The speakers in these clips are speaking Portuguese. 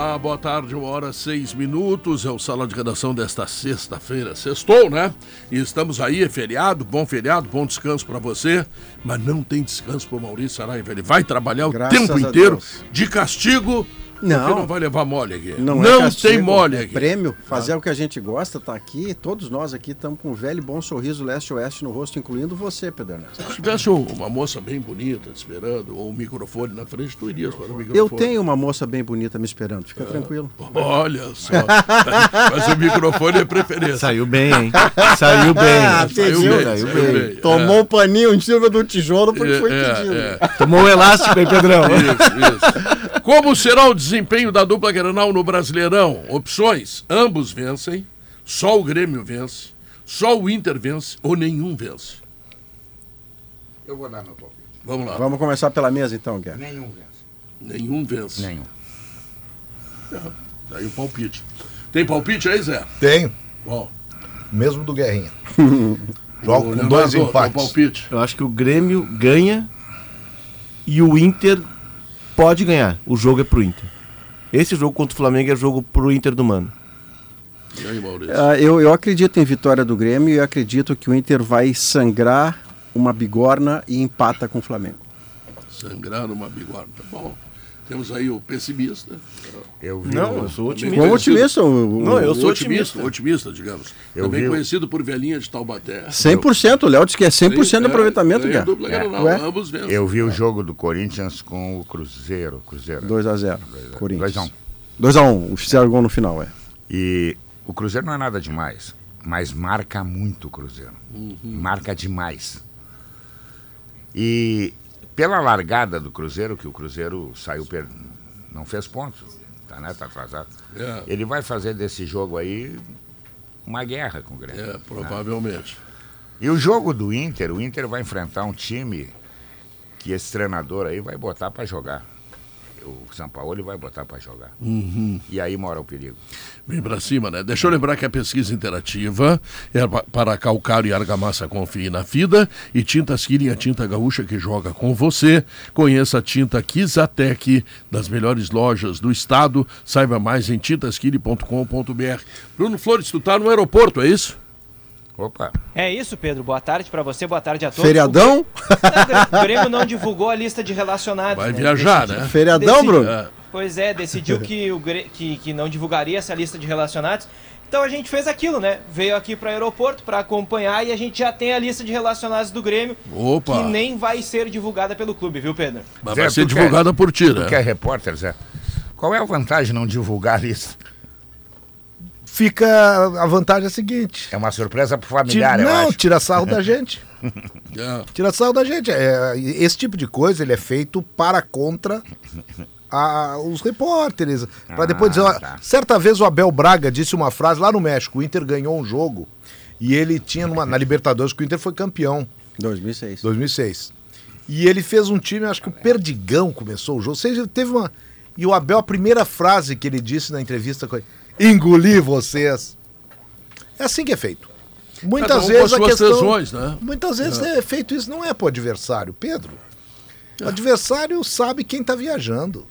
Olá, boa tarde, uma hora seis minutos. É o Sala de Redação desta sexta-feira. Sextou, né? E estamos aí, é feriado, bom feriado, bom descanso para você. Mas não tem descanso para Maurício Saraiva. Ele vai trabalhar o Graças tempo inteiro Deus. de castigo. Não. Porque não vai levar mole aqui. Não, é castigo, tem mole é aqui. Prêmio, fazer o que a gente gosta, tá aqui. Todos nós aqui estamos com um velho e bom sorriso leste-oeste no rosto, incluindo você, Pedro Ernesto. Se tivesse uma moça bem bonita te esperando, ou um microfone na frente, tu irias para o microfone. Eu tenho uma moça bem bonita me esperando, fica tranquilo. Olha só. Mas o microfone é preferência. Saiu bem, hein? Saiu bem. Ah, Saiu bem, saiu saiu bem. bem. Tomou um paninho em cima do tijolo porque É, foi é, pedindo. é. Tomou um elástico aí, Pedrão. Isso, isso. Como será o desempenho da dupla Granal no Brasileirão? Opções: ambos vencem, só o Grêmio vence, só o Inter vence ou nenhum vence. Eu vou dar meu palpite. Vamos lá. Vamos começar pela mesa então, Guerra. Nenhum vence. Nenhum vence. Nenhum. Daí o palpite. Tem palpite aí, Zé? Tenho, Bom. mesmo do Guerrinha. Jogo com dois empates. palpite. Eu acho que o Grêmio ganha e o Inter pode ganhar. O jogo é pro Inter. Esse jogo contra o Flamengo é jogo pro Inter do Mano. E aí, Maurício? Ah, eu, eu acredito em vitória do Grêmio e acredito que o Inter vai sangrar uma bigorna e empata com o Flamengo. Sangrar uma bigorna. Tá bom. Temos aí o pessimista. Eu vi Não, eu sou otimista. Como conhecido- otimista, o, o, Não, eu sou otimista, otimista. otimista, digamos. Eu Também vi conhecido por velhinha de Taubaté. 100%, o Léo disse que é 100% de É, aproveitamento, Guerra. dupla Granal, Ué? ambos vencem. Eu vi o jogo do Corinthians com o Cruzeiro. Cruzeiro. 2x0, Dois a- Corinthians. dois a um. 2x1, fizeram gol no final, é. E o Cruzeiro não é nada demais, mas marca muito o Cruzeiro. Marca demais. E pela largada do Cruzeiro, que o Cruzeiro saiu, per... não fez pontos, tá, né? tá atrasado. É. Ele vai fazer desse jogo aí uma guerra com o Grêmio. É, né? provavelmente. E o jogo do Inter, o Inter vai enfrentar um time que esse treinador aí vai botar para jogar. O São Paulo ele vai botar para jogar. E aí mora o perigo. Vem pra cima, né? Deixa eu lembrar que a pesquisa interativa é pa- para calcário e argamassa confie na FIDA e Tintas Killing, a tinta gaúcha que joga com você. Conheça a tinta Kizatec das melhores lojas do estado. Saiba mais em tintasquili.com.br. Bruno Flores, tu tá no aeroporto, é isso? Opa, É isso, Pedro. Boa tarde pra você, boa tarde a todos. Feriadão? O Grêmio não divulgou a lista de relacionados. Vai né? viajar, Decidi- né? Feriadão, decidi- Bruno? É. Pois é, decidiu que, o Grê- que, que não divulgaria essa lista de relacionados. Então a gente fez aquilo, né? Veio aqui para o aeroporto para acompanhar e a gente já tem a lista de relacionados do Grêmio, Opa! que nem vai ser divulgada pelo clube, viu, Pedro? Mas Zé, vai ser quer- divulgada por ti, tu né? que é repórter, Zé? Qual é a vantagem de não divulgar isso? Fica a vantagem é a seguinte. É uma surpresa pro familiar, eu não, tira sarro da gente. É. Tira sarro da gente. É, esse tipo de coisa ele é feito para contra a- os repórteres. Para Ah, depois dizer. ó, tá. Certa vez o Abel Braga disse uma frase lá no México. O Inter ganhou um jogo e ele tinha numa- na Libertadores que o Inter foi campeão. 2006. 2006. E ele fez um time, acho que o Perdigão começou o jogo. Ou seja, ele teve uma. E o Abel, a primeira frase que ele disse na entrevista foi: engoli vocês. É assim que é feito. Muitas um vezes a questão. tensões, né? Muitas vezes é. feito isso não é pro adversário, Pedro. O adversário sabe quem tá viajando.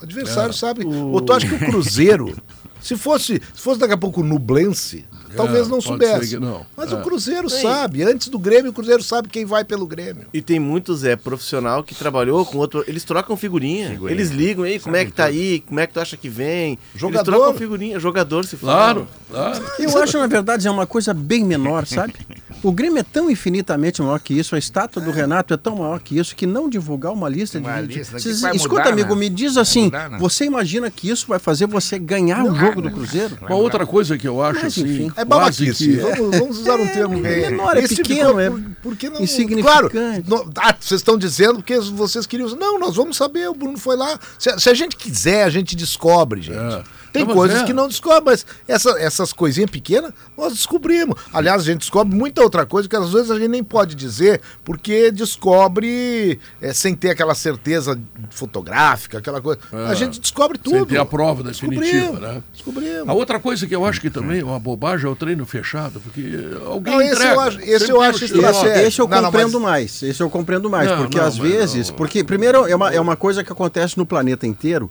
O adversário sabe. Ou tu acha que o Cruzeiro, se fosse, se fosse daqui a pouco o Nublense, talvez não pode soubesse. que não. Mas É. o Cruzeiro sabe. Antes do Grêmio, o Cruzeiro sabe quem vai pelo Grêmio. E tem muitos é profissional que trabalhou com outro. Eles trocam figurinha. Figurinha. Eles ligam, aí, como é que tá aí? Como é que tu acha que vem? Jogador. Eles trocam figurinha, jogador se Claro, fala. claro. Eu acho, na verdade, é uma coisa bem menor, sabe? O Grêmio é tão infinitamente maior que isso, a estátua do Renato é tão maior que isso, que não divulgar uma lista Uma de. lista Vocês- vai escuta, mudar, amigo, né? me diz assim: mudar, né? você imagina que isso vai fazer você ganhar o jogo do Cruzeiro? Uma outra coisa que eu acho Mas, assim. É babaquice. que- Vamos, vamos usar um termo bem. menor, é Esse tipo pequeno, é por, que não, insignificante. Claro, no- ah, vocês estão dizendo porque vocês queriam. Não, nós vamos saber, o Bruno foi lá. Se, se a gente quiser, a gente descobre, gente. É. Tem Não, coisas é. que não descobre, mas essa- essas coisinhas pequenas nós descobrimos. Aliás, a gente descobre muita outra coisa que às vezes a gente nem pode dizer, porque descobre é, sem ter aquela certeza fotográfica, aquela coisa. A gente descobre tudo. É. Sem ter a prova definitiva, Descobrimos, né? Descobrimos. A outra coisa que eu acho que também é uma bobagem é o treino fechado, porque alguém Não, esse entrega. eu acho- esse eu acho. É, Esse eu não, não, compreendo mas- mais. Esse eu compreendo mais. Não, porque não, às vezes. não- Porque, primeiro, é uma, é uma coisa que acontece no planeta inteiro.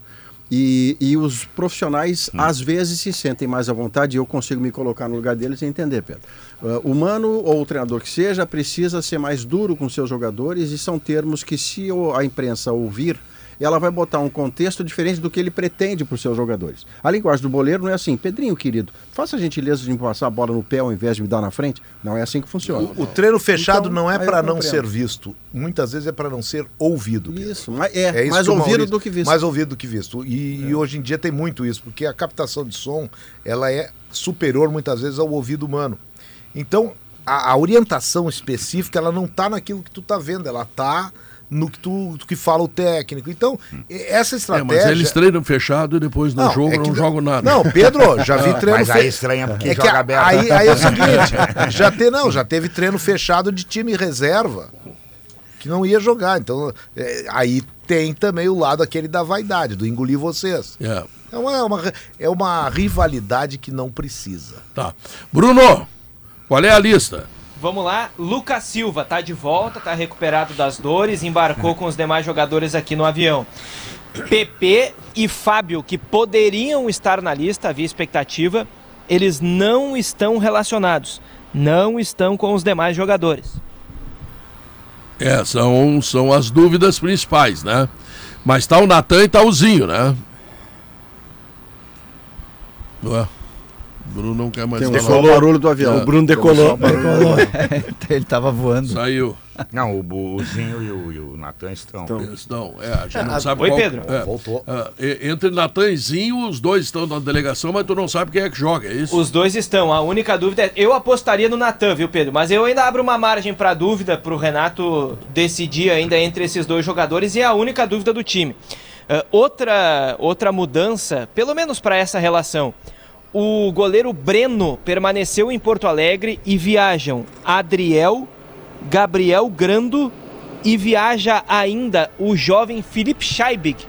E, e os profissionais, Hum. às vezes, se sentem mais à vontade, e eu consigo me colocar no lugar deles e entender, Pedro. Uh, o mano ou o treinador que seja precisa ser mais duro com seus jogadores, e são termos que, se a imprensa ouvir, ela vai botar um contexto diferente do que ele pretende para os seus jogadores. A linguagem do boleiro não é assim, Pedrinho, querido, faça a gentileza de me passar a bola no pé ao invés de me dar na frente. Não é assim que funciona. O treino fechado Então, não é para não compreendo. ser visto. Muitas vezes é para não ser ouvido. Pedro. Isso, mas é, isso mais o ouvido Maurício- do que visto. Mais ouvido do que visto. E, e hoje em dia tem muito isso, porque a captação de som ela é superior muitas vezes ao ouvido humano. Então, a, a orientação específica ela não está naquilo que tu tá vendo, ela está no que tu do que fala o técnico. Então, essa É, estratégia mas eles treinam fechado e depois no jogo é não que- jogam nada. Não, Pedro, já vi treino Mas aí estranha porque é joga aberto. aí, aí é o seguinte, já te, não, já teve treino fechado de time reserva que não ia jogar. Então, é, aí tem também o lado aquele da vaidade, do engolir vocês. É, É uma, é uma, é uma rivalidade que não precisa. tá. Bruno, qual é a lista? Vamos lá, Lucas Silva tá de volta, tá recuperado das dores, embarcou com os demais jogadores aqui no avião. PP e Fábio, que poderiam estar na lista, havia expectativa, eles não estão relacionados, não estão com os demais jogadores. É, são, são as dúvidas principais, né? Mas tá o Natan e tá o Zinho, né? Ué, Bruno não quer mais Tem falar. só o barulho do avião. O Bruno decolou. Ele tava voando. Saiu. Não, o Buzinho e o, e o Natan estão. Estão, é, a gente não sabe Oi, qual... Pedro. é, Voltou. é, entre Natan e Zinho, os dois estão na delegação, mas tu não sabe quem é que joga, é isso? Os dois estão, a única dúvida é, eu apostaria no Natan, viu Pedro? Mas eu ainda abro uma margem para dúvida pro Renato decidir ainda entre esses dois jogadores e é a única dúvida do time. Ah, outra, outra mudança, pelo menos para essa relação, o goleiro Breno permaneceu em Porto Alegre e viajam Adriel, Gabriel Grando e viaja ainda o jovem Felipe Scheibig,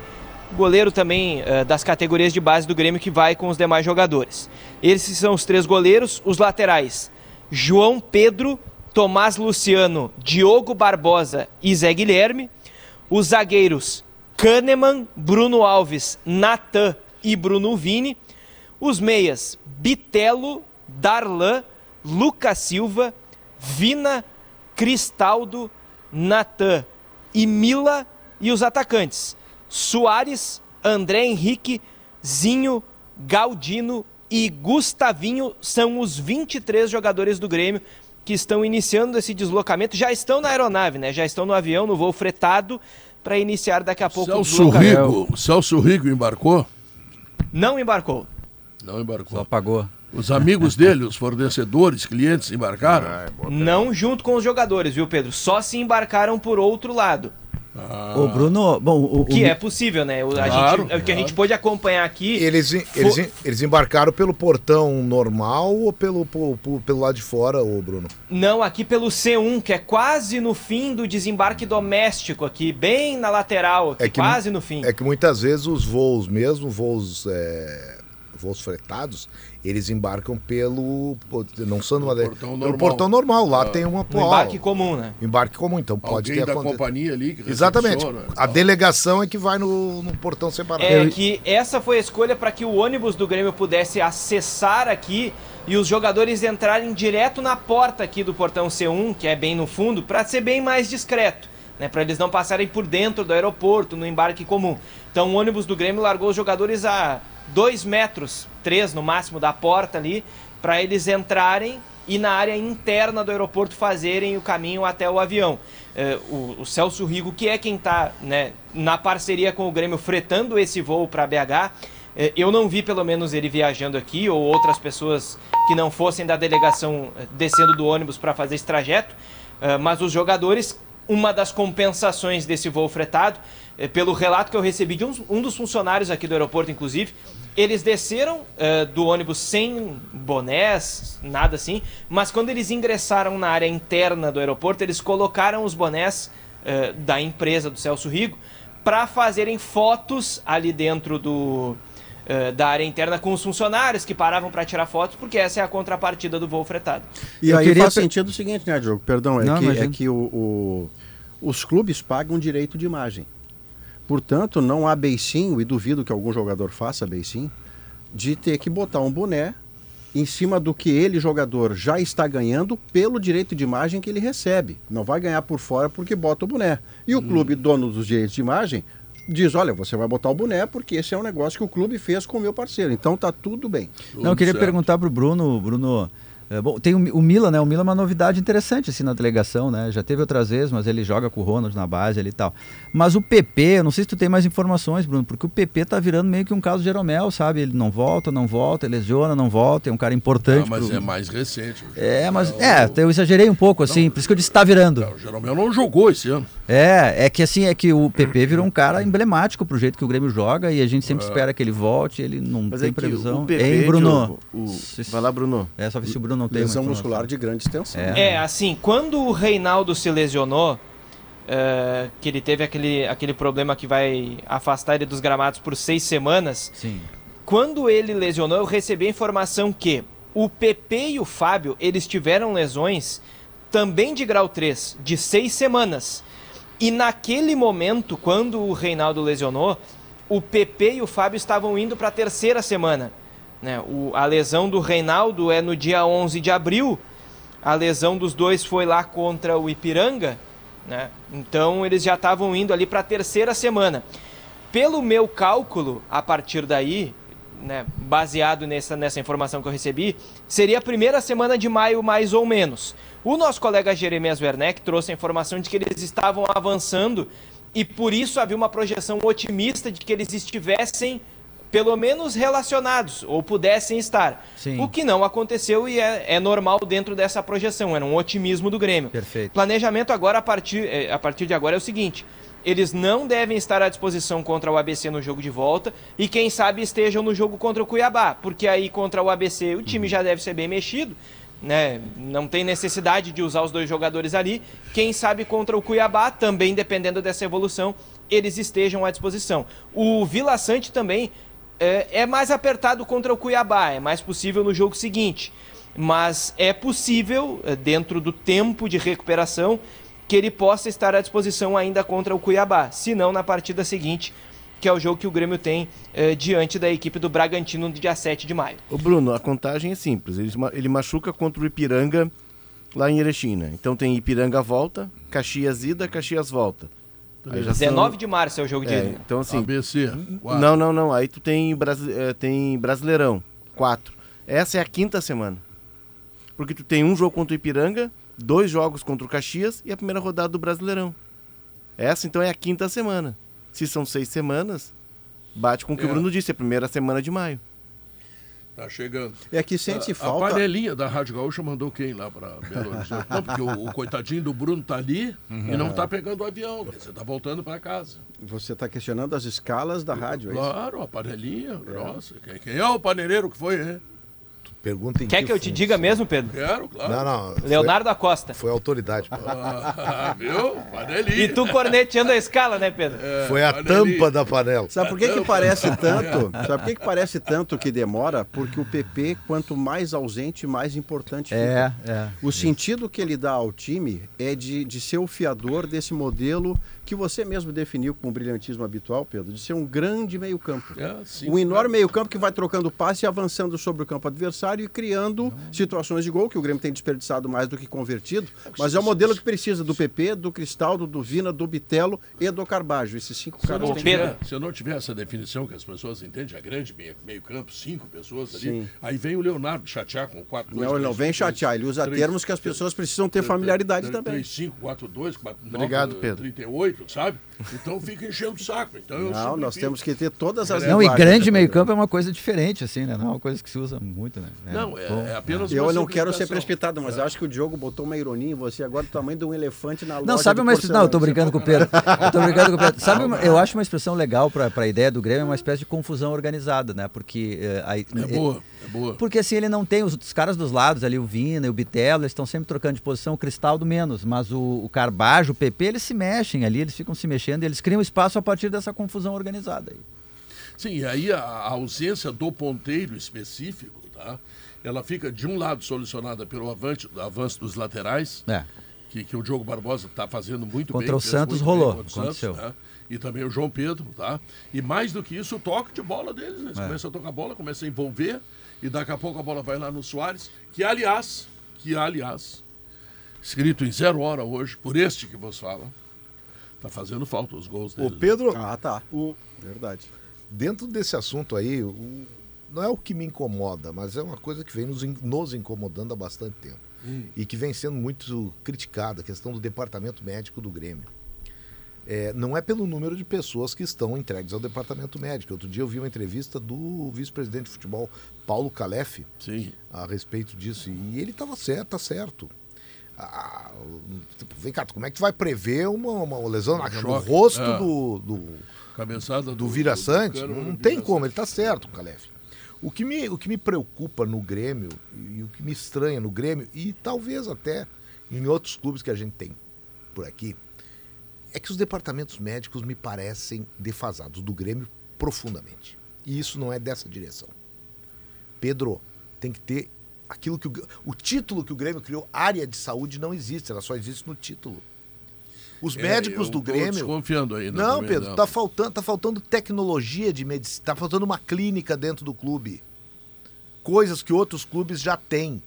goleiro também eh, das categorias de base do Grêmio que vai com os demais jogadores. Esses são os três goleiros, os laterais: João Pedro, Tomás Luciano, Diogo Barbosa e Zé Guilherme. Os zagueiros: Kahneman, Bruno Alves, Natan e Bruno Vini. Os meias: Bitelo, Darlan, Lucas Silva, Vina, Cristaldo, Natan e Mila. E os atacantes: Soares, André Henrique, Zinho, Galdino e Gustavinho são os 23 jogadores do Grêmio que estão iniciando esse deslocamento. Já estão na aeronave, né? Já estão no avião, no voo fretado, para iniciar daqui a pouco o Celso deslocamento. Rigo, Celso Rigo embarcou? Não embarcou. Não embarcou. Só apagou. Os amigos dele, os fornecedores, clientes embarcaram? Ah, é Não junto com os jogadores, viu, Pedro? Só se embarcaram por outro lado. O Bruno, bom, o, o, Que é possível, né? O, a Claro, gente, o que a claro. gente pôde acompanhar aqui. Eles, eles, eles embarcaram pelo portão normal ou pelo, po- pelo lado de fora, ô Bruno? Não, aqui pelo C1, que é quase no fim do desembarque doméstico, aqui, bem na lateral, aqui, É que- quase no fim. É que muitas vezes os voos, mesmo voos, é, voos fretados, eles embarcam pelo. Não são numa, portão pelo normal. portão normal. Lá Ah. tem uma pô, embarque comum, né? embarque comum, então pode Alguém ter da acontecido. companhia ali que Exatamente. A delegação é que vai no, no portão separado. É que essa foi a escolha para que o ônibus do Grêmio pudesse acessar aqui e os jogadores entrarem direto na porta aqui do portão C1, que é bem no fundo, para ser bem mais discreto, né? Para eles não passarem por dentro do aeroporto no embarque comum. Então o ônibus do Grêmio largou os jogadores a dois metros, três no máximo da porta ali, para eles entrarem e na área interna do aeroporto fazerem o caminho até o avião. Eh, o, o Celso Rigo, que é quem está né, na parceria com o Grêmio fretando esse voo para BH, eh, eu não vi pelo menos ele viajando aqui ou outras pessoas que não fossem da delegação eh, descendo do ônibus para fazer esse trajeto, mas os jogadores uma das compensações desse voo fretado. Eh, pelo relato que eu recebi de um, um dos funcionários aqui do aeroporto, inclusive, eles desceram eh, do ônibus sem bonés, nada assim, mas quando eles ingressaram na área interna do aeroporto, eles colocaram os bonés eh, da empresa do Celso Rigo para fazerem fotos ali dentro do, da área interna com os funcionários que paravam para tirar fotos, porque essa é a contrapartida do voo fretado. E Eu aí queria faz sentido o seguinte, né, Diogo? Perdão, é Não, que, imagina. é que o, o- os clubes pagam direito de imagem. Portanto, não há beicinho, e duvido que algum jogador faça beicinho, de ter que botar um boné em cima do que ele, jogador, já está ganhando pelo direito de imagem que ele recebe. Não vai ganhar por fora porque bota o boné. E o clube, dono dos direitos de imagem, diz, olha, você vai botar o boné porque esse é um negócio que o clube fez com o meu parceiro. Então tá tudo bem. Não, eu queria Tudo certo. perguntar pro Bruno, Bruno. É, bom, tem o, o Mila, né? O Mila é uma novidade interessante assim na delegação, né? Já teve outras vezes, mas ele joga com o Ronald na base ali e tal. Mas o PP, eu não sei se tu tem mais informações, Bruno, porque o PP tá virando meio que um caso de Jeromel, sabe? Ele não volta, não volta, ele lesiona, não volta, é um cara Ah, importante. mas pro- é mais recente. É, mas O- é, eu exagerei um pouco assim, por isso que eu disse tá virando. O Jeromel não jogou esse ano. É, é que assim, é que o PP virou um cara emblemático pro jeito que o Grêmio joga e a gente É. sempre espera que ele volte, ele não Mas tem é que previsão. o PP, Hein, Bruno? O- Vai lá, Bruno. É, só ver se o Bruno não Lesão muscular de grande extensão. É. É, assim, quando o Reinaldo se lesionou, eh, que ele teve aquele, aquele problema que vai afastar ele dos gramados por seis semanas, Sim. quando ele lesionou, eu recebi a informação que o PP e o Fábio, eles tiveram lesões também de grau 3, de seis semanas. E naquele momento, quando o Reinaldo lesionou, o PP e o Fábio estavam indo para a terceira semana. Né? O- a lesão do Reinaldo é no dia 11 de abril, a lesão dos dois foi lá contra o Ipiranga, né? então eles já estavam indo ali para a terceira semana. Pelo meu cálculo, a partir daí, né, baseado nessa, nessa informação que eu recebi, seria a primeira semana de maio, mais ou menos. O nosso colega Jeremias Werneck trouxe a informação de que eles estavam avançando e por isso havia uma projeção otimista de que eles estivessem pelo menos relacionados ou pudessem estar. Sim. O que não aconteceu e é, é normal dentro dessa projeção, era um otimismo do Grêmio. Perfeito. Planejamento agora a partir, eh, a partir de agora é o seguinte: eles não devem estar à disposição contra o ABC no jogo de volta e quem sabe estejam no jogo contra o Cuiabá, porque aí contra o ABC o time já deve ser bem mexido, né? Não tem necessidade de usar os dois jogadores ali. Quem sabe contra o Cuiabá, também dependendo dessa evolução, eles estejam à disposição. O Vila Sante também é, é mais apertado contra o Cuiabá, é mais possível no jogo seguinte. Mas é possível, eh, dentro do tempo de recuperação, que ele possa estar à disposição ainda contra o Cuiabá. Se não, na partida seguinte, que é o jogo que o Grêmio tem eh, diante da equipe do Bragantino no dia 7 de maio. Ô Bruno, a contagem é simples. Ele, ele machuca contra o Ipiranga lá em Erechina. Então tem Ipiranga volta, Caxias ida, Caxias volta. Aí já são- 19 de março é o jogo de É, então assim, ABC. quatro. não, não, não. Aí tu tem, Brasi- eh, tem Brasileirão, quatro. Essa é a quinta semana. Porque tu tem um jogo contra o Ipiranga, dois jogos contra o Caxias e a primeira rodada do Brasileirão. Essa então é a quinta semana. Se são seis semanas, bate com o que É. o Bruno disse, é a primeira semana de maio. Tá chegando. É que sente a, falta. A panelinha da Rádio Gaúcha mandou quem lá pra Belo Horizonte? Não, porque o, o coitadinho do Bruno tá ali e não tá pegando o avião. Você tá voltando pra casa. Você está questionando as escalas da rádio, é isso? Claro, a panelinha. Nossa, quem, quem é o paneleiro que foi, hein? Pergunta em Quer que eu te diga mesmo, Pedro? Quero, claro. Não, não. foi- Leonardo Acosta. Foi autoridade. Ah, viu? Panelinha. E tu corneteando a escala, né, Pedro? É, Foi a panelinha. tampa da panela. Sabe por que, que parece tanto? Sabe por que, que parece tanto que demora? Porque o PP, quanto mais ausente, mais importante É, fica. é. O sentido que ele dá ao time é de, de ser o fiador desse modelo que você mesmo definiu com o brilhantismo habitual, Pedro, de ser um grande meio-campo. É. Um enorme meio-campo que vai trocando passe e avançando sobre o campo adversário e criando situações de gol, que o Grêmio tem desperdiçado mais do que convertido. Mas é o modelo que precisa do PP, do Cristaldo, do Vina, do Bitelo e do Carbajo. Esses cinco Se eu, caras não Pedro. tiver, se eu não tiver essa definição que as pessoas entendem, a grande meio, meio campo, cinco pessoas ali, Sim. aí vem o Leonardo chatear com 4 Não, ele não vem chatear, ele usa termos que as pessoas precisam ter familiaridade também. 3, 5, 4, 2, 4, Obrigado, Pedro. 38. Jeito, sabe? Então fica enchendo o saco. Então Não, nós temos que ter todas as Não, e grande né, meio Pedro? campo é uma coisa diferente, assim, né? Não é uma coisa que se usa muito, né? Não, é, bom. é apenas Eu uma não quero ser precipitado, mas eu acho que o Diogo botou uma ironia em você agora do tamanho de um elefante na loja Não, sabe uma expressão. Não, eu tô brincando com o Pedro. Eu tô brincando com o Pedro. Sabe, uma- eu acho uma expressão legal para a ideia do Grêmio, é uma espécie de confusão organizada, né? Porque. eh, aí- É boa, é boa. Porque assim, ele não tem os, os caras dos lados ali, o Vina e o Bitelo, eles estão sempre trocando de posição, o Cristaldo menos. Mas o, o Carbajo, o PP, eles se mexem ali, eles ficam se mexendo e eles criam espaço a partir dessa confusão organizada. aí. Sim, e aí a, a ausência do ponteiro específico, tá? Ela fica de um lado solucionada pelo avanço, avanço dos laterais, É. que, que o Diogo Barbosa está fazendo muito Contra bem. o Santos muito bem rolou, contra o Santos, aconteceu. né? E também o João Pedro, tá? E mais do que isso, o toque de bola deles, né? Eles É. começam a tocar a bola, começam a envolver, e daqui a pouco a bola vai lá no Soares, que aliás, que aliás, escrito em zero hora hoje, por este que vos fala, tá fazendo falta os gols dele. Pedro, Ah, tá. o, Verdade. dentro desse assunto aí, o- não é o que me incomoda, mas é uma coisa que vem nos, in- nos incomodando há bastante tempo. E que vem sendo muito criticada, a questão do departamento médico do Grêmio. É, não é pelo número de pessoas que estão entregues ao departamento médico. Outro dia eu vi uma entrevista do vice-presidente de futebol, Paulo Calef, Sim. a respeito disso. E ele estava certo, tá certo. Ah, tipo, vem cá, como é que tu vai prever uma, uma lesão na- no rosto é. do, do, Cabeçada do, do Vira Sante, Cano não, no tem como, ele tá certo, Calef. O que, me, o que me preocupa no Grêmio e o que me estranha no Grêmio, e talvez até em outros clubes que a gente tem por aqui, é que os departamentos médicos me parecem defasados do Grêmio profundamente. E isso não é dessa direção. Pedro, tem que ter aquilo que o, o título que o Grêmio criou, área de saúde, não existe, ela só existe no título. Os É, médicos eu do Grêmio. desconfiando ainda Não, também, Pedro, não. tá faltando, tá faltando tecnologia de medicina, tá faltando uma clínica dentro do clube. Coisas que outros clubes já têm.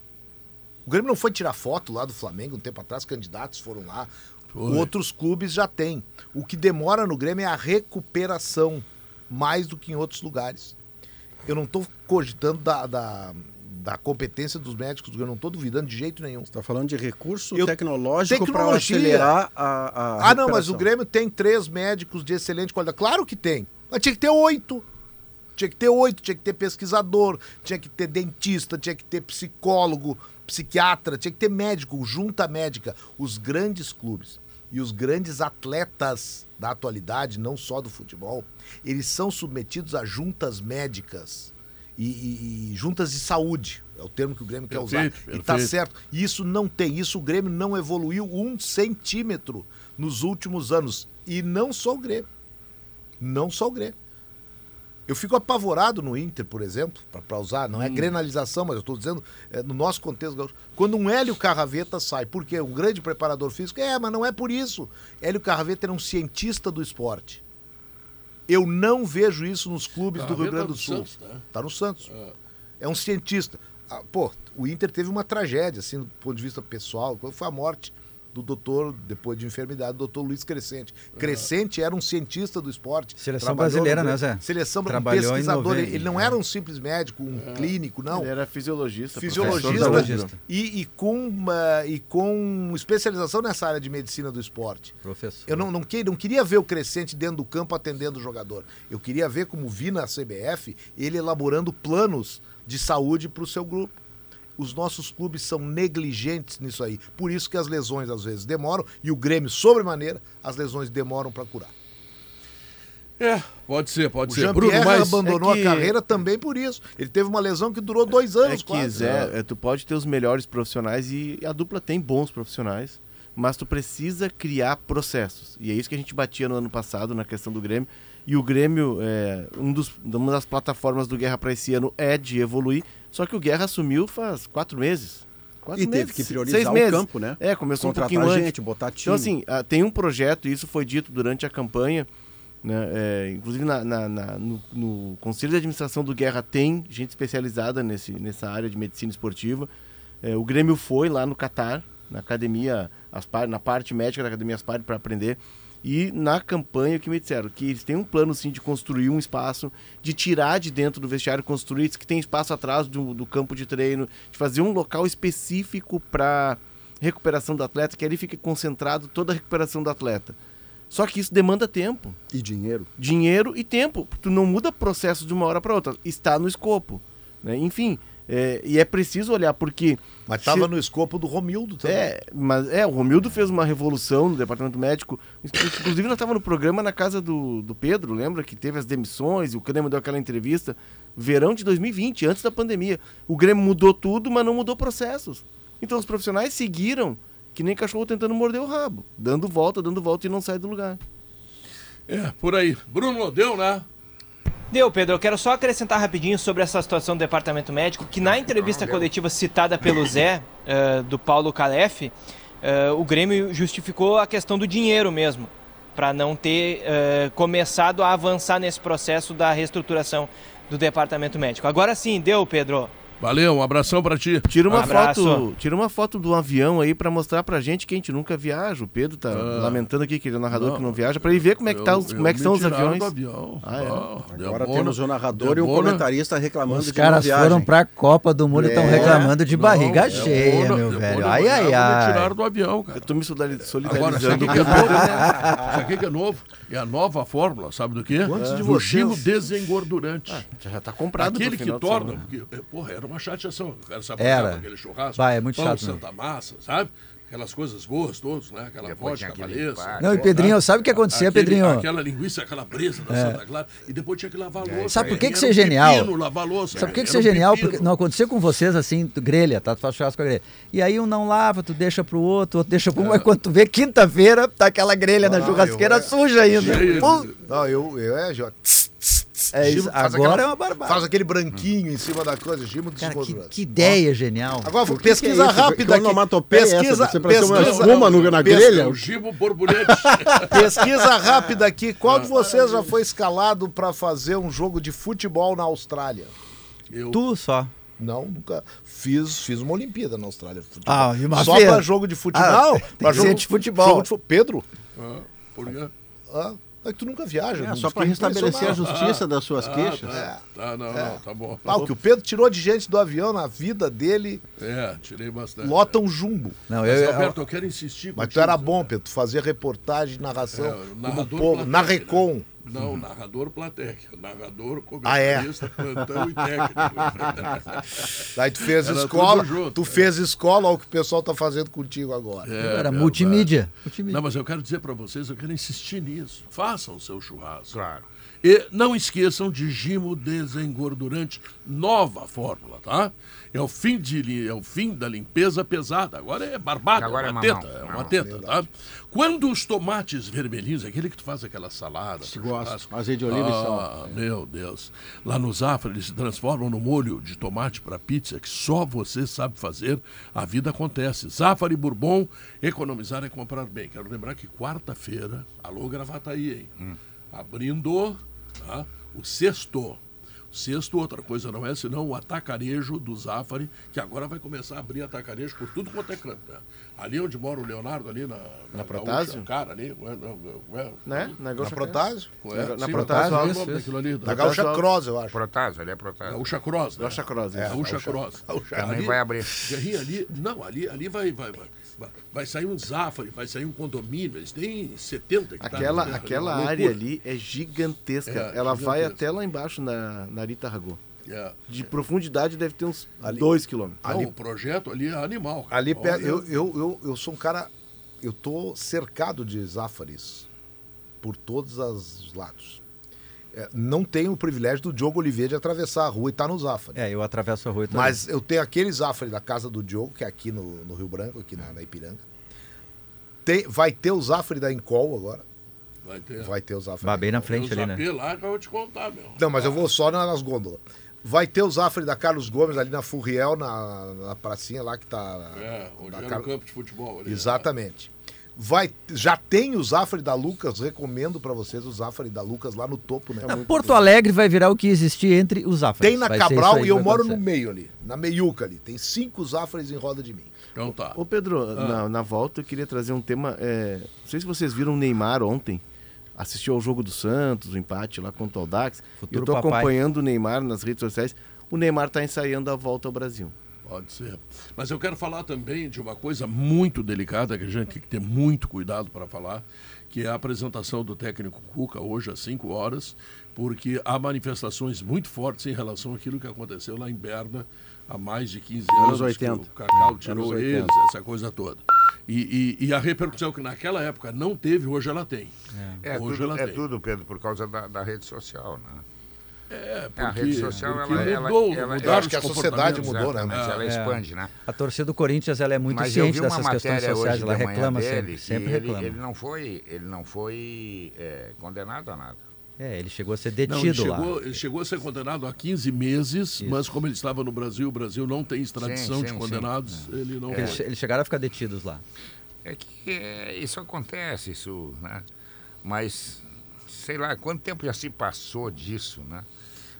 O Grêmio não foi tirar foto lá do Flamengo um tempo atrás, candidatos foram lá. Outros clubes já têm. O que demora no Grêmio é a recuperação, mais do que em outros lugares. Eu não estou cogitando da, da, da competência dos médicos do Grêmio, não estou duvidando de jeito nenhum. Você está falando de recurso Eu- tecnológico para acelerar a, a Ah, não, mas o. Grêmio tem três médicos de excelente qualidade. Claro que tem. Mas tinha que ter oito. Tinha que ter oito, tinha que ter pesquisador, tinha que ter dentista, tinha que ter psicólogo, psiquiatra, tinha que ter médico, junta médica. Os grandes clubes e os grandes atletas da atualidade, não só do futebol, eles são submetidos a juntas médicas e, e- e juntas de saúde. É o termo que o Grêmio quer usar. Perfeito, E tá perfeito. certo. E isso não tem. Isso o Grêmio não evoluiu um centímetro nos últimos anos. E não só o Grêmio. Não só o Grêmio. Eu fico apavorado no Inter, por exemplo, para usar, não é grenalização, mas eu estou dizendo é, no nosso contexto. Quando um Hélio Carraveta sai, porque um grande preparador físico, é, mas não é por isso. Hélio Carraveta era um cientista do esporte. Eu não vejo isso nos clubes do Rio Carraveta Grande do do Sul. Santos, né? Tá no Santos. É um cientista. Ah, pô, o Inter teve uma tragédia, assim, do ponto de vista pessoal. Quando foi a morte do doutor, depois de enfermidade, do doutor Luiz Crescente. Crescente era um cientista do esporte. Seleção brasileira, no- né, Zé? Seleção brasileira, Trabalhou um pesquisador. Ele, não era um simples médico, um clínico, não. Ele era fisiologista. Fisiologista. E, e com uma, e com especialização nessa área de medicina do esporte. Professor. Eu não, não, que- não queria ver o Crescente dentro do campo atendendo o jogador. Eu queria ver, como vi na CBF, ele elaborando planos de saúde para o seu grupo. Os nossos clubes são negligentes nisso aí. Por isso que as lesões às vezes demoram e o Grêmio, sobremaneira, as lesões demoram para curar. É, pode ser, pode O ser. Bruno, mas... abandonou é que- a carreira também por isso. Ele teve uma lesão que durou dois É anos que, quase. Zé, é, tu pode ter os melhores profissionais e a dupla tem bons profissionais, mas tu precisa criar processos. E é isso que a gente batia no ano passado na questão do Grêmio. E o Grêmio, é, um dos, uma das plataformas do Guerra para esse ano é de evoluir, só que o Guerra assumiu faz quatro meses. Quatro E teve meses, que seis priorizar o meses. campo, né? É, começou um Contratar pouquinho antes. gente, botar time. Então, assim, ah, tem um projeto, e isso foi dito durante a campanha, né, é, inclusive na, na- na- no, no Conselho de Administração do Guerra tem gente especializada nesse, nessa área de medicina esportiva. É, o Grêmio foi lá no Catar, na academia, Aspar, na parte médica da academia Aspar para aprender. E na campanha o que me disseram que eles têm um plano sim de construir um espaço, de tirar de dentro do vestiário, construir, que tem espaço atrás do, do campo de treino, de fazer um local específico para recuperação do atleta, que ali fique concentrado toda a recuperação do atleta. Só que isso demanda tempo. E dinheiro. Dinheiro e tempo. Tu não muda processo de uma hora para outra. Está no escopo. né? Enfim, é, e é preciso olhar, porque. Mas estava se- no escopo do Romildo também. É, mas é, o Romildo fez uma revolução no departamento médico. Inclusive, nós estávamos no programa na casa do, do Pedro, lembra? Que teve as demissões, e o Grêmio deu aquela entrevista. Verão de 2020, antes da pandemia. O Grêmio mudou tudo, mas não mudou processos. Então os profissionais seguiram que nem cachorro tentando morder o rabo, dando volta, dando volta e não sai do lugar. É, por aí. Bruno, deu, né? Deu, Pedro. Eu quero só acrescentar rapidinho sobre essa situação do departamento médico, que na entrevista coletiva citada pelo Zé, eh, do Paulo Calef, eh, o Grêmio justificou a questão do dinheiro mesmo, para não ter eh, começado a avançar nesse processo da reestruturação do departamento médico. Agora sim, deu, Pedro. Valeu, um abração pra ti. Tira uma Abraço. foto, tira uma foto do avião aí pra mostrar pra gente que a gente nunca viaja. O Pedro tá lamentando aqui que ele é o narrador não. que não viaja, pra ele ver como é que, tá, Eu- os- eu como é que me são os aviões. do avião. Ah, é? Agora Debona- temos um narrador e um Debona- comentarista reclamando Os de caras foram pra Copa do Mundo e estão É. reclamando de barriga Não, cheia, Debona- meu Debona velho. Ai, ai, Me ai. tiraram do avião, cara. Eu tô me solidari- Agora, solidarizando sabe o com que é o novo? Né? Sabe o que é novo? É a nova fórmula, sabe do quê? Quantos de vocês- gimo desengordurante. Já tá comprado Aquele que de torna. Porque, é, porra, era uma chateação. O cara sabe Era. aquele churrasco. Vai, é muito pão, chato Santa Massa, sabe? Aquelas coisas boas todas, né? Aquela Depois vodka, valesa. limpar. Não, e Pedrinho, sabe o que acontecia, Aquele- Pedrinho? Aquela linguiça É. calabresa da Santa Clara. E depois tinha que lavar a louça. Sabe por que Era que isso é um genial? pepino lavar louça. Sabe por que, que Era isso é um genial? pepino. Porque não aconteceu com vocês assim, grelha, tá? Tu faz churrasco com a grelha. E aí um não lava, tu deixa pro outro, outro deixa pro um, mas quando tu vê quinta-feira, tá aquela grelha na Ah, churrasqueira eu- suja ainda. De- Não, eu, eu é, já. É isso, Gimo faz agora aquela- é uma barbada. Faz aquele branquinho em cima da coisa, Gimo Cara, que, que ideia genial. Agora, que que pesquisa é isso? rápida Que aqui. onomatopeia é essa? Pesquisa, Você parece uma pesquisa, espuma no- na pes- grelha? É o gimo borbolete. pesquisa rápida aqui. Qual de vocês já foi escalado pra fazer um jogo de futebol na Austrália? Eu, Tu só. Não, nunca. Fiz, fiz uma Olimpíada na Austrália. de futebol. Ah, uma Só pra jogo de futebol. Ah, Não, tem pra que jogo de futebol. jogo de fu- Pedro? Ah, por quê? Ah, é que tu nunca viaja. É, só para restabelecer a justiça das suas queixas. Tá, tá, não, não, tá bom. Ah, o que o Pedro tirou de gente do avião na vida dele, É, tirei bastante. lota um jumbo. Não, Mas, eu, eu, Alberto, eu quero insistir Mas tu era bom, Pedro. Tu fazia reportagem, narração. É, narrador povo, na né? Não, narrador plateia. Narrador, Ah, é? comentarista, plantão e técnico. Daí tu fez Era escola, junto, tu é. fez escola, olha o que o pessoal tá fazendo contigo agora. É, era multimídia. multimídia. Não, mas eu quero dizer para vocês, eu quero insistir nisso. Façam o seu churrasco. Claro. E não esqueçam de gimo desengordurante, nova fórmula, tá? É o fim, de, é o fim da limpeza pesada. Agora é barbada, Agora é é uma teta, é uma teta, tá? Quando os tomates vermelhinhos, aquele que tu faz aquela salada, Se gosta. Azeite de oliva e sal. ah, meu Deus. Lá no Zafra eles se transformam no molho de tomate para pizza que só você sabe fazer. A vida acontece. Zafra e Bourbon, economizar é comprar bem. Quero lembrar que quarta-feira, alô Gravataí, hein? Abrindo tá? o sexto. Sexto, outra coisa não é senão o atacarejo do Zafari, que agora vai começar a abrir atacarejo por tudo quanto é canto. Né? Ali onde mora o Leonardo, ali na, na, Protásio? Gaúcha, Cara, ali. ué, ué, Né? Na Na Gaúcha Protásio? Na- na Protásio, qual é o isso. daquilo ali? Da Da Gaúcha Protásio. Cross, eu acho. Protásio, ele é Protásio. Gaúcha Cross. Né? Gaúcha Cross, isso. Gaúcha Cross. Também vai abrir. Ali, não, ali, ali vai, vai, vai, vai, vai sair um Zafari, vai sair um condomínio, eles têm 70 hectares. Aquela, né? aquela É área ali é gigantesca. É, Ela vai gigantesca. até lá embaixo na, na Arita Ragô. É. De profundidade deve ter uns Ali- 2 quilômetros. Não, o projeto ali é animal. cara. Ali Olha, eu, eu, eu, eu sou um cara. Eu tô cercado de záfares por todos os lados. É, não tenho o privilégio do Diogo Oliveira de atravessar a rua e estar no Zafari. É, eu atravesso a rua e também. Mas eu tenho aquele Zafari da casa do Diogo, que é aqui no, no Rio Branco, aqui na, na Ipiranga. Tem, vai ter o Zafari da Encol agora. Vai ter. Vai ter o Zafari. Vai da bem na frente ali, né? Lá que eu vou te contar, meu. Não, mas eu vou só na- nas gôndolas. Vai ter o Zafari da Carlos Gomes ali na Furriel, na, na pracinha lá que tá. É, onde da era Car- o campo de futebol. Ali, Exatamente. Vai, já tem o Zafari da Lucas, recomendo pra vocês o Zafari da Lucas lá no topo, né? Ah, Porto Alegre vai virar o que existia entre os Zafras. Tem na Vai Cabral e eu moro acontecer. no meio ali, na meiuca ali. Tem cinco Zafras em roda de mim. Então tá. Ô Pedro, na, na volta eu queria trazer um tema. é, não sei se vocês viram o Neymar ontem. Assistiu ao jogo do Santos, o empate lá contra o Audax. Futuro eu tô papai. acompanhando o Neymar nas redes sociais. O Neymar tá ensaiando a volta ao Brasil. Pode ser. Mas eu quero falar também de uma coisa muito delicada que a gente tem que ter muito cuidado para falar, que é a apresentação do técnico Cuca hoje às 5 horas, porque há manifestações muito fortes em relação àquilo que aconteceu lá em Berna há mais de 15 anos. Anos 80. que O Cacau tirou Anos eles, 80. essa coisa toda. E, e- e a repercussão que naquela época não teve, hoje ela tem. É, hoje tudo, ela é tem. tudo, Pedro, por causa da, da rede social, né? É, a porque- rede social, porque ela, ela, mudou, ela, mudaram eu acho que a sociedade mudou, né? Exatamente, ela É. expande, né? A torcida do Corinthians ela é muito Mas ciente dessas questões sociais, ela de reclama dele, sempre, sempre ele, reclama. ele não foi, ele não foi é, condenado a nada. É, ele chegou a ser Não, ele, detido lá. chegou, ele chegou a ser condenado a 15 meses, Isso. mas como ele estava no Brasil, o Brasil não tem extradição Sim, de sim, condenados, ele não Eles, foi. eles chegaram a ficar detidos lá. É que é, isso acontece, isso, né? Mas, sei lá, quanto tempo já se passou disso, né?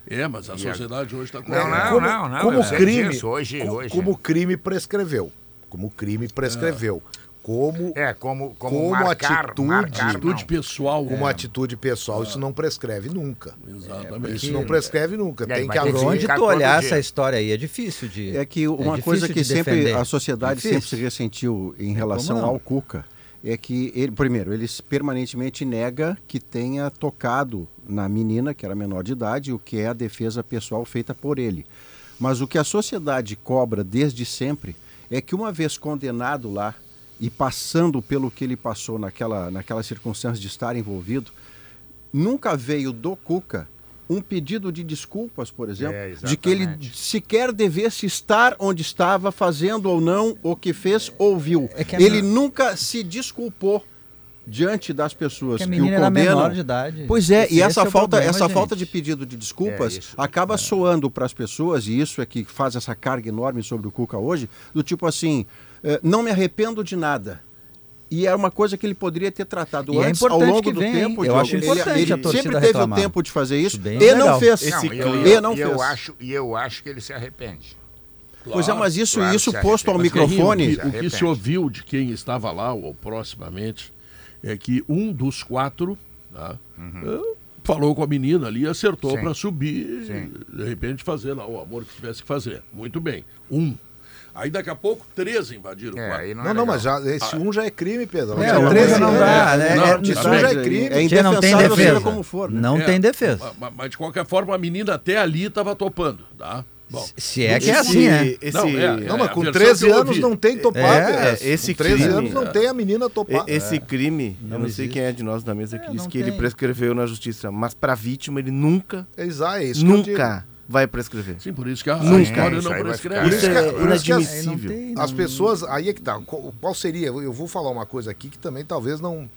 É, mas a E a- sociedade hoje está com Não, não, como, não, não, como sei crime, disso, hoje- co- hoje. como crime prescreveu. Como crime prescreveu. Como, É, como, como, Como marcar, atitude- marcar, atitude pessoal. como né? atitude pessoal, isso não prescreve nunca. Exatamente. Isso não prescreve nunca. Aí, Tem mas que haver. onde tu olhar dia. essa história aí é difícil de. É que uma difícil coisa de que sempre defender. a sociedade Difícil. sempre se ressentiu em relação como não? ao Cuca é que ele, primeiro, ele permanentemente nega que tenha tocado na menina, que era menor de idade, o que é a defesa pessoal feita por ele. Mas o que a sociedade cobra desde sempre é que uma vez condenado lá e passando pelo que ele passou naquela, naquela circunstância de estar envolvido, nunca veio do Cuca um pedido de desculpas, por exemplo, É, de que ele sequer devesse estar onde estava, fazendo ou não o que fez ou viu. É que a ele menina- nunca se desculpou diante das pessoas Que a que, o era condenam. menor de idade. Pois é, Esse- e essa é falta, problema, essa gente. falta de pedido de desculpas É isso. acaba soando para as pessoas, e isso é que faz essa carga enorme sobre o Cuca hoje, do tipo assim, eh, não me arrependo de nada. E é uma coisa que ele poderia ter tratado E é antes, ao importante longo do hein? tempo. Eu acho ele, importante ele sempre teve reclamar. o tempo de fazer isso, Isso bem e não fez. Não, e eu, não fez. eu acho, e eu acho que ele se arrepende. Pois é, mas isso, claro, isso posto ao. Mas, microfone. O que, o que se ouviu de quem estava lá, ou proximamente, é que um dos quatro tá, eh, falou com a menina ali e acertou Uhum. Para subir, Sim. de repente fazer lá o amor que tivesse que fazer. Muito bem. Um. Aí daqui a pouco, três invadiram o É, quarto. aí não, Não, é não, mas já, esse um já é crime, Pedro. É, Já o um 13 já não dá, né? Não, É- Isso tá já é crime. É Tia, não tem defesa. como for. né? Não É, tem defesa. ma- ma- Mas, de qualquer forma, a menina até ali estava topando, tá? Bom, Se é que é Esse- assim, né? esse- Não, é, Não, mas com versão 13 que eu anos não tem topar, É, Pedro. esse com 13 crime- anos não tem a menina topar. E- Esse crime, eu não sei existe. quem é de nós da mesa que É, disse não que ele tem. prescreveu na justiça, mas pra vítima ele nunca, Exato, é nunca vai prescrever. sim, por isso que a, a Nunca. história não prescreve. isso que- é por isso que as- inadmissível. Aí não tem- As pessoas, aí é que tá. Qual seria? Eu vou falar uma coisa aqui que também talvez não.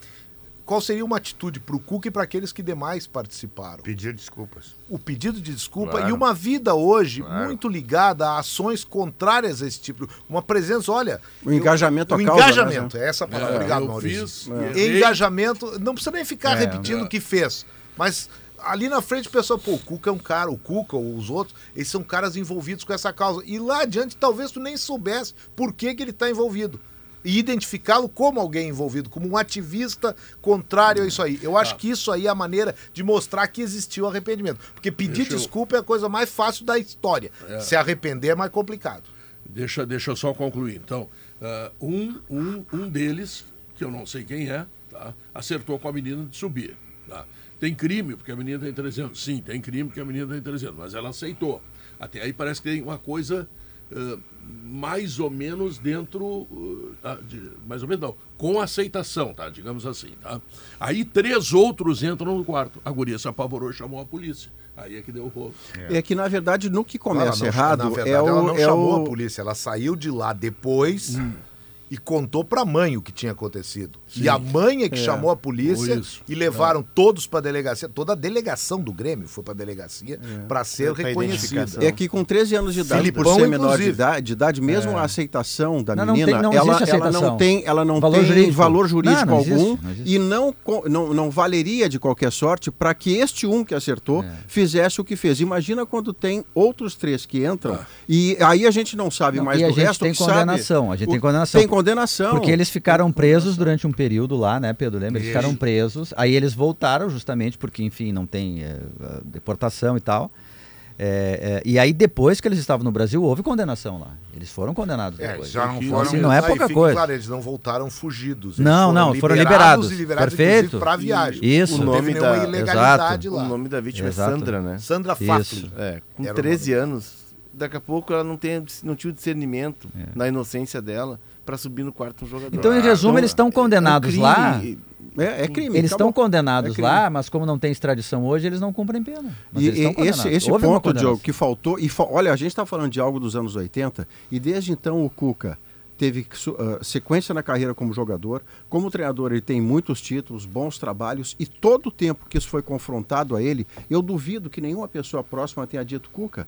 Qual seria uma atitude para o Cuca e para aqueles que demais participaram? Pedir desculpas. O pedido de desculpa Claro. e uma vida hoje Claro. muito ligada a ações contrárias a esse tipo. Uma presença, olha. O engajamento eu, à O causa, engajamento, né? é essa a palavra. É, Obrigado, eu Maurício. fiz, errei. Engajamento, não precisa nem ficar É, repetindo é. o que fez. Mas ali na frente o pessoal, pô, o Cuca é um cara, o Cuca ou os outros, eles são caras envolvidos com essa causa. E lá adiante talvez tu nem soubesse por que, que ele está envolvido. E identificá-lo como alguém envolvido, como um ativista contrário a isso aí. Eu acho Tá. que isso aí é a maneira de mostrar que existiu arrependimento. Porque pedir eu- desculpa é a coisa mais fácil da história. Se arrepender é mais complicado. Deixa, deixa eu só concluir. Então, ah, um, um, um deles, que eu não sei quem é, tá, acertou com a menina de subir. tá? Tem crime, porque a menina tem 13 anos. Sim, tem crime, porque a menina tem 13 anos, mas ela aceitou. Até aí parece que tem uma coisa ah, mais ou menos dentro. ah, de- mais ou menos não, com aceitação, tá? Digamos assim, tá? Aí três outros entram no quarto. A guria se apavorou e chamou a polícia. Aí é que deu o rolo. É que, na verdade, no que começa Ela não- errado, na verdade, é ela o. não é chamou o- a polícia, ela saiu de lá depois e contou pra mãe o que tinha acontecido. E a mãe é que chamou a polícia Isso. e levaram todos pra delegacia. Toda a delegação do Grêmio foi pra delegacia pra ser Pra reconhecida. É que com 13 anos de idade, por Filipão, ser menor de idade, de idade, mesmo a aceitação da Não, não menina, tem- não ela, ela não tem, ela não Valor tem jurídico. valor jurídico Não, não algum não existe. e não, não, não valeria de qualquer sorte para que este um que acertou É. fizesse o que fez. Imagina quando tem outros três que entram e aí a gente não sabe Não, mais e a do gente resto. tem sabe condenação, a gente tem condenação. Tem condenação. Porque eles ficaram presos durante um período lá, né, Pedro? Lembra? Eles ficaram presos. Aí eles voltaram justamente porque, enfim, não tem a deportação e tal. É, é, e aí, depois que eles estavam no Brasil, houve condenação lá. Eles foram condenados É, depois. já não Então, foram- assim, não é pouca coisa. Claro, eles não voltaram fugidos. Eles Não, não, foram liberados. e liberados Perfeito. para viagem. Isso. O nome da- ilegalidade O lá. nome da vítima Exato. é Sandra, né? Sandra. Fafli. É, com Era o 13 anos, daqui a pouco ela não, tem, não tinha o discernimento na inocência dela pra subir no quarto um jogador. Então, em resumo, eles estão condenados crime, lá. É, é crime. Eles estão acabou. condenados É lá, mas como não tem extradição hoje, eles não cumprem pena. Mas E, esse, esse Houve ponto. Diogo, que faltou. E fa- olha, a gente está falando de algo dos anos 80, e desde então o Cuca teve ah, sequência na carreira como jogador. Como treinador, ele tem muitos títulos, bons trabalhos, e todo o tempo que isso foi confrontado a ele, eu duvido que nenhuma pessoa próxima tenha dito, Cuca.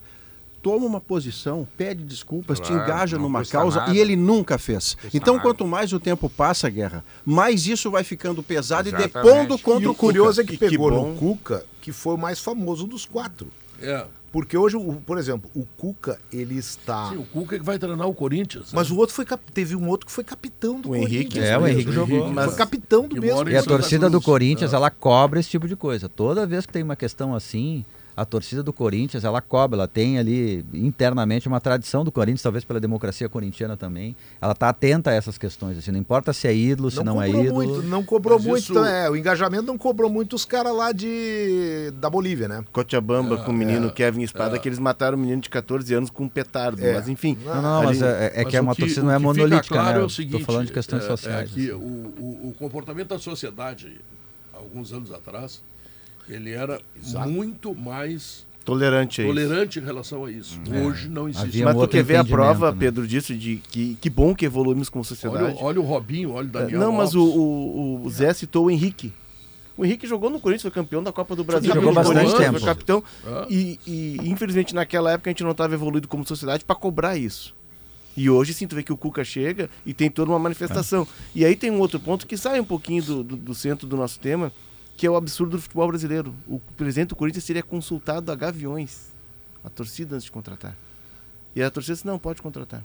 Toma uma posição, pede desculpas, te Claro, engaja não numa causa nada. e ele nunca fez. Então, nada. quanto mais o tempo passa, Guerra, mais isso vai ficando pesado e Exatamente. depondo E contra o o Cuca. curioso é que E que pegou bom. no Cuca, que foi o mais famoso dos quatro. É. Porque hoje, o- por exemplo, o Cuca, ele está. Sim, o Cuca é que vai treinar o Corinthians. né? Mas o outro foi cap- teve um outro que foi capitão do O Henrique. Corinthians. É, o mesmo. Henrique jogou. Mas foi capitão do Que mesmo. E a torcida do. Corinthians, É. ela cobra esse tipo de coisa. Toda vez que tem uma questão assim, a torcida do Corinthians, ela cobra. Ela tem ali internamente uma tradição do Corinthians, talvez pela democracia corintiana também. Ela está atenta a essas questões. Assim, não importa se é ídolo, se não, é cobrou ídolo. muito, não cobrou Mas muito. isso- é, o engajamento não cobrou muito os caras lá de da Bolívia, né? Cochabamba com o menino Kevin Espada, é. que eles mataram o menino de 14 anos com um petardo. É. Mas enfim. Não, não, ali- mas é, é Mas que é uma que- torcida não é monolítica, claro né? É o seguinte, Tô falando de questões é- sociais. É que assim. o, o- o comportamento da sociedade, alguns anos atrás, ele era muito mais Tolerante tolerante em relação a isso. Hoje não existe. Havia Mas um tu quer ver a prova, né? Pedro, disso, de que, que bom que evoluímos como olha, sociedade. olha o Robinho, olha o Daniel. Não, mas o, o, o Zé citou o Henrique. O Henrique jogou no Corinthians, foi campeão da Copa do Brasil. Jogou no bastante Corinthians, tempo. Foi capitão. Ah. E, e, infelizmente naquela época a gente não estava evoluído como sociedade para cobrar isso. E hoje sim, tu vê que o Cuca chega e tem toda uma manifestação. E aí tem um outro ponto que sai um pouquinho do, do, do centro do nosso tema, que é o absurdo do futebol brasileiro. O presidente do Corinthians seria consultado a Gaviões, a torcida antes de contratar. E a torcida disse, não, pode contratar.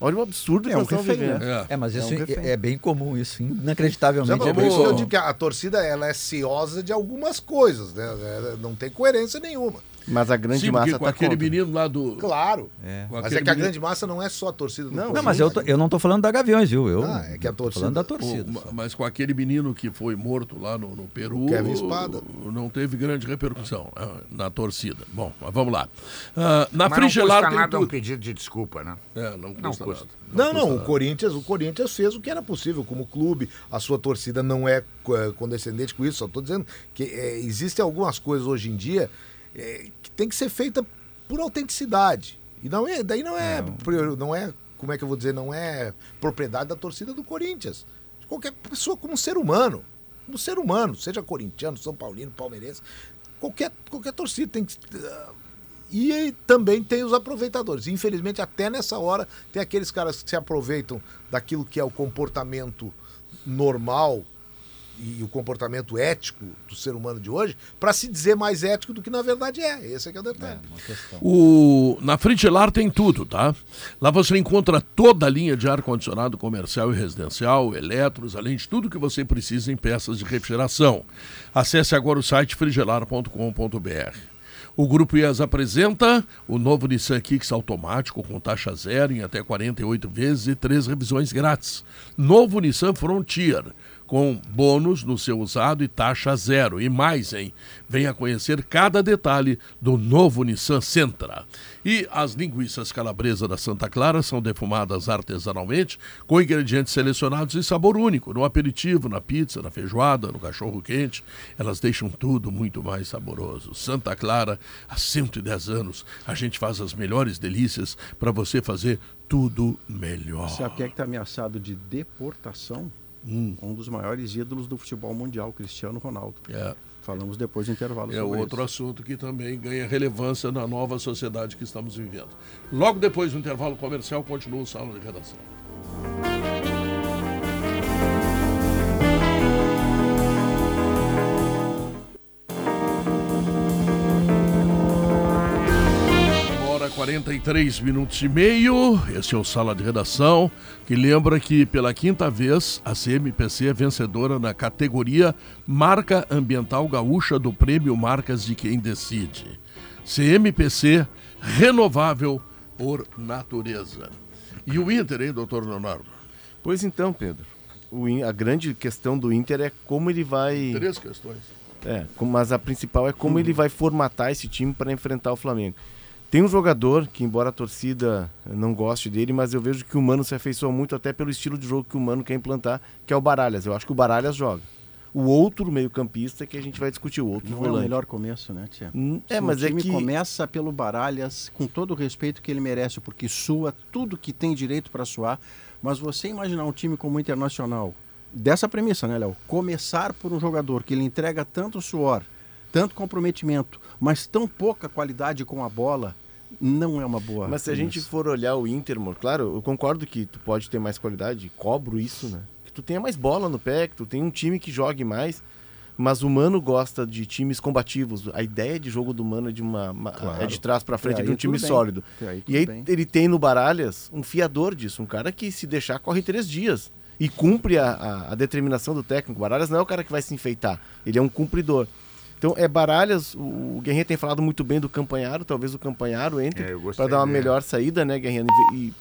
Olha o absurdo É que um refém, vivendo. É. É, mas É isso um é, refém. é bem comum, isso, inacreditavelmente. Sabe, é por bem isso que eu comum. a torcida ela é ciosa de algumas coisas, né? Não tem coerência nenhuma. Mas a grande Sim, massa com tá aquele contra. menino lá do. Claro. É. Mas é que a menino- grande massa não é só a torcida do Não, Não, mas eu, tô- eu não tô falando da Gaviões, viu? Eu Ah, é que a tô torcida- falando da o- torcida. ma- mas com aquele menino que foi morto lá no, no Peru, Kevin Espada. não teve grande repercussão ah, na torcida. Bom, mas vamos lá. Ah, na Mas não Frigelar custa tem nada um pedido de desculpa, né? É, não custa, Não custa. nada. Não, não, custa o nada. Corinthians, o Corinthians fez o que era possível como clube. A sua torcida não é eh, condescendente com isso. Só estou dizendo que eh, existem algumas coisas hoje em dia eh, que tem que ser feita por autenticidade. E não é, daí não é, prior- não é, como é que eu vou dizer, não é propriedade da torcida do Corinthians. De qualquer pessoa como ser humano, como ser humano, seja corintiano, são paulino, palmeirense, qualquer qualquer torcida tem que ah, e aí também tem os aproveitadores. Infelizmente, até nessa hora, tem aqueles caras que se aproveitam daquilo que é o comportamento normal e o comportamento ético do ser humano de hoje para se dizer mais ético do que na verdade é. Esse é que é o detalhe. O, na Frigelar tem tudo, tá? Lá você encontra toda a linha de ar-condicionado comercial e residencial, eletros, além de tudo que você precisa em peças de refrigeração. Acesse agora o site frigelar.com.br. O Grupo IES apresenta o novo Nissan Kicks automático com taxa zero em até 48 vezes e três revisões grátis. Novo Nissan Frontier com bônus no seu usado e taxa zero. E mais, hein? Venha conhecer cada detalhe do novo Nissan Sentra. E as linguiças calabresa da Santa Clara são defumadas artesanalmente com ingredientes selecionados e sabor único, no aperitivo, na pizza, na feijoada, no cachorro quente. Elas deixam tudo muito mais saboroso. Santa Clara, há 110 anos, a gente faz as melhores delícias para você fazer tudo melhor. Sabe quem é que está ameaçado de deportação? Um dos maiores ídolos do futebol mundial, Cristiano Ronaldo. É. Falamos depois do intervalo É outro isso. assunto que também ganha relevância na nova sociedade que estamos vivendo. Logo depois do intervalo comercial, continua o Sala de Redação. 43 minutos e meio. Esse é o Sala de Redação, que lembra que pela quinta vez a CMPC é vencedora na categoria Marca Ambiental Gaúcha do Prêmio Marcas de Quem Decide. CMPC, renovável por natureza. E o Inter, hein, doutor Leonardo? Pois então, Pedro. O a grande questão do Inter é como ele vai. Três questões. É, mas a principal é como Uhum. ele vai formatar esse time para enfrentar o Flamengo. Tem um jogador que, embora a torcida não goste dele, mas eu vejo que o Mano se afeiçoa muito até pelo estilo de jogo que o Mano quer implantar, que é o Baralhas. Eu acho que o Baralhas joga. O outro meio-campista que a gente vai discutir, o outro Não é o volante. melhor começo, né, Tia? Hum, É, mas o é time que. começa pelo Baralhas, com todo o respeito que ele merece, porque sua tudo que tem direito para suar. Mas você imaginar um time como o Internacional, dessa premissa, né, Léo? Começar por um jogador que ele entrega tanto suor, tanto comprometimento, mas tão pouca qualidade com a bola, não é uma boa. Mas se a gente for olhar o Inter, amor, claro, eu concordo que tu pode ter mais qualidade, cobro isso, né? Que tu tenha mais bola no pé, que tu tenha um time que jogue mais. Mas o Mano gosta de times combativos. A ideia de jogo do Mano é de uma, uma- Claro. é de trás pra frente, é de um time sólido. E aí E aí bem. ele tem no Baralhas um fiador disso, um cara que se deixar corre três dias e cumpre a, a- a determinação do técnico. Baralhas não é o cara que vai se enfeitar, ele é um cumpridor. Então é Baralhas, o, Guerrinha tem falado muito bem do Campanharo, talvez o Campanharo entre É, eu para dar uma dele. melhor saída, né, Guerrinha? E,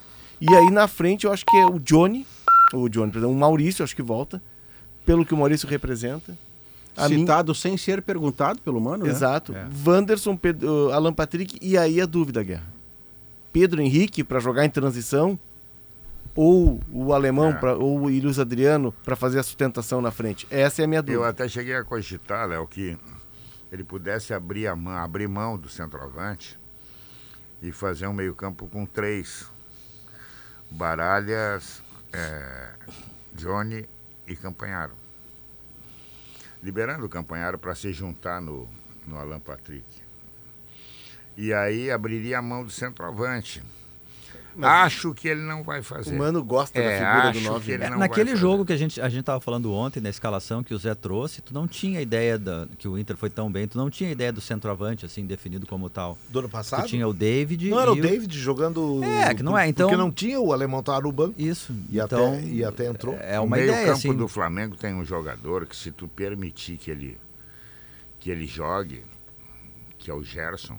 e aí na frente eu acho que é o Johnny, o Johnny, perdão, o Maurício acho que volta, pelo que o Maurício representa. A mim- Citado sem ser perguntado pelo Mano, né? Exato. Wanderson, Pedro, Alan Patrick e aí a dúvida, Guerra. Pedro Henrique para jogar em transição ou o alemão É. pra, ou o Luiz Adriano para fazer a sustentação na frente? Essa é a minha Eu dúvida. até cheguei a cogitar, Léo, que ele pudesse abrir, a mão, abrir mão do centroavante e fazer um meio-campo com três. Baralhas, é, Johnny e Campanharo. Liberando o Campanharo para se juntar no, no Alan Patrick. E aí abriria a mão do centroavante. Acho que ele não vai fazer. O Mano gosta É, da figura do acho que 9. ele É, não naquele vai jogo fazer. que a gente a gente tava falando ontem na escalação que o Zé trouxe, tu não tinha ideia da, que o Inter foi tão bem, tu não tinha ideia do centroavante assim definido como tal. Do ano Tu passado? tinha o David Não era o David jogando. É, que não é, então- Porque não tinha, o alemão tava no banco. Isso. E, então até, e até entrou. é o uma meio ideia campo assim. do Flamengo tem um jogador que se tu permitir que ele que ele jogue, que é o Gerson,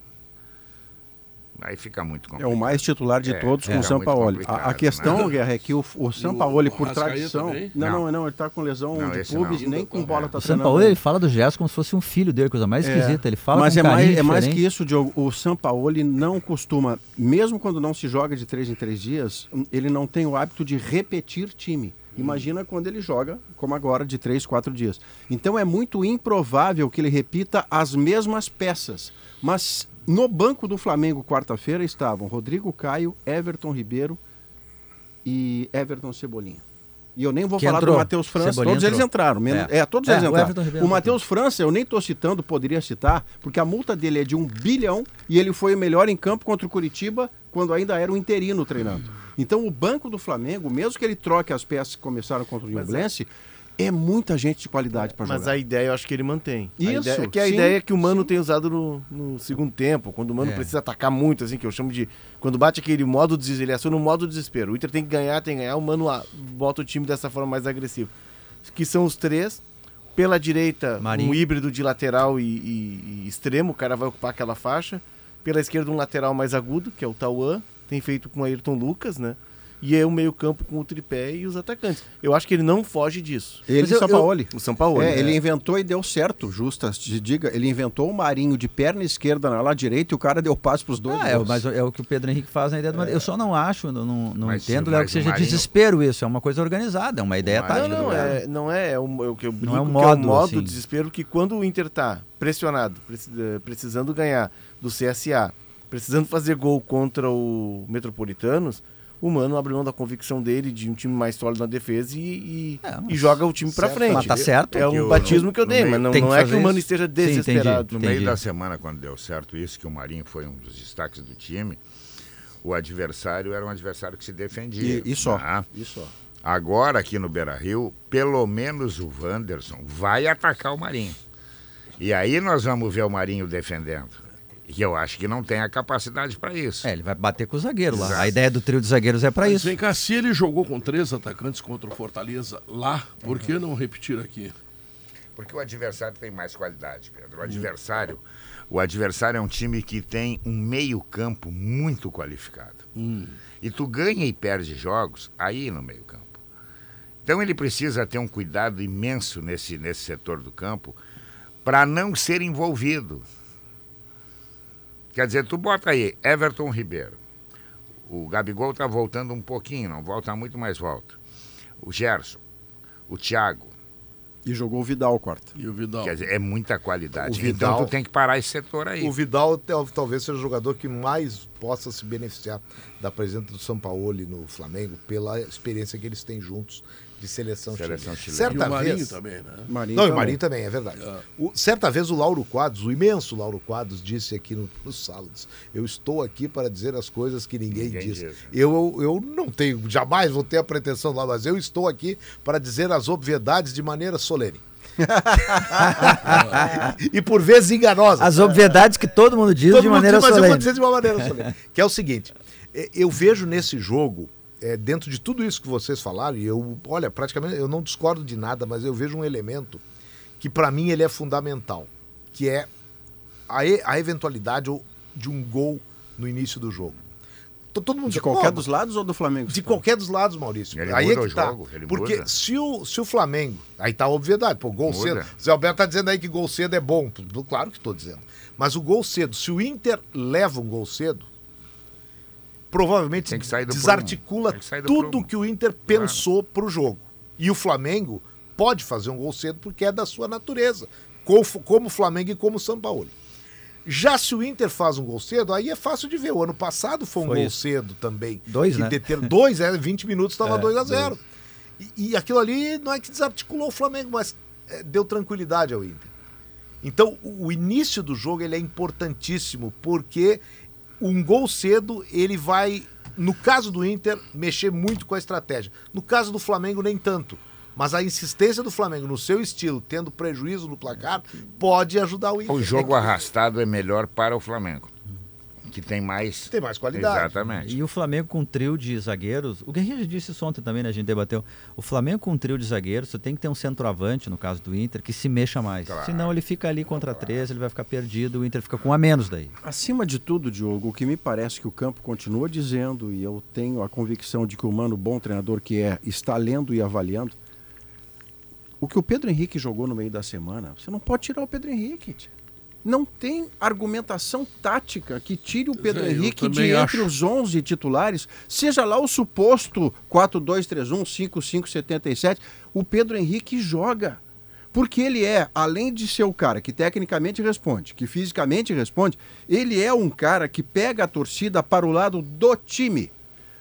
aí fica muito É complicado. o mais titular de É, todos é, com o Sampaoli. A, a questão, né? Guerra, é que o, o Sampaoli, o por tradição. Não, não, Não. ele tá com lesão Não, de pubis, nem com bola tá O. Sampaoli, ele fala do Gerson como se fosse um filho dele, coisa mais É, esquisita. Ele fala Mas com é mais, é mais que isso, Diogo. O Sampaoli não costuma, mesmo quando não se joga de três em três dias, ele não tem o hábito de repetir time. Imagina quando ele joga, como agora, de três, quatro dias. Então é muito improvável que ele repita as mesmas peças. Mas no banco do Flamengo, quarta-feira, estavam Rodrigo Caio, Everton Ribeiro e Everton Cebolinha. E eu nem vou Que falar entrou. do Matheus França, Cebolinha todos eles entrou. entraram. menos- É. É, todos É, eles o entraram. Ribeiro O Matheus França, eu nem estou citando, poderia citar, porque a multa dele é de um bilhão e ele foi o melhor em campo contra o Curitiba quando ainda era um interino treinando. Então o banco do Flamengo, mesmo que ele troque as peças que começaram contra o Nublense, é muita gente de qualidade para Mas jogar. a ideia eu acho que ele mantém. A Isso, ideia- que a sim, ideia que o Mano sim. tem usado no, no segundo tempo, quando o Mano É. precisa atacar muito, assim, que eu chamo de. Quando bate aquele modo desespero, ele aciona o modo desespero. O Inter tem que ganhar, tem que ganhar, o Mano ah, bota o time dessa forma mais agressiva. Que são os três. Pela direita, Marinho. um híbrido de lateral e, e- e extremo, o cara vai ocupar aquela faixa. Pela esquerda, um lateral mais agudo, que é o Tauan, tem feito com o Ayrton Lucas, né? E é o meio-campo com o tripé e os atacantes. Eu acho que ele não foge disso. Ele Mas e eu- Sampaoli. O São Paulo. É, ele inventou e deu certo, justa se diga. Ele inventou o Marinho de perna esquerda na lá direita e o cara deu passe pros dois. Ah, é, o- mas é o que o Pedro Henrique faz na ideia do Eu só não acho, não, não, não Mas entendo, Léo, que o seja Marinho- desespero isso. É uma coisa organizada, é uma ideia Marinho- tática. Não, não, é, não é, é, o, é o que eu brinco, Não é um modo, é o modo assim. desespero que quando o Inter tá pressionado, eh, precisando ganhar do CSA, precisando fazer gol contra o Metropolitanos, o Mano abre mão da convicção dele de um time mais sólido na defesa e, e, É, e joga o time pra Certo, frente. Mas tá certo. É Que um batismo que eu dei, meio- mas não, não é que o Mano isso. esteja Sim, entendi. desesperado. No Entendi. meio da semana, quando deu certo isso, que o Marinho foi um dos destaques do time, o adversário era um adversário que se defendia. E, e só. tá? E só. Agora, aqui no Beira Rio, pelo menos o Wanderson vai atacar o Marinho. E aí nós vamos ver o Marinho defendendo. E eu acho que não tem a capacidade para isso. É, ele vai bater com o zagueiro lá. Exato. A ideia do trio de zagueiros é pra Mas isso. vem cá, se ele jogou com três atacantes contra o Fortaleza lá, por que não repetir aqui? Porque o adversário tem mais qualidade, Pedro. O adversário O adversário é um time que tem um meio-campo muito qualificado. E tu ganha e perde jogos aí no meio-campo. Então ele precisa ter um cuidado imenso nesse, nesse setor do campo para não ser envolvido. Quer dizer, tu bota aí Everton Ribeiro. O Gabigol tá voltando um pouquinho, não volta muito, mas volta. O Gerson, o Thiago. E jogou o Vidal quarta. E o Vidal. Quer dizer, é muita qualidade. O Vidal- Então tu tem que parar esse setor aí. O Vidal tal- talvez seja o jogador que mais possa se beneficiar da presença do São Paulo no Flamengo pela experiência que eles têm juntos de seleção, Seleção chilena. chilena. E o Certa Marinho vez, também, né? Marinho Não, e o também. Marinho também, é verdade. O- certa vez o Lauro Quadros, o imenso Lauro Quadros, disse aqui no, no Sábados, eu estou aqui para dizer as coisas que ninguém, Ninguém diz. diz. Eu, eu não tenho, jamais vou ter a pretensão lá, mas eu estou aqui para dizer as obviedades de maneira solene. e por vezes enganosa. As obviedades que todo mundo diz Todo de mundo maneira diz, mas eu vou solene. dizer de uma maneira solene. que é o seguinte: é, eu vejo nesse jogo, é, dentro de tudo isso que vocês falaram, e eu, olha, praticamente eu não discordo de nada, mas eu vejo um elemento que para mim ele é fundamental, que é a, e- a eventualidade ou- de um gol no início do jogo. To- Todo mundo De diz, qualquer "Como? dos lados ou do Flamengo? De qualquer dos lados, Maurício. Ele aí muda é que o tá. jogo, ele Porque muda. se o, se o Flamengo. Aí tá a obviedade, pô, gol Muda. cedo. Zé Alberto tá dizendo aí que gol cedo é bom. Claro que tô dizendo. Mas o gol cedo, se o Inter leva um gol cedo, provavelmente Tem que sair do desarticula prumo. Tem que sair do tudo prumo. que o Inter pensou pro jogo. E o Flamengo pode fazer um gol cedo porque é da sua natureza. Como, como o Flamengo e como o São Paulo. Já se o Inter faz um gol cedo, aí é fácil de ver. O ano passado foi um Foi gol isso. cedo também. Dois, né? deter- dois, é, 20 minutos estava É, 2 a 0 e, e aquilo ali não é que desarticulou o Flamengo, mas é, deu tranquilidade ao Inter. Então, o, o início do jogo ele é importantíssimo, porque um gol cedo ele vai, no caso do Inter, mexer muito com a estratégia. No caso do Flamengo, nem tanto. Mas a insistência do Flamengo no seu estilo, tendo prejuízo no placar, pode ajudar o Inter. O jogo arrastado é melhor para o Flamengo, que tem mais. Tem mais qualidade. Exatamente. E o Flamengo com um trio de zagueiros, o já disse isso ontem também, né? A gente debateu. O Flamengo com um trio de zagueiros, você tem que ter um centroavante, no caso do Inter, que se mexa mais. Claro. Senão ele fica ali contra três, ele vai ficar perdido, o Inter fica com um a menos daí. Acima de tudo, Diogo, o que me parece que o campo continua dizendo, e eu tenho a convicção de que o Mano, bom treinador que é, está lendo e avaliando. O que o Pedro Henrique jogou no meio da semana, você não pode tirar o Pedro Henrique. tio. Não tem argumentação tática que tire o Pedro É, Henrique de também entre acho. os 11 titulares, seja lá o suposto 4-2-3-1, 5-5-77. O Pedro Henrique joga. Porque ele é, além de ser o cara que tecnicamente responde, que fisicamente responde, ele é um cara que pega a torcida para o lado do time.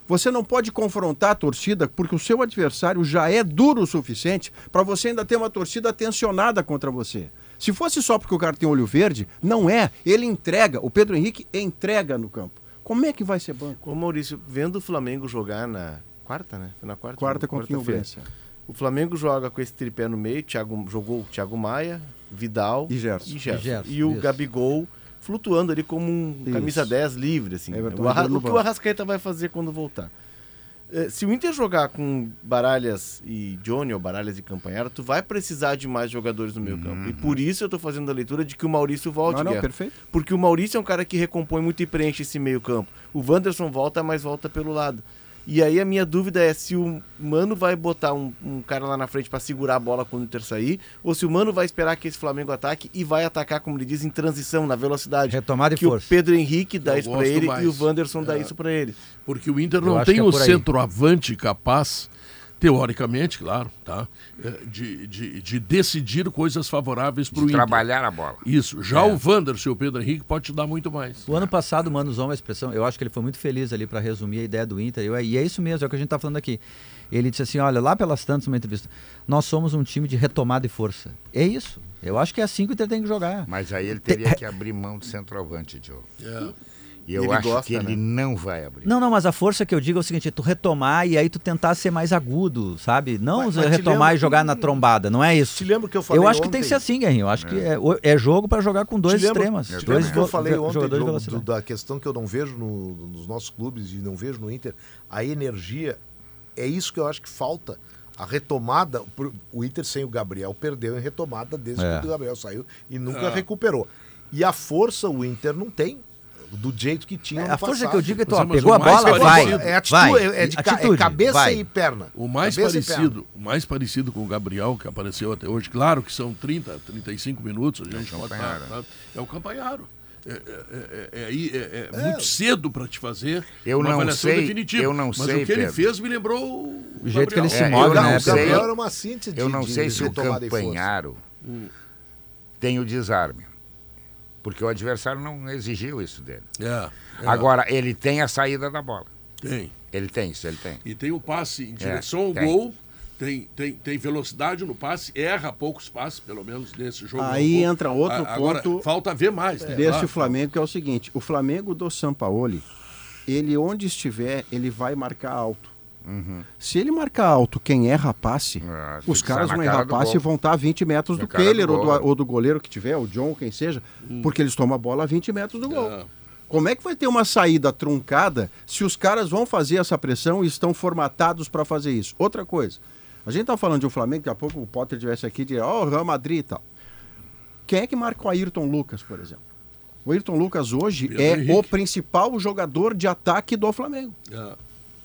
Você não pode confrontar a torcida porque o seu adversário já é duro o suficiente para você ainda ter uma torcida tensionada contra você. Se fosse só porque o cara tem olho verde, não é. Ele entrega. O Pedro Henrique entrega no campo. Como é que vai ser banco? Ô Maurício, vendo o Flamengo jogar na quarta, né? Foi na quarta? Quarta contra o quarta-feira. Umbrense. O Flamengo joga com esse tripé no meio, Thiago, jogou o Thiago Maia, Vidal E Gerson. E, Gerson. E Gerson, E o isso. Gabigol flutuando ali como um Isso. camisa 10 livre, assim. Everton O, o que o. Arrascaeta vai fazer quando voltar? Eh, Se o Inter jogar com Baralhas e Johnny, ou Baralhas e Campanharo, tu vai precisar de mais jogadores no meio campo. E por isso eu tô fazendo a leitura de que o Maurício volte, Não, não, Guerra. perfeito. Porque o Maurício é um cara que recompõe muito e preenche esse meio campo. O Wanderson volta, mas volta pelo lado. E aí a minha dúvida é se o Mano vai botar um, um cara lá na frente para segurar a bola quando o Inter sair, ou se o Mano vai esperar que esse Flamengo ataque e vai atacar, como ele diz, em transição, na velocidade. Retomada e que força. o Pedro Henrique dá Eu isso para gosto ele mais. e o Wanderson dá É. isso para ele. Porque o Inter não tem é o aí. centroavante capaz, teoricamente, claro, tá? É, De, de, de decidir coisas favoráveis para o Inter. trabalhar a bola. Isso. Já É. o Wanderson e o Pedro Henrique pode te dar muito mais. O ano passado o Mano usou uma expressão, eu acho que ele foi muito feliz ali para resumir a ideia do Inter, eu- e é isso mesmo, é o que a gente tá falando aqui. Ele disse assim, olha, lá pelas tantas, numa entrevista, nós somos um time de retomada e força. É isso. Eu acho que é assim que o Inter tem que jogar. Mas aí ele teria que abrir mão do centroavante, Diogo. É. E eu Ele acho gosta, que ele né? não vai abrir. Não, não, mas a força que eu digo é o seguinte, é tu retomar e aí tu tentar ser mais agudo, sabe? Não Mas- mas retomar e jogar na trombada, não é isso. Te lembro que eu falei Eu acho que tem ontem- que ser assim, Guerrinho. Eu acho que é, o- é jogo para jogar com dois Te lembro- extremas. te dois que eu falei ontem do- do- da questão que eu não vejo no- nos nossos clubes e não vejo no Inter, a energia, é isso que eu acho que falta. A retomada, o Inter sem o Gabriel perdeu em retomada desde É. que o Gabriel saiu e nunca recuperou. E a força o Inter não tem. Do jeito que tinha É, a força passado. que eu digo é tu ó, pegou o a bola, parecido- vai. É atitude, vai. é, de é Atitude, cabeça vai. e perna. O mais Cabeça parecido, o mais parecido com o Gabriel, que apareceu até hoje, claro que são 30, 35 minutos, a gente pode Campanharo. tá- é o Campanharo. É, é- é- é aí, é- é muito cedo para te fazer Eu uma não avaliação sei, definitiva. eu não Mas sei, o que ele Pedro. fez me lembrou o, O jeito que ele se É, move, eu né? não o sei. Gabriel era uma síntese de Eu não de sei se o e. Campanharo tem o desarme. Porque o adversário não exigiu isso dele. É, é, Agora, ele tem a saída da bola. tem. Ele tem isso, ele tem. E tem o passe em direção ao tem. gol, tem, tem, tem velocidade no passe, erra poucos passes, pelo menos nesse jogo. Aí gol. entra outro A- agora, ponto Falta ver mais. né? desse Claro. Flamengo, que é o seguinte: o Flamengo do Sampaoli, ele onde estiver, ele vai marcar alto. Se ele marcar alto quem erra passe, Ah, os caras vão cara errar do passe e vão estar a 20 metros Na do cara do ou do, ou do goleiro que tiver, o John, quem seja, porque eles tomam a bola a 20 metros do gol. É. Como é que vai ter uma saída truncada se os caras vão fazer essa pressão e estão formatados para fazer isso? Outra coisa, a gente tá falando de um Flamengo, daqui a pouco o Potter tivesse aqui de, ó, o Real Madrid e tal. Quem é que marca o Ayrton Lucas, por exemplo? O Ayrton Lucas hoje Pedro é Henrique. o principal jogador de ataque do Flamengo. É.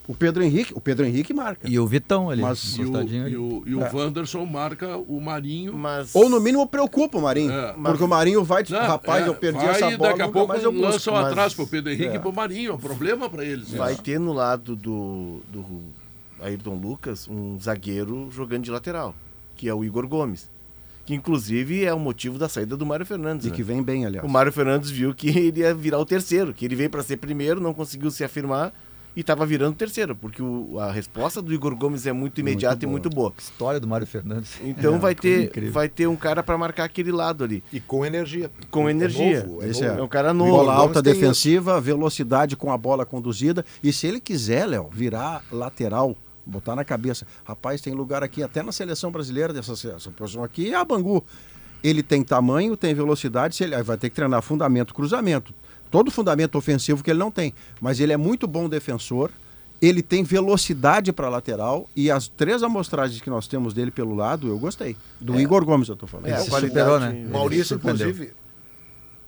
O Pedro Henrique, o Pedro Henrique marca. E o Vitão ali, Mas- E o, encostadinho e ali. o, e o É. Wanderson marca o Marinho. Mas. Ou no mínimo preocupa o Marinho. É. Porque o Marinho vai, Não, rapaz, é, eu perdi vai essa bola, daqui a pouco mais eu busco. lançam mas- atrás pro Pedro Henrique É. e pro Marinho. É um problema para eles. Vai ter no lado do, do Ayrton Lucas um zagueiro jogando de lateral, que é o Igor Gomes. Que inclusive é o motivo da saída do Mário Fernandes. E né? que vem bem, aliás. O Mário Fernandes viu que ele ia virar o terceiro, que ele veio para ser primeiro, não conseguiu se afirmar e estava virando terceiro, porque o- a resposta do Igor Gomes é muito imediata e muito boa. História do Mário Fernandes. Então É, vai ter incrível. vai ter um cara para marcar aquele lado ali, E com energia. com É energia. novo, é Esse novo. É um cara novo. Bola alta defensiva, velocidade com a bola conduzida. E se ele quiser, Léo, virar lateral, botar na cabeça. Rapaz, tem lugar aqui, até na seleção brasileira dessa essa posição aqui, é a Bangu. Ele tem tamanho, tem velocidade, se ele vai ter que treinar fundamento, cruzamento. Todo fundamento ofensivo que ele não tem. Mas ele é muito bom defensor. Ele tem velocidade para lateral e as três amostragens que nós temos dele pelo lado, eu gostei. Do Igor Gomes, eu tô falando. É, se qualidade- superou, né? Ele Maurício, inclusive,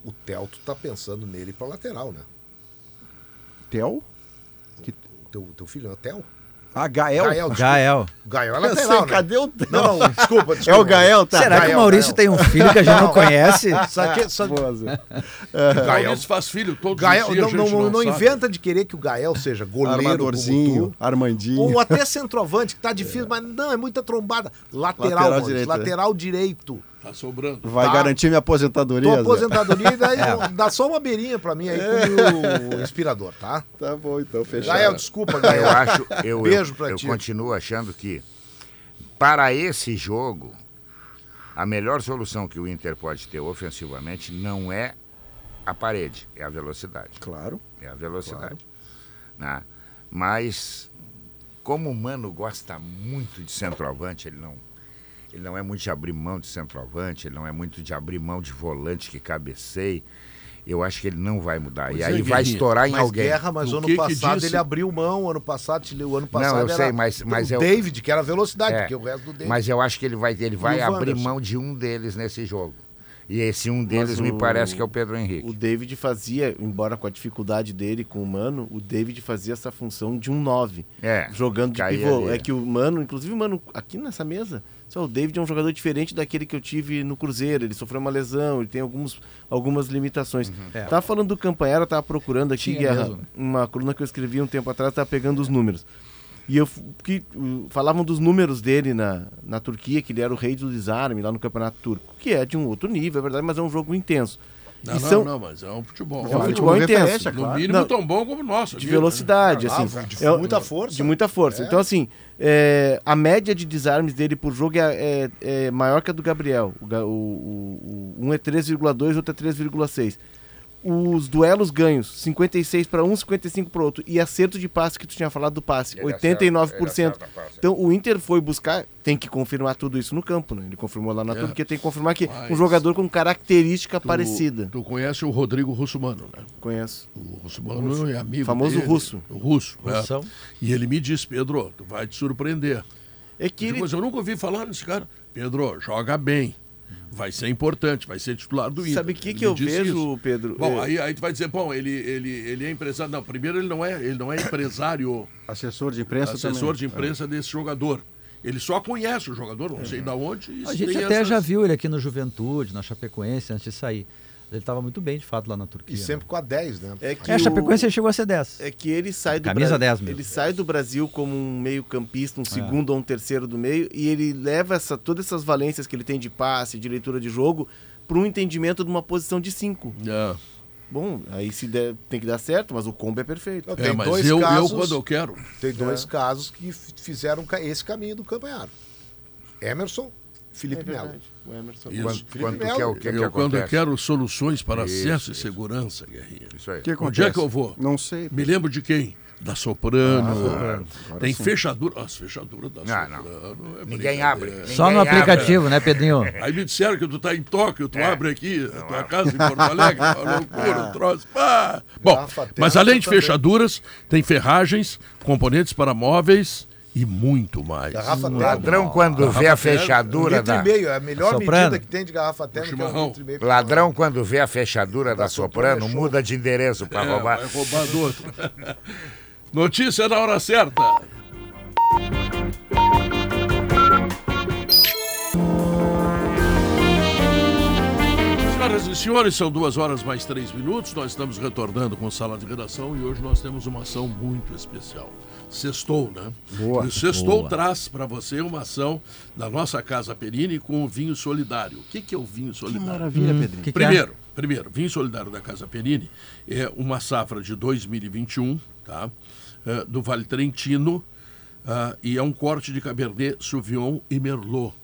o Telto tá pensando nele pra lateral, né? Tel? O teu, teu filho é o Tel? Ah, Gael. Gael, desculpa. Gael. Gael é lateral, sei, né? cadê o? Não, não, desculpa, É desculpa. o Gael, tá? Será que Gael, o Maurício Gael. tem um filho que a gente não conhece? Sabe que- sabe- O Gael, Maurício faz filho todos Gael, os dias, não, não, não, não inventa de querer que o Gael seja goleiro Armadorzinho, tu, Armandinho. ou até centroavante, que tá difícil, mas não, é muita trombada. Lateral, Lateral Maurício, direito, né? lateral direito. Tá sobrando. Vai Tá. garantir minha aposentadoria? Tua aposentadoria e daí É. dá só uma beirinha pra mim aí com o inspirador, tá? Tá bom, então, fechado. Gael, desculpa, Eu Gael. acho, eu, Beijo eu, pra eu ti. continuo achando que para esse jogo a melhor solução que o Inter pode ter ofensivamente não é a parede, é a velocidade. Claro. É a velocidade. Né? Mas como o Mano gosta muito de centroavante, ele não ele não é muito de abrir mão de centroavante, ele não é muito de abrir mão de volante que cabeceie. Eu acho que ele não vai mudar. Pois e é, aí vai estourar em Mas alguém. guerra, mas O ano que que passado disse? ele abriu mão, ano passado, o ano passado eu era sei, mas- mas o eu- David, que era velocidade, É, porque o resto do David... Mas eu acho que ele vai, ele vai o abrir mão de um deles nesse jogo. E esse um deles Mas me o- parece que é o Pedro Henrique. O David fazia, embora com a dificuldade dele com o Mano, o David fazia essa função de um 9. É, jogando de pivô. ali. É que o Mano, inclusive o Mano, aqui nessa mesa, o David é um jogador diferente daquele que eu tive no Cruzeiro. Ele sofreu uma lesão, ele tem alguns, algumas limitações. É. Tava falando do Campanhara, tava procurando aqui, Tinha Guerra, mesmo, né? uma coluna que eu escrevi um tempo atrás, tava pegando os números. E eu que falavam dos números dele na, na Turquia, que ele era o rei do desarme lá no Campeonato Turco, que é de um outro nível, é verdade, mas é um jogo intenso. Não, E não, são- não, mas é um futebol. É um Vai, futebol intenso. referência, No claro. mínimo Não, tão bom como o nosso. de né? velocidade, Ah, assim. de É- muita força. De muita força. É. Então, assim, é, a média de desarmes dele por jogo é, é- é maior que a do Gabriel. O, o- o- um é 3,2, outro é 3,6. Os duelos ganhos, 56 para um, 55 para outro. E acerto de passe que tu tinha falado do passe, Ele 89%. acerta- passe. Então o Inter foi buscar, tem que confirmar tudo isso no campo, né? Ele confirmou lá na É. Turquia, tem que confirmar que Mas- um jogador com característica Tu- parecida. Tu conhece o Rodrigo Russumano, né? Conheço. O Russumano é amigo Famoso dele, russo. O russo. é. Russão. E ele me disse, Pedro, tu vai te surpreender. É que Eu ele, mas eu nunca ouvi falar nesse cara. Pedro, joga bem. Vai ser importante, vai ser titular do Inter. Sabe o que, Ele que eu vejo, isso. Pedro? Bom, É, aí, aí tu vai dizer, bom, ele, ele, ele é empresário. Não, primeiro ele não é, ele não é empresário, Assessor de imprensa assessor também. de imprensa desse jogador. Ele só conhece o jogador, não sei de onde. e A gente até essas- já viu ele aqui no Juventude, na Chapecoense, antes de sair. Ele estava muito bem, de fato, lá na Turquia. E sempre com a 10, né? é que É, a Chapecoense ele chegou a ser 10. É que ele sai do Camisa Bra- 10 mesmo. Ele sai do Brasil como um meio-campista, É. um segundo ou um terceiro do meio, e ele leva essa, todas essas valências que ele tem de passe, de leitura de jogo, para um entendimento de uma posição de 5. É. Bom, aí se der, tem que dar certo, mas o combo é perfeito. Não, É, tem mas dois eu, casos, eu, quando eu quero. Tem dois casos que fizeram esse caminho do Campanharo. Emerson, Felipe É Melo. O Emerson. Isso. Quando, Felipe quando tu Melo, quer o que, que eu, quando eu quero soluções para Isso, acesso e isso. segurança, Guerrinha. Isso aí. O que Onde é que eu vou? Não sei. Me lembro de quem? Da Soprano. Agora Tem sim. fechadura. As fechaduras da Não, não. Soprano. é Ninguém abre. brincadeira. Só no Ninguém abre. aplicativo, né, Pedrinho? Aí me disseram que tu tá em Tóquio, tu É. abre aqui, a tua casa em Porto Alegre, uma loucura, um troço. Pá. Bom, mas além de também. fechaduras, tem ferragens, componentes para móveis e muito mais. Garrafa térmica. ladrão, quando Garrafa vê a fechadura litro da... e meio, é a melhor Soprano. medida que tem de garrafa térmica. é um litro e meio Ladrão, quando vê a fechadura da Soprano Soprano, é muda de endereço para É, roubar. vai roubar do outro. Notícia na hora certa. Senhoras e senhores, são duas horas mais três minutos. Nós estamos retornando com sala de redação e hoje nós temos uma ação muito especial. Sextou, né? Boa. E o Sextou Boa. traz para você uma ação da nossa Casa Perini com o vinho solidário. O que, que é o vinho solidário? Maravilha, Pedrinho. Que que é? Primeiro, primeiro, vinho solidário da Casa Perini é uma safra de 2021, tá? É, do Vale Trentino, ah, e é um corte de Cabernet Sauvignon e Merlot,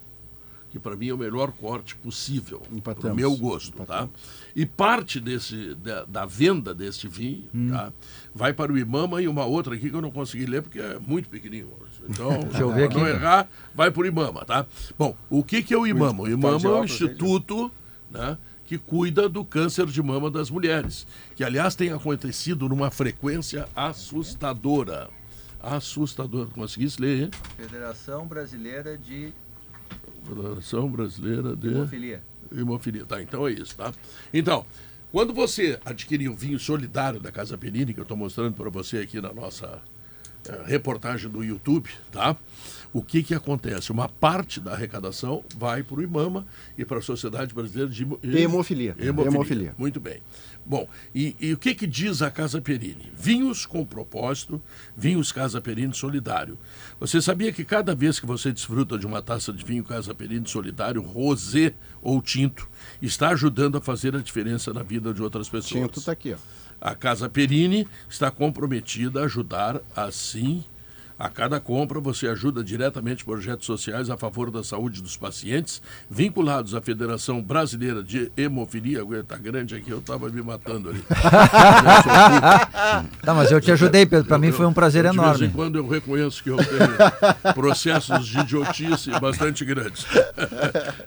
que para mim é o melhor corte possível, para o Empatamos. meu gosto, tá? E parte desse, da, da venda deste vinho, Hum. tá? Vai para o Imama e uma outra aqui que eu não consegui ler porque é muito pequenininho. Então, Deixa eu ver para não aqui. errar, vai para o Imama, tá? Bom, o que, que é o Imama? O Imama é um instituto né, que cuida do câncer de mama das mulheres, que aliás tem acontecido numa frequência assustadora. Assustadora. Conseguisse ler, hein? Federação Brasileira de Federação Brasileira de Hemofilia. Hemofilia. Tá, então é isso, tá? Então, quando você adquirir o vinho solidário da Casa Perini, que eu estou mostrando para você aqui na nossa eh, reportagem do YouTube, tá? O que que acontece? Uma parte da arrecadação vai para o Imama e para a Sociedade Brasileira de Hemo- Hemofilia. Hemofilia. Hemofilia. Muito bem. Bom, e, e o que que diz a Casa Perini? Vinhos com propósito, vinhos Casa Perini Solidário. Você sabia que cada vez que você desfruta de uma taça de vinho Casa Perini Solidário, rosé ou tinto, está ajudando a fazer a diferença na vida de outras pessoas? Tinto tá aqui, ó. A Casa Perini está comprometida a ajudar assim. A cada compra, você ajuda diretamente projetos sociais a favor da saúde dos pacientes, vinculados à Federação Brasileira de Hemofilia. Está grande aqui, eu estava me matando ali. Tá, mas eu te ajudei, Pedro. Pra mim foi um prazer Eu, De vez enorme. em quando eu reconheço que eu tenho processos de idiotice bastante grandes.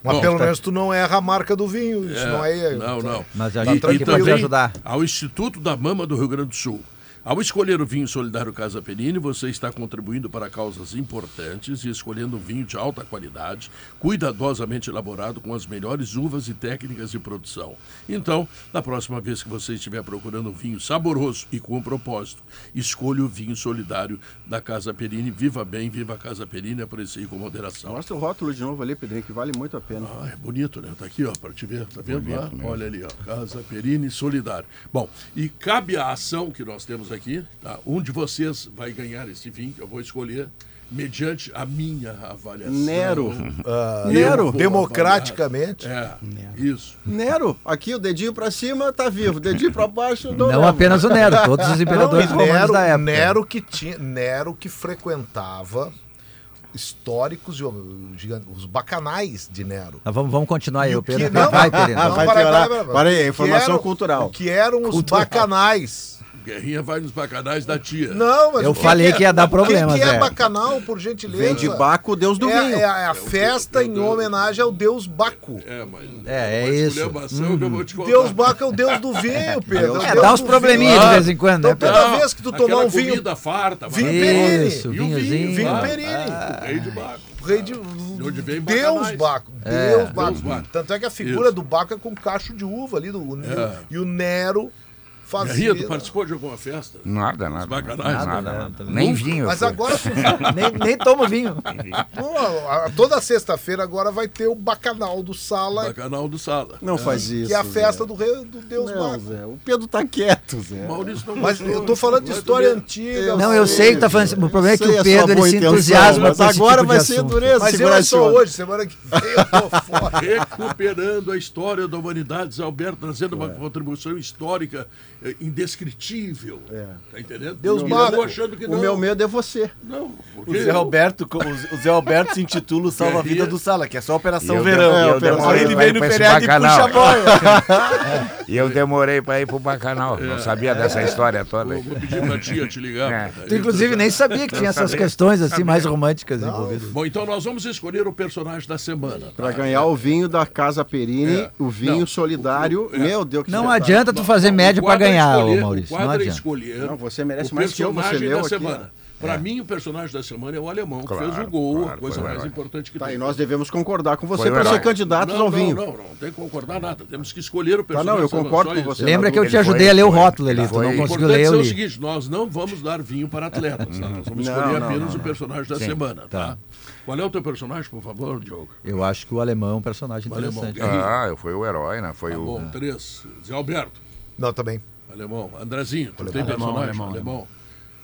Mas Bom, pelo tá- menos tu não erra a marca do vinho. Isso não é. Não, não. Mas a Tá gente tá pra tranquilo. te ajudar. Ao Instituto da Mama do Rio Grande do Sul. Ao escolher o vinho solidário Casa Perini, você está contribuindo para causas importantes e escolhendo um vinho de alta qualidade, cuidadosamente elaborado com as melhores uvas e técnicas de produção. Então, na próxima vez que você estiver procurando um vinho saboroso e com propósito, escolha o vinho solidário da Casa Perini. Viva bem, viva a Casa Perini, aprecie com moderação. Mostra o rótulo de novo ali, Pedrinho, que vale muito a pena. Ah, é bonito, né? Tá aqui, ó, para te ver. Tá vendo lá? Olha ali, ó. Casa Perini Solidário. Bom, e cabe a ação que nós temos aqui, tá? Um de vocês vai ganhar esse vinho que eu vou escolher mediante a minha avaliação. Nero. Ah, Nero. Democraticamente. É, isso. Nero, aqui o dedinho pra cima tá vivo, o dedinho pra baixo não. Não apenas o Nero, todos os imperadores Não, romanos Nero, da época. Nero que tinha, Nero que frequentava históricos e os bacanais de Nero. Mas vamos, vamos continuar aí, o Pedro. que- não, vai, Ah, Pedro. vai para, piorar. para, para. Para aí, Que informação eram- cultural. O que eram os bacanais. Guerrinha vai nos bacanais da tia. Não, mas Eu o que falei é- que ia dar o problemas, que, que é é. bacanal, por gentileza? Vem de Baco, deus do é, vinho. é a- é a festa em homenagem ao deus Baco. É, mas É, é isso. esculhambação que eu vou te contar. Deus Baco é o deus do vinho, Pedro. É, o dá uns probleminhas de vez em quando, né, Então, toda vez que tu tomar um vinho, comida farta. vinho. Perini. Isso, E o vinhozinho. vinho. Perini. O rei de Baco. rei de, De onde vem Deus. Baco. É, Deus Baco. Deus Baco. Tanto é que a figura Isso. do Baco é com cacho de uva ali. Do, É. E o Nero fazia. Tu participou de alguma festa? Nada, nada. Bacanais? Nada, Nada, nada. Nem vinho. Mas agora, nem, nem tomo vinho. Pô, toda sexta-feira agora vai ter o bacanal do Sala, Bacanal do Sala. Não faz isso. que é a festa Zé. do, rei, do Deus Não. Zé. O Pedro tá quieto, Zé. Maurício não Mas gostou, eu tô falando de é história antiga. Não, eu sei que tá falando. O problema é que o a Pedro ele se entusiasma mas agora tipo vai ser assunto. dureza. Mas eu é só hoje, semana que vem eu tô fora. Recuperando a história da humanidade, Zé Alberto trazendo uma contribuição histórica eh, indescritível. Tá entendendo? Deus tô achando que O não. meu medo é você. Não, O Zé Alberto, o Zé Alberto se intitula o Salva-Vida Guerrinha. do Sala, que é só Operação eu Verão. dem- É, eu demorei Aí ele ir no feriado e bacanal. puxa a boia. E eu demorei pra ir pro bacanal. Não sabia dessa história toda. eu vou pedir pra tia te ligar. É. Tu, inclusive, nem sabia que tinha essas sabia. questões assim mais românticas envolvidas. Bom, então nós vamos escolher o personagem da semana. Pra ganhar o vinho da Casa Perini, É. o vinho Não, solidário. o- é. Meu Deus, que Não adianta tu fazer O média pra quadro é ganhar, escolher- Maurício. O Não quadro é adianta. escolher. Não, você merece o mais que eu, você leu da semana. Pra mim, o personagem da semana é o alemão, que Claro, fez o gol, a claro, coisa foi o mais herói. importante que Tá, tem. e nós devemos concordar com você o para ser candidatos não, ao vinho. Não, não, não tem que concordar nada. Temos que escolher o Tá, personagem. não, eu concordo com você. Lembra que eu Ele te ajudei foi- a ler o rótulo ali, tu não O conseguiu importante ler, é eu o seguinte, nós não vamos dar vinho para atletas, tá? Nós vamos Não, escolher não, apenas não, o personagem da Sim. semana, tá? Qual é o teu personagem, por favor, Diogo? Eu acho que o alemão é um personagem O alemão, interessante. Guerrinha. Ah, eu fui o herói, né? Foi Tá o. bom, três. Zé Alberto, Não, também. Alemão. Andrezinho, tu tem Alemão, personagem? alemão, alemão.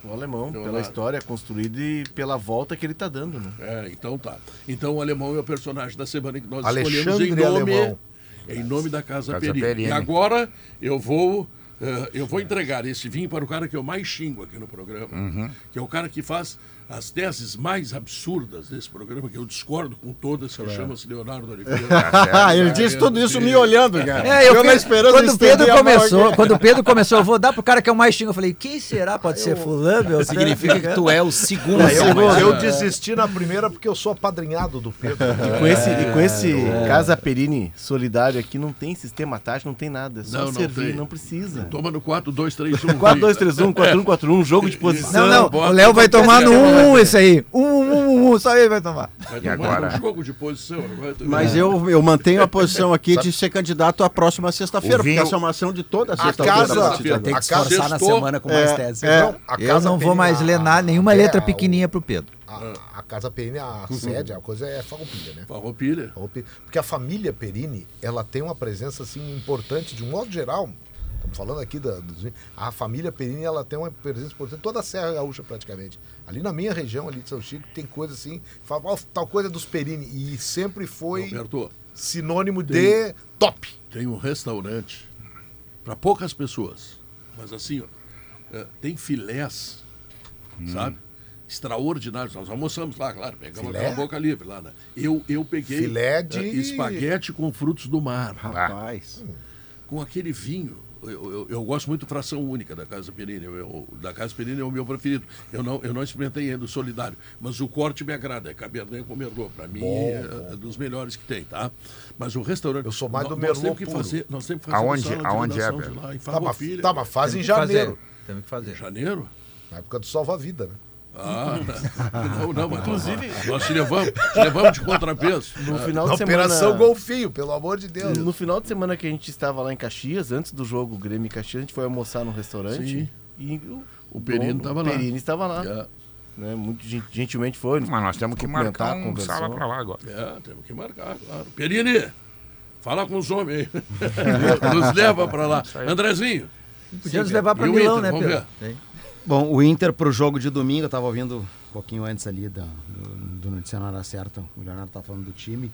O alemão, Leonardo. pela história construída e pela volta que ele tá dando, né? É, então tá. Então o alemão é o personagem da semana que nós Alexandre escolhemos em nome, Alemão. em nome da Casa, Casa Perini. Perini. E agora eu vou eh, eu vou entregar esse vinho para o cara que eu mais xingo aqui no programa, Uhum. que é o cara que faz as teses mais absurdas desse programa, que eu discordo com todas, que chama-se Leonardo Oliveira. Ah, ele disse tudo isso me olhando, cara. É, eu, na fiquei- esperança quando de o Pedro começou, quando o Pedro começou, eu vou dar pro cara que é o mais xingo. Eu falei, quem será? Pode ser fulano? Beltrano? Significa que tu é o segundo. Eu, mais- eu desisti na primeira porque eu sou apadrinhado do Pedro. E com esse, e com esse Casa Perini solidário aqui, não tem sistema tático, não tem nada. É só Não, não servir, tem. não precisa. Toma no 4, 2, 3, 1. 4, 2, 3, 1, 4, 1, 4, 1, jogo de posição. Não, não, o Léo vai tomar no 1 esse aí. 1, 1, 1, só ele vai tomar. Vai E tomar agora? um jogo de posição. Mas eu, eu mantenho a posição aqui de ser candidato à próxima sexta-feira, O porque essa é uma ação de toda A sexta-feira. casa- a partir de Tem que casa esforçar na semana com mais é, tese. é. Eu Casa não vou mais ler nada, nenhuma é, letra o- pequenininha pro Pedro. A, a Casa Perini, a sede, a coisa é farroupilha, né? Farroupilha. Farroupilha. Porque a família Perini, ela tem uma presença assim importante, de um modo geral. Estamos falando aqui da, dos. A família Perini, ela tem uma presença importante, toda a Serra Gaúcha praticamente. Ali na minha região, ali de São Chico, tem coisa assim, fala, "Ó, tal coisa dos Perini. E sempre foi Roberto, sinônimo de top. tem um restaurante para poucas pessoas, mas assim, ó, é, tem filés, sabe? Extraordinários. Nós almoçamos lá, claro, pegamos Filé? aquela boca livre lá, né? Eu, eu peguei Filé de- é, espaguete com frutos do mar, Rapaz. com aquele vinho. Eu, eu, eu gosto muito de fração única da Casa Perini. Eu- eu- da Casa Perini é o meu preferido. Eu não, eu não experimentei ainda o solidário, mas o corte me agrada. É Cabernet com Merlot. Para mim, é, é dos melhores que tem, tá? Mas o restaurante. Eu sou mais do nós, Merlot nós temos que fazer, Nós temos que fazer Aonde- aonde é, de Pedro? lá, em Tá, mas, Farroupilha. tá, mas faz em janeiro, Temos que fazer. Janeiro? na época do Salva-Vida, né? Ah, não, não, mas Inclusive, nós te levamos, te levamos de contrapeso. No final Na de semana. Operação Golfinho, pelo amor de Deus. No final de semana que a gente estava lá em Caxias, antes do jogo Grêmio e Caxias, a gente foi almoçar no restaurante. Sim. E o, O Perini dono- tava o lá. Perini estava lá. Né? Muito gen- gentilmente foi. Mas nós temos que marcar um conversou. sala pra lá agora. é, temos que marcar, claro. Perini, fala com os homens aí. Nos leva pra lá. Andrezinho, Podia nos levar pra o Milão, Inter, né, vamos Pedro? ver. Bom, o Inter pro jogo de domingo, eu tava ouvindo um pouquinho antes ali do, do noticiário Certa, o Leonardo tá falando do time,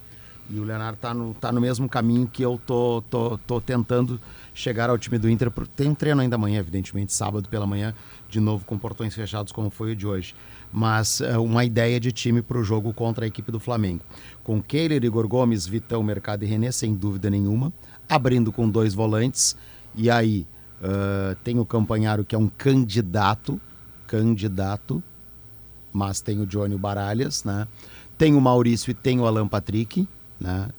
e o Leonardo tá no, tá no mesmo caminho que eu tô, tô, tô tentando chegar ao time do Inter. Tem um treino ainda amanhã, evidentemente, sábado pela manhã, de novo com portões fechados, como foi o de hoje. Mas é, uma ideia de time para o jogo contra a equipe do Flamengo. Com Keiler, Igor Gomes, Vitão, Mercado e René, sem dúvida nenhuma. Abrindo com dois volantes. E aí, ah, tem o Campanharo, que é um candidato, candidato, mas tem o Johnny Baralhas, né? Tem o Maurício e tem o Alan Patrick, né?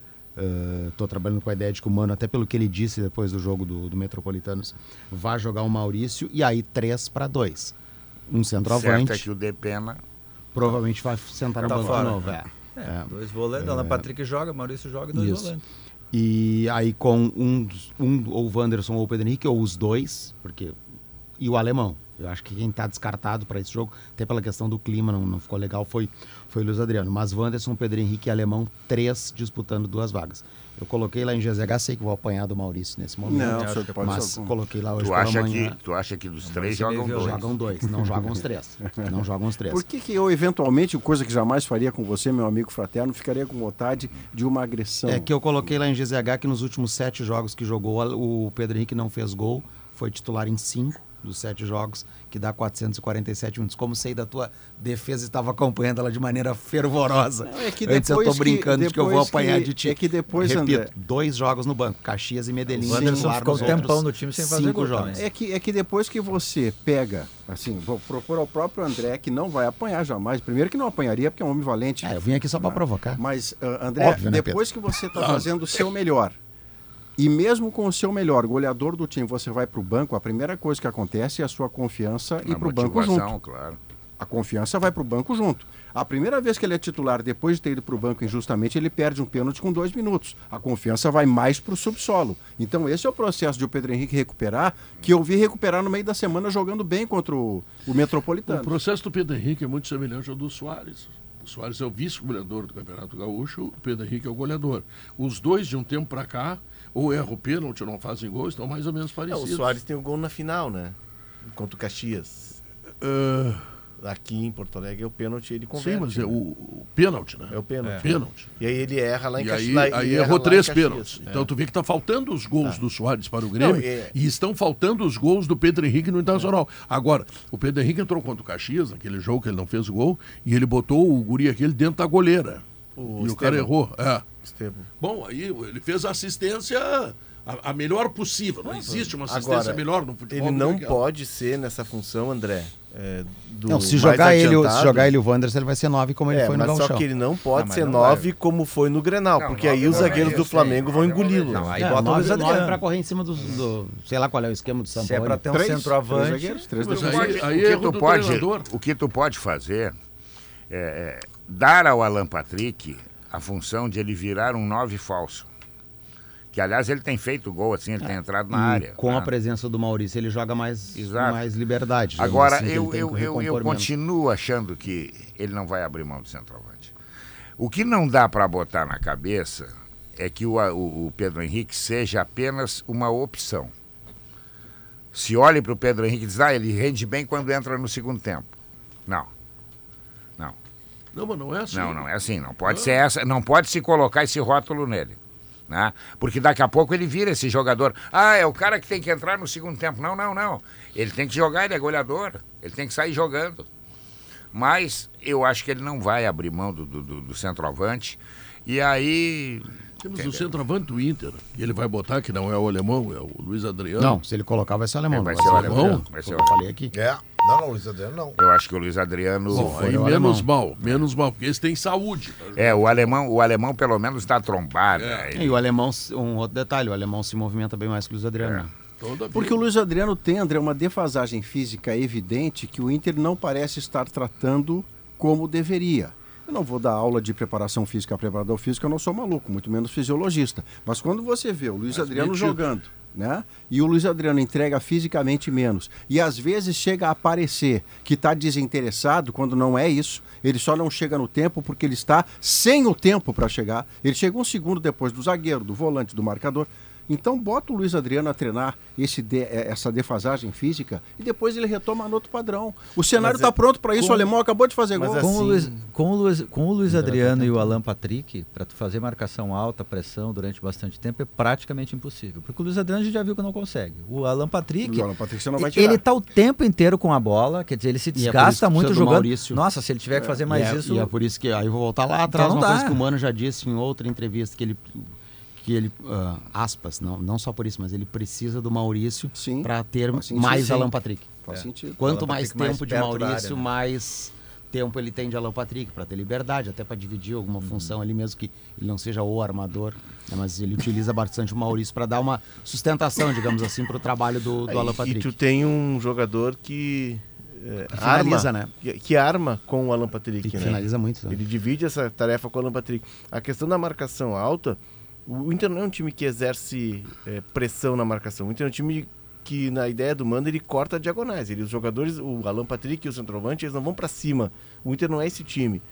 Estou trabalhando com a ideia de que o Mano, até pelo que ele disse depois do jogo do, do Metropolitanos, vai jogar o Maurício e aí 3 para 2. Um Certo centroavante, é que o Depena provavelmente vai sentar no Tá banco fora. de novo. É. É, dois volantes, Alan Patrick joga, Maurício joga e dois Isso. volantes. E aí com um, um ou o Wanderson ou o Pedro Henrique, ou os dois, porque. E o alemão. Eu acho que quem tá descartado para esse jogo, até pela questão do clima, não, não ficou legal, foi, foi o Luiz Adriano. Mas Wanderson, Pedro Henrique e alemão, três disputando duas vagas. Eu coloquei lá em GZH, sei que vou apanhar do Maurício nesse momento. Não, acho pode mas ser algum. coloquei lá hoje Tu pela acha, manhã. que, tu acha que dos três jogam dois? Jogam dois, não jogam os três. Não jogam os três. Por que, que eu, eventualmente, coisa que jamais faria com você, meu amigo fraterno, ficaria com vontade de uma agressão? É que eu coloquei lá em GZH que nos últimos sete jogos que jogou, o Pedro Henrique não fez gol, foi titular em cinco dos sete jogos, que dá 447 minutos. Como sei da tua defesa e estava acompanhando ela de maneira fervorosa. Não, é que Antes eu tô depois que- brincando de que eu vou apanhar que- de ti. é que depois, Repito, André- dois jogos no banco, Caxias e Medellín. O Wanderson titular ficou um tempão no time sem fazer gol jogos. É que, é que depois que você pega, assim, vou propor ao próprio André, que não vai apanhar jamais. Primeiro que não apanharia, porque é um homem valente. É, eu vim aqui só para provocar. Mas, ah, André, Óbvio, né, depois que você está fazendo o seu melhor, e mesmo com o seu melhor, goleador do time, você vai para o banco, a primeira coisa que acontece é a sua confiança ir A para o banco junto. claro. A confiança vai para o banco junto. A primeira vez que ele é titular, depois de ter ido para o banco injustamente, ele perde um pênalti com dois minutos. A confiança vai mais para o subsolo. Então, esse é o processo de o Pedro Henrique recuperar, que eu vi recuperar no meio da semana jogando bem contra o, o O Metropolitano. processo do Pedro Henrique é muito semelhante ao do Soares. O Soares é o vice-goleador do Campeonato Gaúcho, o Pedro Henrique é o goleador. Os dois, de um tempo para cá, ou erram o pênalti ou não fazem gol, estão mais ou menos É, parecidos. o Soares tem o gol na final, né? Contra o Caxias. Ah, Aqui em Porto Alegre é o pênalti, ele converte. sim, mas é né? o, o pênalti, né? É o pênalti. Pênalti. E aí ele erra lá em E Caxias. aí, lá- aí erra errou três pênaltis. É. Então tu vê que tá faltando os gols do Soares para o Grêmio Não, é- e estão faltando os gols do Pedro Henrique no Internacional. Agora, o Pedro Henrique entrou contra o Caxias, naquele jogo que ele não fez gol, e ele botou o guri aquele dentro da goleira. O e o cara errou. É. Estevam. Bom, aí ele fez a assistência a, a melhor possível. Não existe uma assistência Agora, melhor no futebol. Ele não pode ser nessa função, André. é, do Não, se jogar, ele, se jogar ele o Wanderson, ele vai ser nove como ele É, foi no mas só Gauchão. que ele não pode Ah, mas ser não nove como foi no Grenal, Não, porque aí os não é, zagueiros do Flamengo vão é engoli-lo. Não, aí É, bota o nove, Luiz nove Adriano. pra correr em cima do, do- Sei lá qual é o esquema do Se é pra ter um Três, três centroavante. zagueiros, três defensores. aí, aí o, que erro tu pode, treinador. o que tu pode fazer é, é dar ao Alan Patrick a função de ele virar um nove falso. Que, aliás, ele tem feito gol, assim, ele tem entrado na E área. com né? a presença do Maurício, ele joga mais, Exato. mais liberdade. Agora, assim, eu, eu, eu, eu continuo achando que ele não vai abrir mão do centroavante. O que não dá para botar na cabeça é que o, o, o Pedro Henrique seja apenas uma opção. Se olhe para o Pedro Henrique e diz, ah, ele rende bem quando entra no segundo tempo. Não, Não, mas não é assim. não, não é assim. Não pode ser essa, não pode se colocar esse rótulo nele. Né? Porque daqui a pouco ele vira esse jogador. Ah, é o cara que tem que entrar no segundo tempo. Não, não, não. Ele tem que jogar, ele é goleador. Ele tem que sair jogando. Mas eu acho que ele não vai abrir mão do, do, do- do centroavante. E aí. Temos o centroavante do Inter. E ele vai botar, que não é o alemão, é o Luiz Adriano. Não, se ele colocar, vai ser o alemão. É, vai não ser o alemão? alemão. Vai ser o Eu falei aqui. É. Não, não, Luiz Adriano não. Eu acho que o Luiz Adriano. Bom, aí o menos alemão. mal, menos mal, porque esse tem saúde. É, o alemão, o alemão pelo menos dá trombada. É. Ele- E o alemão, um outro detalhe, o alemão se movimenta bem mais que o Luiz Adriano. É. Porque o Luiz Adriano tem, André, uma defasagem física evidente que o Inter não parece estar tratando como deveria. Eu não vou dar aula de preparação física a preparador físico, eu não sou maluco, muito menos fisiologista. Mas quando você vê o Luiz Mas Adriano metido. jogando, né? E o Luiz Adriano entrega fisicamente menos. E às vezes chega a aparecer que está desinteressado, quando não é isso. Ele só não chega no tempo porque ele está sem o tempo para chegar. Ele chega um segundo depois do zagueiro, do volante, do marcador. Então bota o Luiz Adriano a treinar esse de- eh, essa defasagem física e depois ele retoma no outro padrão. O cenário está é- pronto para isso, com- o alemão acabou de fazer gol. assim- Com, o Luiz, com, o Luiz, com o Luiz Adriano e o Alan Patrick, para tu fazer marcação alta, pressão durante bastante tempo, é praticamente impossível. Porque o Luiz Adriano a gente já viu que não consegue. O Alan Patrick, O Alan Patrick você não vai tirar. ele tá o tempo inteiro com a bola, quer dizer, ele se é desgasta que muito jogando. Maurício. Nossa, se ele tiver que fazer mais e é, isso. E é por isso que aí eu vou voltar lá atrás, não uma dá. coisa que o Mano já disse em outra entrevista que ele que ele ah, aspas, não, não só por isso, mas ele precisa do Maurício Sim. para ter Faz sentido, mais sim. Alan Patrick. Faz sentido. Quanto Alan mais Patrick mais tempo de perto da Maurício, área, né? mais tempo ele tem de Alan Patrick para ter liberdade, até para dividir alguma função ali mesmo que ele não seja o armador, né, mas ele utiliza bastante o Maurício para dar uma sustentação, digamos assim, para o trabalho do, do Alan E Patrick. tu tem um jogador que eh, finaliza, arma, né? que, que arma com o Alan Patrick, Que né? finaliza muito. né? Ele divide essa tarefa com o Alan Patrick. A questão da marcação alta, o Inter não é um time que exerce eh, pressão na marcação. O Inter é um time que, na ideia do mando, ele corta diagonais. Ele, os jogadores, o Alan Patrick e o centroavante, eles não vão para cima. O Inter não é esse time.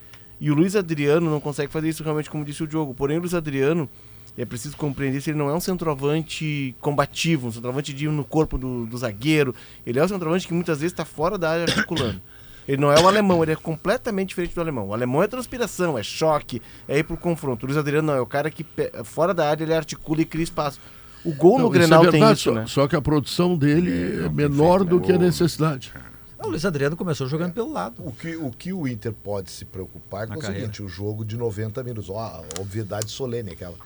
E o Luiz Adriano não consegue fazer isso realmente, como disse o Diogo. Porém, o Luiz Adriano, é preciso compreender se ele não é um centroavante combativo, um centroavante de ir no corpo do, do zagueiro. Ele é um centroavante que muitas vezes está fora da área articulando. Ele não é o alemão, ele é completamente diferente do alemão. O alemão é transpiração, é choque, é ir pro confronto. O Luiz Adriano não, é o cara que fora da área ele articula e cria espaço. O gol no Não, isso Grenal é tem verdade, isso, só, né? só que a produção dele é menor do que a necessidade. O Luiz Adriano começou jogando pelo lado. O que, o que o Inter pode se preocupar é com o seguinte, o jogo de 90 minutos. Ó, a obviedade solene, aquela.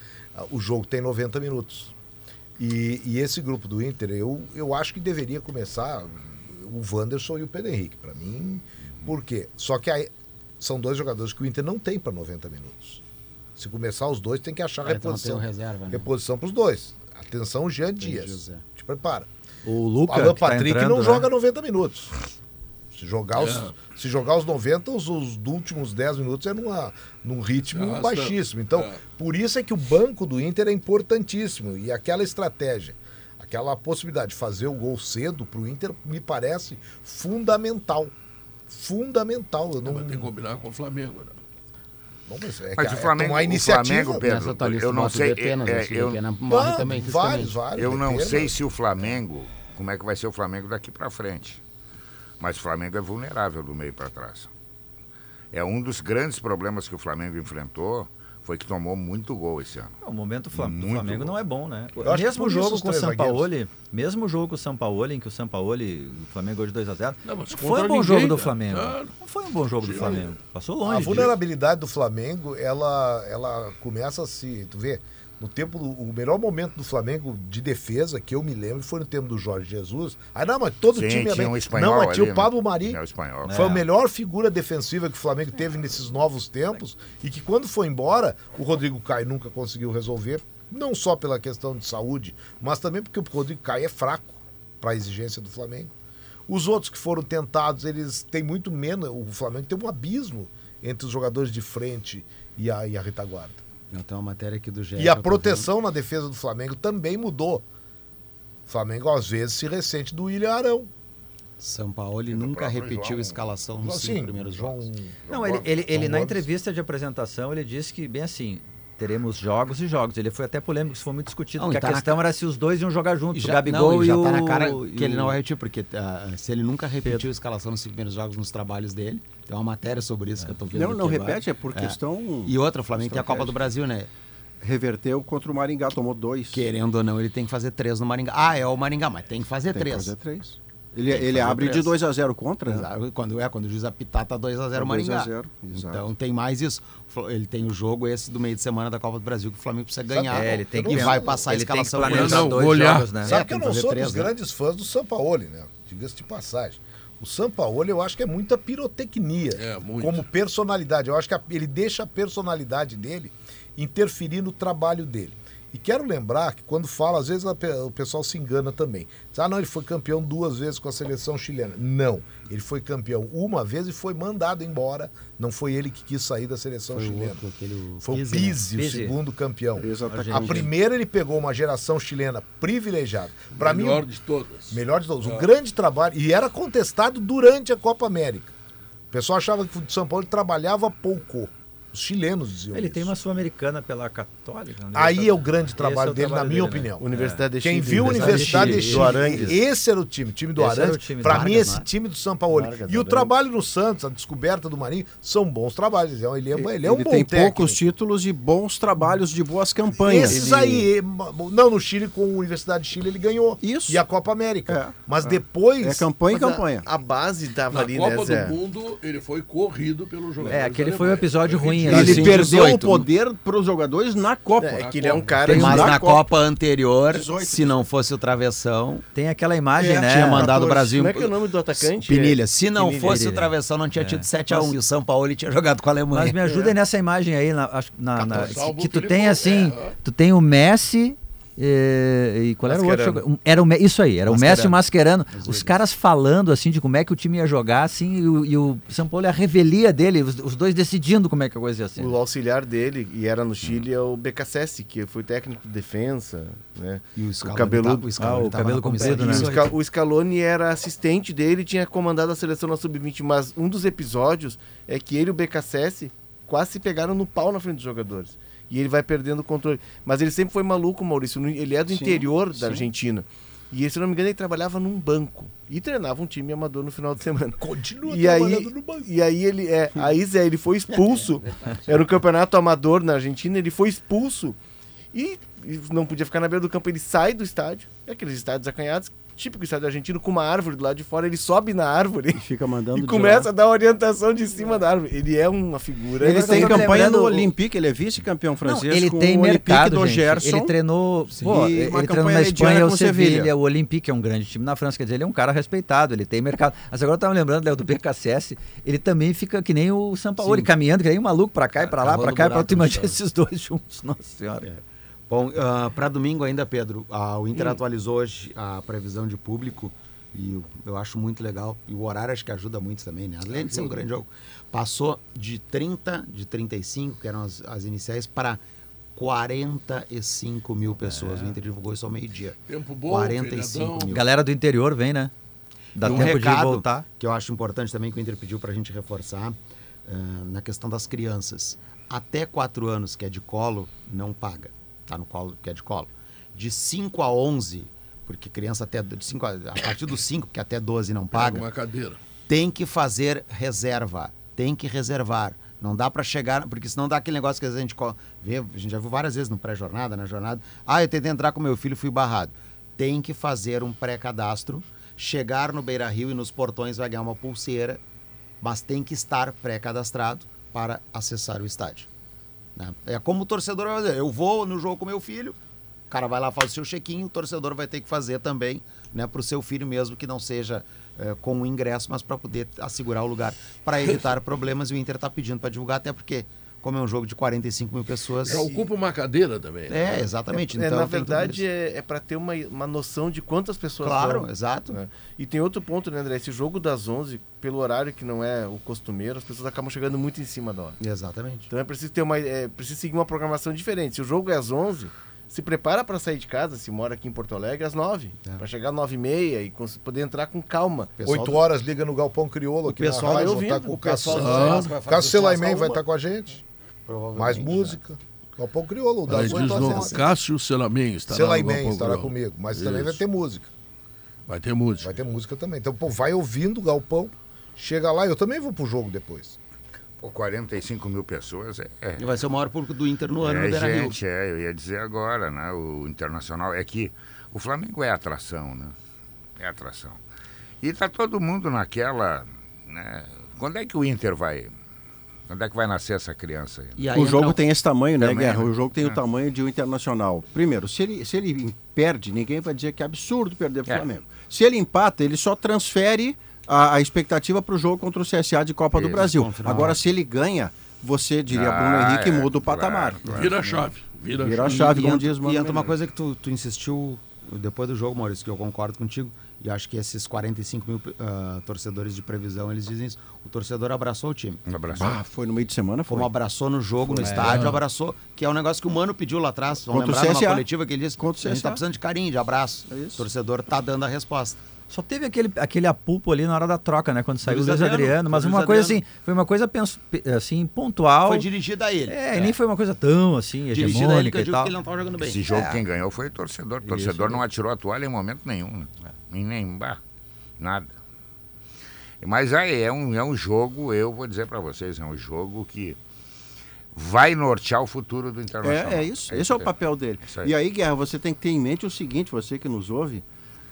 O jogo tem 90 minutos. E, e esse grupo do Inter, eu, eu acho que deveria começar o Wanderson e o Pedro Henrique. Para mim, por quê? Só que aí, são dois jogadores que o Inter não tem para 90 minutos. Se começar os dois, tem que achar É, então reposição. o reserva, né? Reposição para os dois. Atenção, Jean Tem Dias. José. Te prepara. O O Luca, Alan que tá Patrick entrando, não né? joga 90 minutos. Se jogar, os, É. se jogar os 90, os, os últimos 10 minutos é numa, num ritmo Arrastando. baixíssimo. Então, É. por isso é que o banco do Inter é importantíssimo. E aquela estratégia, aquela possibilidade de fazer o gol cedo para o Inter, me parece fundamental. Fundamental. Eu não, Vai ter que combinar com o Flamengo. Né? não, mas é, Mas que o é Flamengo, tomar o iniciativa. Flamengo, Pedro, eu não bota o sei, é, o eu, morre Ah, também, vários, vários. eu não Depena. sei se o Flamengo, como é que vai ser o Flamengo daqui para frente. Mas o Flamengo é vulnerável do meio para trás. É um dos grandes problemas que o Flamengo enfrentou, foi que tomou muito gol esse ano. O momento do Flamengo não é bom, né? Eu Mesmo jogo com o Sampaoli, mesmo jogo com o Sampaoli, em que o Sampaoli, o Flamengo hoje 2x0, Não, mas foi um bom ninguém, jogo do? Flamengo. Não foi um bom jogo do Flamengo. Passou A longe. disso. vulnerabilidade do Flamengo, ela, ela começa a se. Tu vê, no tempo. O melhor momento do Flamengo de defesa, que eu me lembro, foi no tempo do Jorge Jesus. Ah, não, mas todo Sim, time é tinha um espanhol não, mas tinha ali, o Pablo né? Mari. É o espanhol. Foi É. a melhor figura defensiva que o Flamengo teve nesses novos tempos. E que quando foi embora, o Rodrigo Caio nunca conseguiu resolver. Não só pela questão de saúde, mas também porque o Rodrigo Caio é fraco para a exigência do Flamengo. Os outros que foram tentados, eles têm muito menos. O Flamengo tem um abismo entre os jogadores de frente e a, e a retaguarda. Tenho uma matéria aqui do GE. E a proteção na defesa do Flamengo também mudou. O Flamengo, às vezes, se ressente do William Arão. São Paulo nunca repetiu João- a escalação nos cinco Assim, primeiros João, jogos. Não, ele, ele, ele João na entrevista de apresentação, ele disse que, bem assim, teremos jogos e jogos. Ele foi até polêmico, isso foi muito discutido, Não, porque tá a na questão era se os dois iam jogar juntos, E o Gabigol não, e já o... tá na cara e que ele o- não vai repetir, porque ah, se ele nunca repetiu a escalação nos cinco primeiros jogos nos trabalhos dele, tem uma matéria sobre isso que eu tô vendo Não, não aqui agora. repete, é por questão. E outra, o Flamengo tem a Copa do Brasil, né? Reverteu contra o Maringá, tomou dois. Querendo ou não, ele tem que fazer três no Maringá. Ah, é o Maringá, mas tem que fazer Tem que três. fazer três. Ele, que ele fazer abre de três. 2 a 0 contra. né? Exato. Quando é, quando o juiz apitar, tá 2x0 Tá o Maringá. 2 a 0, exato. Então tem mais isso. Ele tem o jogo esse do meio de semana da Copa do Brasil que o Flamengo precisa ganhar. É, ele tem que e vai passar a ele tem que escalação planejar dois olhar. jogos, né? Sabe É, que eu que não sou três, dos né? grandes fãs do Sampaoli, né? Diga-se de passagem. O Sampaoli eu acho que é muita pirotecnia. É, muito. Como personalidade. Eu acho que a- ele deixa a personalidade dele interferir no trabalho dele. E quero lembrar que quando fala, às vezes a o pessoal se engana também. Diz, ah, não, ele foi campeão duas vezes com a seleção chilena. Não. Ele foi campeão uma vez e foi mandado embora. Não foi ele que quis sair da seleção Foi chilena. outro, aquele Foi o Pizzi, né? O segundo campeão. Exatamente. A primeira ele pegou uma geração chilena privilegiada. Para mim, Melhor de todas. Melhor de todos. Um grande trabalho. E era contestado durante a Copa América. O pessoal achava que o de São Paulo trabalhava pouco. Os chilenos diziam Ele isso. tem uma Sul-Americana pela Católica. né? Aí é o grande trabalho é o dele, na trabalho minha dele, né? opinião. Universidade de Quem Chile, viu a Universidade de de Chile, Chile, do Arangues. esse era o time, time do Esse Arangues. o time do Pra mim, esse né? time do São Paulo Vargas, e o trabalho no Santos, a descoberta do Marinho, são bons trabalhos. Ele é, ele é, ele é um ele bom tem técnico. poucos títulos e bons trabalhos de boas campanhas. Esses Ele- aí, não, no Chile, com a Universidade de Chile, ele ganhou. Isso. E a Copa América. É, Mas é. depois. É campanha e Mas a- campanha. A, base Na ali, Copa né, Zé? do Mundo, ele foi corrido pelo jogador. É, aquele foi o episódio ruim. Ele. Assim, perdeu 18. o poder para os jogadores na Copa. É, que ele é um cara Tem Mas Na na Copa. Copa, anterior, 18, se não fosse o travessão, Tem aquela imagem, É, né? tinha mandado o 14. Brasil. Como é que é o nome do atacante? Pinilha, se não Pinilha. fosse o Pinilha. travessão, não tinha tido É. 7x1. E o São Paulo ele tinha jogado com a Alemanha. Mas me ajudem nessa imagem aí, na, na- na- que o tu tem assim, é. tu tem o Messi É, e qual era o outro? Mascherano. um- Era o, isso aí, era o Messi e o Mascherano. Os caras falando assim de como é que o time ia jogar, assim, e o, e o São Paulo é a revelia dele, os, os dois decidindo como é que a coisa ia ser. O auxiliar dele, e era no Chile, é o BKSS, que foi técnico de defesa, né? E o, Scaloni cabeludo. tá- o Scaloni Ah, o cabelo comprido, né? O, o Scaloni era assistente dele e tinha comandado a seleção na Sub-20, mas um dos episódios é que ele e o BKSS quase se pegaram no pau na frente dos jogadores. E ele vai perdendo o controle. Mas ele sempre foi maluco, Maurício. Ele é do Sim, interior sim. da Argentina. E, se não me engano, ele trabalhava num banco. E treinava um time amador no final de semana. Continua E aí, no banco. e aí ele é, aí Zé, ele foi expulso. Era um campeonato amador na Argentina, ele foi expulso e, e não podia ficar na beira do campo. Ele sai do estádio, é aqueles estádios acanhados, típico estádio argentino, com uma árvore do lado de fora, ele sobe na árvore E fica mandando e começa lá. a dar orientação de cima da árvore. Ele é uma figura. Ele tem campanha no Olympique, ele é vice-campeão Não, francês ele com tem o Olympique mercado, do gente. Gerson. Ele treinou, pô, ele treinou na Espanha o Sevilha. O Olympique é um grande time na França, quer dizer, ele é um cara respeitado, ele tem mercado. Mas agora eu tava lembrando, Léo, do BKSS, ele também fica que nem o Sampaoli, caminhando que nem um maluco pra cá e pra lá, pra cá, e pra buraco tu imagina esses dois juntos, nossa senhora. Bom, para domingo ainda, Pedro, ah, o Inter atualizou hoje a previsão de público e eu- eu acho muito legal. E o horário acho que ajuda muito também, né? Além de ser um grande jogo. Passou de 30, de 35, que eram as, as iniciais, para 45 mil pessoas. O Inter divulgou isso ao meio-dia. Tempo bom, 45 feriadão. mil. Galera do interior vem, né? Dá E um tempo de recado voltar. que eu acho importante também que o Inter pediu para a gente reforçar eh, na questão das crianças. Até 4 anos que é de colo, não paga. Tá no colo que é de colo. De 5 a 11, porque criança até de 5 a, a partir dos 5, que até 12 não Paga uma cadeira. tem que fazer reserva. Tem que reservar. Não dá para chegar, porque senão dá aquele negócio que às vezes a gente vê, a gente já viu várias vezes no pré-jornada, na jornada. Ah, eu tentei entrar com meu filho, fui barrado. Tem que fazer um pré-cadastro, chegar no Beira Rio e nos portões vai ganhar uma pulseira, mas tem que estar pré-cadastrado para acessar o estádio. Né? É como o torcedor vai fazer. Eu vou no jogo com meu filho, o cara vai lá, faz o seu check-in, o torcedor vai ter que fazer também, né, para o seu filho mesmo, que não seja eh, com o ingresso, mas para poder assegurar o lugar, para evitar problemas. E o Inter está pedindo para divulgar, até porque, como é um jogo de 45 mil pessoas. Já ocupa uma cadeira também. né? É, exatamente. É, então, na verdade, é, é para ter uma, uma noção de quantas pessoas Claro, vão, exato. né? E tem outro ponto, né, André? Esse jogo das 11, pelo horário que não é o costumeiro, as pessoas acabam chegando muito em cima da hora. Exatamente. Então é preciso ter uma, é preciso seguir uma programação diferente. Se o jogo é às 11, se prepara para sair de casa, se mora aqui em Porto Alegre, às 9, É. para chegar às 9 e meia e poder entrar com calma. 8 do- horas liga no Galpão Crioulo aqui pessoal vai ouvindo, com o o pessoal Churrasco vai fazer Cássio churrasco Selaimém vai uma. estar com a gente. Provavelmente, Mais né? música. Galpão Crioulo, das diz 8 às novo, 11. Cássio Selamen estará Galpão estará Crioulo. comigo, mas também vai Isso. ter música. Vai ter música. Vai ter música também. Então, pô, vai ouvindo o Galpão, chega lá, eu também vou pro jogo depois. Pô, 45 mil pessoas é, é, E vai ser o maior público do Inter no ano é no gente, é, eu ia dizer agora, né? O Internacional é que o Flamengo é atração, né? É atração. E tá todo mundo naquela, né? Quando é que o Inter vai? Quando é que vai nascer essa criança aí? E aí O entra jogo o- tem esse tamanho, né, Guerra? né? O jogo tem o É. tamanho de um internacional. Primeiro, se ele, se ele perde, ninguém vai dizer que é absurdo perder para o É. Flamengo. Se ele empata, ele só transfere a, a expectativa para o jogo contra o CSA de Copa do Brasil. final. Agora, se ele ganha, você diria Ah, Bruno Henrique é, muda o patamar. claro, claro. Vira a chave. Vira, Vira a chave. e como entra, diz Mano E entra uma coisa que tu, tu insistiu depois do jogo, Maurício, que eu concordo contigo, e acho que esses 45 mil ah, torcedores de previsão, eles dizem isso. O torcedor abraçou o time. Um abraço. Ah, foi no meio de semana, foi. Como abraçou no jogo, no estádio, abraçou, que é um negócio que o Mano pediu lá atrás. Vamos Contra lembrar numa coletiva que ele disse Contra a gente tá precisando de carinho, de abraço. É isso. O torcedor tá dando a resposta. Só teve aquele, aquele apulpo ali na hora da troca, né? Quando saiu o Luiz Adriano, Adriano, mas Luiz uma coisa Adriano. assim, foi uma coisa pens- pe- assim, pontual. Foi dirigida a ele. É, e nem foi uma coisa tão assim, dirigida a ele que eu e digo que ele não tava jogando bem. Esse jogo É. quem ganhou foi o torcedor. O torcedor Isso. não atirou a toalha em momento nenhum. Né? Em nem bah, nada. Mas aí é um, é um jogo, eu vou dizer para vocês, é um jogo que vai nortear o futuro do Internacional. É, é isso. Esse é o papel dele. Aí. E aí, Guerra, você tem que ter em mente o seguinte, você que nos ouve,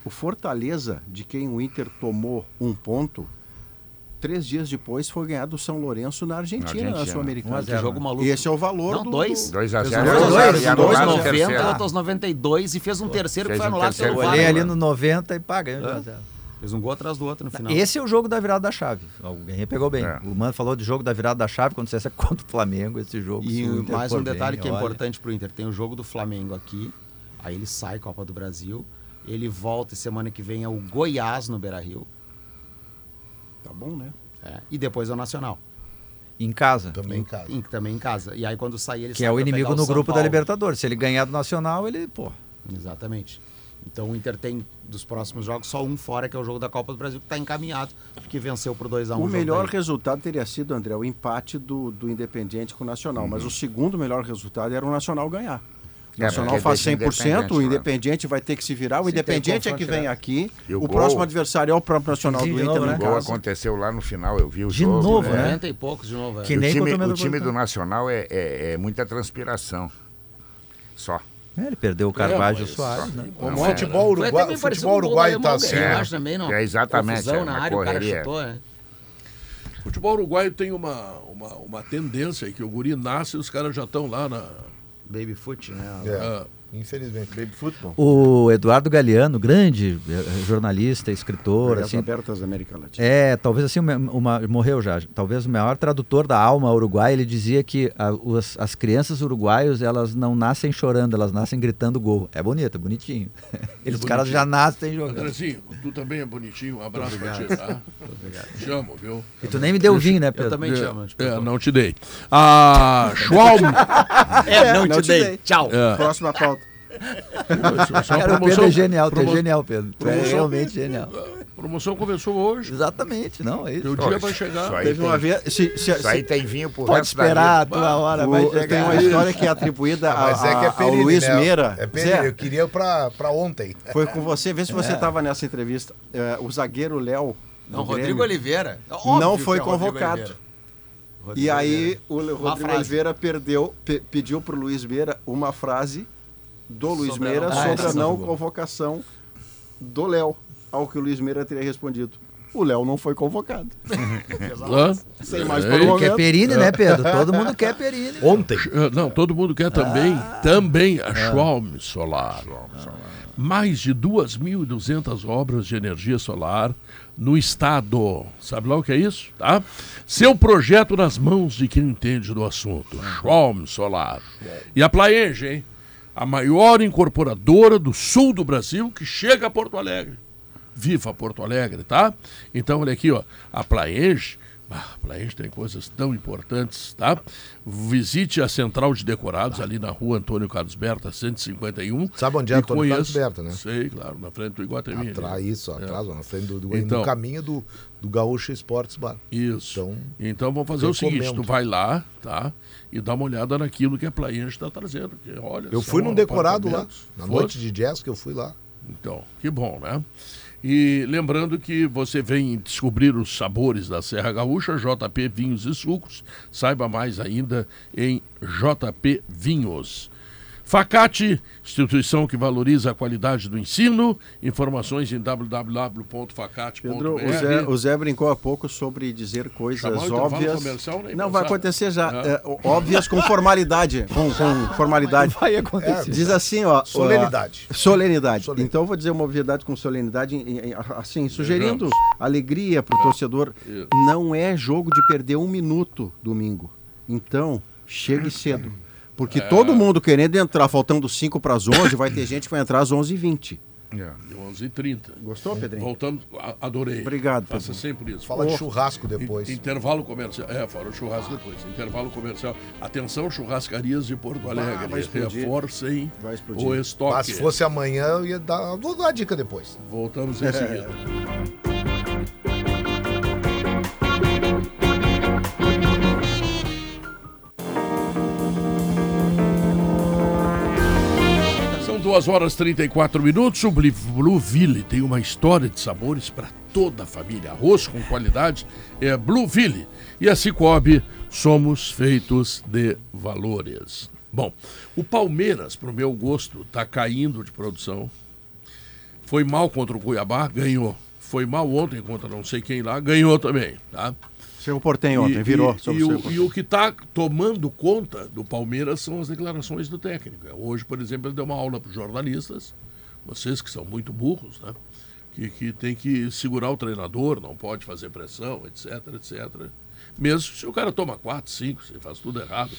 o Fortaleza, de quem o Inter tomou um ponto, três dias depois foi ganhar do São Lourenço na Argentina, na, Argentina. Sul-Americana. 1 a 0, jogo né? maluco. E esse é o valor Não, do... dois. 2 a Fez 0 um dois, dois, e anularam o 90, terceiro. outro aos 92 e fez um terceiro Fez que foi um anulado terceiro pelo VAR. olhei ali no 90 e pá, ganhou de 1 a 0. Fez um gol atrás do outro no final. Esse é o jogo da virada da chave. Alguém pegou bem. É. O Mano falou de jogo da virada da chave quando você é contra o Flamengo, esse jogo. E o mais um detalhe bem, que é olha. importante pro Inter. Tem o jogo do Flamengo aqui. Aí ele sai Copa do Brasil, ele volta e semana que vem é o Goiás no Beira-Rio. Tá bom, né? É, e depois é o Nacional. Em casa. Também em casa. Em- também em casa. E aí quando sair ele Que sai é o inimigo no São grupo da Paulo. Libertadores. Se ele ganhar do Nacional, ele, pô. Exatamente. Então o Inter tem dos próximos jogos só um fora, que é o jogo da Copa do Brasil, que está encaminhado, porque venceu por 2x1. o melhor resultado teria sido, André, o empate do, do Independiente com o Nacional. Uhum. Mas o segundo melhor resultado era o Nacional ganhar. O É, Nacional porque faz deixa 100%, o Independente, Independiente vai ter que se virar. O Se Independiente é que vem direto. aqui. E O, o gol- próximo adversário é o próprio Nacional Sim, do de Inter novo, né? O gol aconteceu lá no final, eu vi o De jogo. novo, né? 90 e poucos de novo. é. Que O nem time, o o time do Nacional é, é- é muita transpiração. Só. É, ele perdeu o Carvalho e o Soares, né? O Não, futebol Foi uruguai, também o pareceu futebol um uruguaio tá assim. É. também, não. É, exatamente, Confusão é na área, o cara correria. chutou, é. O futebol uruguaio tem uma, uma, uma tendência aí, que o guri nasce e os caras já estão lá na. Baby foot, né? É, ah, infelizmente. Baby futebol. O Eduardo Galeano, grande eh, jornalista, escritor, As assim, abertas da América Latina. É, talvez assim, uma, uma- morreu já. Talvez o maior tradutor da alma uruguaia, ele dizia que a- os- as crianças uruguaios, elas não nascem chorando, elas nascem gritando gol. É bonito, é bonitinho. Eles, os caras já nascem jogando. Andrezinho, tu também é bonitinho. Um abraço pra ti, tá? Te amo, viu? E tu nem me deu vinho, né, Pedro? Eu também te amo. tipo, É, não te dei. A Schwalm. É, não, não te te dei. dei. Tchau. É, Próxima pauta. Só Cara, o promoção, Pedro é genial, tu é promo- genial, Pedro. Tu é promoção- realmente genial. promoção começou hoje. Exatamente, não, é isso. Pô, dia vai isso chegar. aí Teve tem- uma vez. Se, se, Isso aí se- tem vinho pro Pode esperar, a tua hora o- vai tem chegar. uma história que é atribuída a, Mas é que é ao Luiz né? Meira. É Zé, eu queria pra, pra ontem. foi com você, vê se você É. estava nessa entrevista. É, o zagueiro Léo. Não, Rodrigo Grêmio, Oliveira. Não Óbvio foi é Rodrigo convocado. Oliveira. E Rodrigo aí Oliveira. o Rodrigo. Oliveira perdeu, pe- pediu para o Luiz Meira uma frase do Luiz Sobre a Meira não- Ah, sobre essa a não convocação do Léo. Ao que o Luiz Meira teria respondido. O Léo não foi convocado. Sem mais É, por um ele Quer. Perini, né, Pedro? Todo mundo quer Perini. Ontem. Eh, Não, todo mundo quer também, também a Schwalm Solar. Mais de 2.200 obras de energia solar no estado. Sabe lá o que é isso? Tá? Seu projeto nas mãos de quem entende do assunto. Schwalm Solar. E a Plaenge, hein? A maior incorporadora do sul do Brasil que chega a Porto Alegre. Viva Porto Alegre, tá? Então, olha aqui, ó. A Plaenge, ah, a Plaenge tem coisas tão importantes, tá? Visite a Central de Decorados, ali na rua Antônio Carlos Berta, 151. Sabe onde é Antônio Carlos conheça- Berta, né? Sei, claro, na frente do Iguatemi. Atrás, isso, É. atrás, ó, na frente do, do Então. no caminho do, do Gaúcho Esportes Bar. Isso. Então, Então, vamos fazer o seguinte, tu vai lá, tá? E dá uma olhada naquilo que a Plaenge está trazendo. Que, olha, Eu fui num decorado lá, na Foi? noite de jazz que eu fui lá. Então, que bom, né? E lembrando que você vem descobrir os sabores da Serra Gaúcha, JP Vinhos e Sucos. Saiba mais ainda em JP Vinhos. Facate, instituição que valoriza a qualidade do ensino. Informações em www.facate.br. Pedro, o Zé, o Zé brincou há pouco sobre dizer coisas Chamar óbvias. comercial, nem Não, vai acontecer já. Ah. é, óbvias com formalidade. Com, com formalidade. Vai acontecer. Diz assim, ó. Solenidade. ó, solenidade. Solenidade. Então eu vou dizer uma obviedade com solenidade, assim, sugerindo alegria para o torcedor. Isso. Não é jogo de perder um minuto domingo. Então, chegue cedo. Porque todo mundo querendo entrar, faltando 5 para as 11, vai ter gente que vai entrar às 11h20. É. 11h30. Gostou, Pedrinho? Voltamos, adorei. Obrigado, Faça Pedro. sempre isso. Fala de Oh. churrasco depois. In- Intervalo comercial. É, o churrasco depois. Intervalo comercial. Atenção, churrascarias de Porto Alegre. vai explodir. Reforcem Vai explodir. o estoque. Mas se fosse amanhã, eu ia dar. Vou dar a dica depois. Voltamos em seguida. São duas horas e 34 minutos. O Bli- Blueville tem uma história de sabores para toda a família. Arroz com qualidade é Blueville. E a Cicobi, somos feitos de valores. Bom, o Palmeiras, para o meu gosto, está caindo de produção. Foi mal contra o Cuiabá, ganhou. Foi mal ontem contra não sei quem lá, ganhou também, tá? Seu Portem ontem, virou. E, sobre e o o, e o que está tomando conta do Palmeiras são as declarações do técnico. Hoje, por exemplo, ele deu uma aula para os jornalistas, vocês que são muito burros, né? Que, que tem que segurar o treinador, não pode fazer pressão, etc, etc. Mesmo se o cara toma quatro, cinco, se faz tudo errado.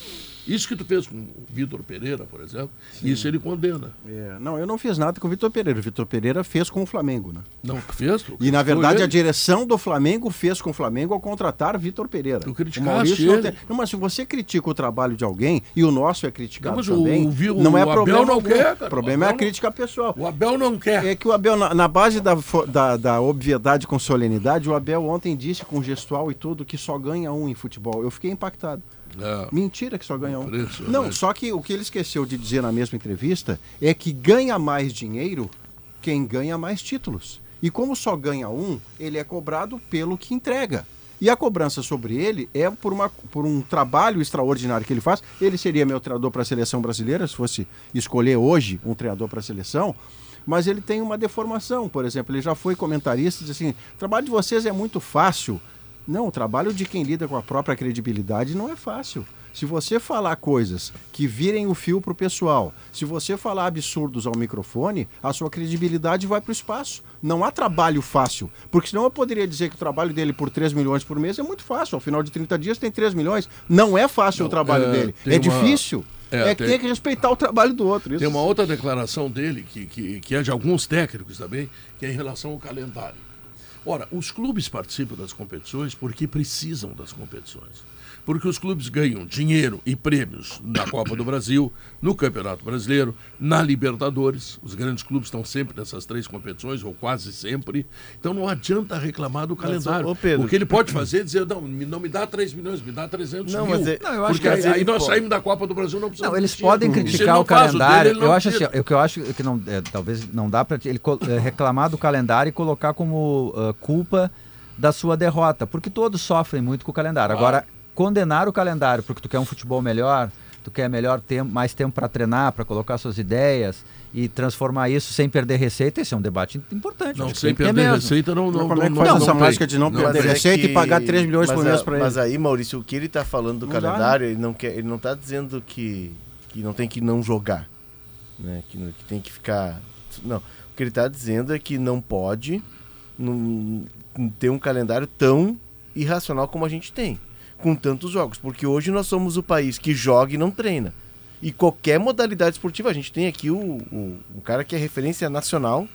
Isso que tu fez com o Vitor Pereira, por exemplo, isso ele condena. É, não, eu não fiz nada com o Vitor Pereira. O Vitor Pereira fez com o Flamengo, né? Não, fez? E na verdade a direção do Flamengo fez com o Flamengo ao contratar Vitor Pereira. Tu O criticaste não tem- Não, mas se você critica o trabalho de alguém e o nosso é criticado Não, o- também, o o não é Abel problema não algum. quer, cara. O problema O é a Abel não- crítica pessoal. O Abel não quer. É que o Abel, na, na base da, da, da obviedade com solenidade, o Abel ontem disse com gestual e tudo que só ganha um em futebol. Eu fiquei impactado. É. Mentira que só ganha um. Não, só que o que ele esqueceu de dizer na mesma entrevista é que ganha mais dinheiro quem ganha mais títulos. E como só ganha um, ele é cobrado pelo que entrega. E a cobrança sobre ele é por, uma, por um trabalho extraordinário que ele faz. Ele seria meu treinador para a seleção brasileira, se fosse escolher hoje um treinador para a seleção. Mas ele tem uma deformação, por exemplo. Ele já foi comentarista e disse assim: o trabalho de vocês é muito fácil. Não, o trabalho de quem lida com a própria credibilidade não é fácil. Se você falar coisas que virem o fio para o pessoal, se você falar absurdos ao microfone, a sua credibilidade vai para o espaço. Não há trabalho fácil. Porque senão eu poderia dizer que o trabalho dele por 3 milhões por mês é muito fácil. Ao final de 30 dias tem 3 milhões. Não é fácil Não, o trabalho é, dele. É uma- difícil. é, É, que tem- tem que respeitar o trabalho do outro. Isso Tem uma outra declaração dele, que, que, que é de alguns técnicos também, que é em relação ao calendário. Ora, os clubes participam das competições porque precisam das competições. Porque os clubes ganham dinheiro e prêmios na Copa do Brasil, no Campeonato Brasileiro, na Libertadores. Os grandes clubes estão sempre nessas três competições, ou quase sempre. Então não adianta reclamar do calendário. ô, Pedro- o que ele pode fazer é dizer, não, me- não me dá 3 milhões, me dá 300 Não, mil. mas é- Não, eu acho porque que aí, aí nós saímos da Copa do Brasil, não precisamos Não, eles de podem ele criticar o dele, calendário. ele não eu acho assim, o que eu acho que não, é, talvez não dá para ele é, reclamar do calendário e colocar como ah, culpa da sua derrota, porque todos sofrem muito com o calendário. Agora, condenar o calendário porque tu quer um futebol melhor, tu quer melhor tempo, mais tempo para treinar, para colocar suas ideias e transformar isso sem perder receita, esse é um debate importante. Não, que sem que ter perder mesmo. receita não, não, como é que não, faz não essa mágica de não Não, perder mas é receita e que- pagar 3 milhões por mas mês a- para ele? Mas aí, Maurício, o que ele tá falando do Não dá, né? calendário, ele não quer, ele não tá dizendo que, que não tem que não jogar, né? Que, não- que tem que ficar. Não. O que ele tá dizendo é que não pode não, ter um calendário tão irracional como a gente tem, com tantos jogos. Porque hoje nós somos o país que joga e não treina. E qualquer modalidade esportiva, a gente tem aqui o, o, o cara que é referência nacional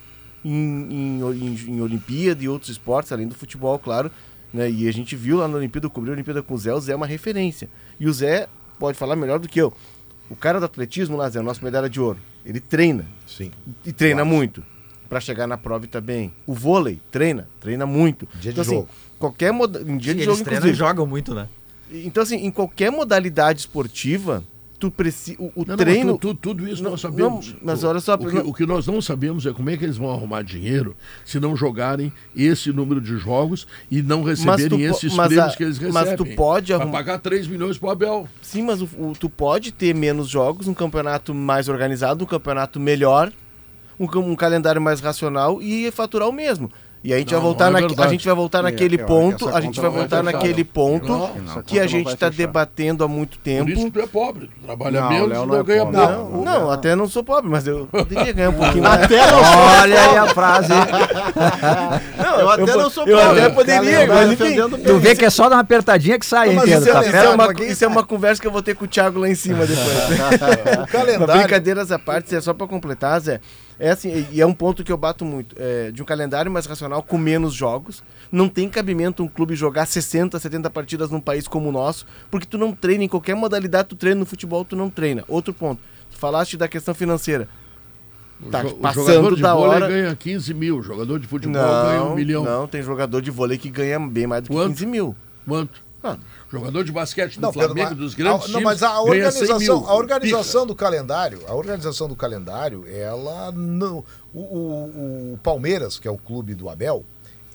em, em, em, em Olimpíada e outros esportes, além do futebol, claro. Né? E a gente viu lá na Olimpíada, cobriu a Olimpíada com o Zé, o Zé é uma referência. E o Zé pode falar melhor do que eu. O cara do atletismo lá, Zé, o nosso medalha de ouro, ele treina. Sim. E treina muito. Pra chegar na prova e tá bem. O vôlei, treina, treina muito. Dia de então, assim, jogo. Qualquer moda... em dia Sim, de eles jogo, treinam e inclusive. jogam muito, né? Então, assim, em qualquer modalidade esportiva, tu precisa. O, o Não, não, treino. tu- tu- tudo isso Não, nós sabemos. não, mas olha só, o que, não- o que nós não sabemos é como é que eles vão arrumar dinheiro se não jogarem esse número de jogos e não receberem esses mas prêmios a- que eles recebem. mas tu pode arrumar- pagar 3 milhões pro Abel. Sim, mas o, o- tu pode ter menos jogos, um campeonato mais organizado, um campeonato melhor, um, um calendário mais racional e faturar o mesmo. E a gente Não, vai voltar não é naque- a gente vai voltar É, naquele eu que ponto, a gente vai não vai voltar fechar. naquele ponto Não, que a não gente vai está debatendo há muito Por isso tempo. que tu é pobre. Tu trabalha Não, menos não não, é ganha pobre. pouco. Não, não, até não sou pobre, mas eu poderia ganhar um pouquinho mais. Olha aí a frase. Não, Eu até po- não sou Eu pobre. até poderia, Cara, mas vai enfim. Tu vê que é só dar uma apertadinha que sai, isso é- Tá isso Isso é, uma, isso é uma conversa que eu vou ter com o Thiago lá em cima depois. Brincadeiras à parte, é só pra completar, Zé. É assim, e é um ponto que eu bato muito. É, de um calendário mais racional com menos jogos. Não tem cabimento um clube jogar 60, 70 partidas num país como o nosso, porque tu não treina em qualquer modalidade, tu treina no futebol, tu não treina. Outro ponto. Tu falaste da questão financeira. Tá o passando jogador de da vôlei hora. ganha 15 mil, o jogador de futebol ganha um Não, milhão. não, tem jogador de vôlei que ganha bem mais do que Quanto? 15 mil. Quanto? Ah. Jogador de basquete do Não, Pedro, Flamengo, mas- dos grandes a- times, não, mas a ganha 100 organização, a organização do calendário, a organização do calendário, ela não. O, o- o Palmeiras, que é o clube do Abel,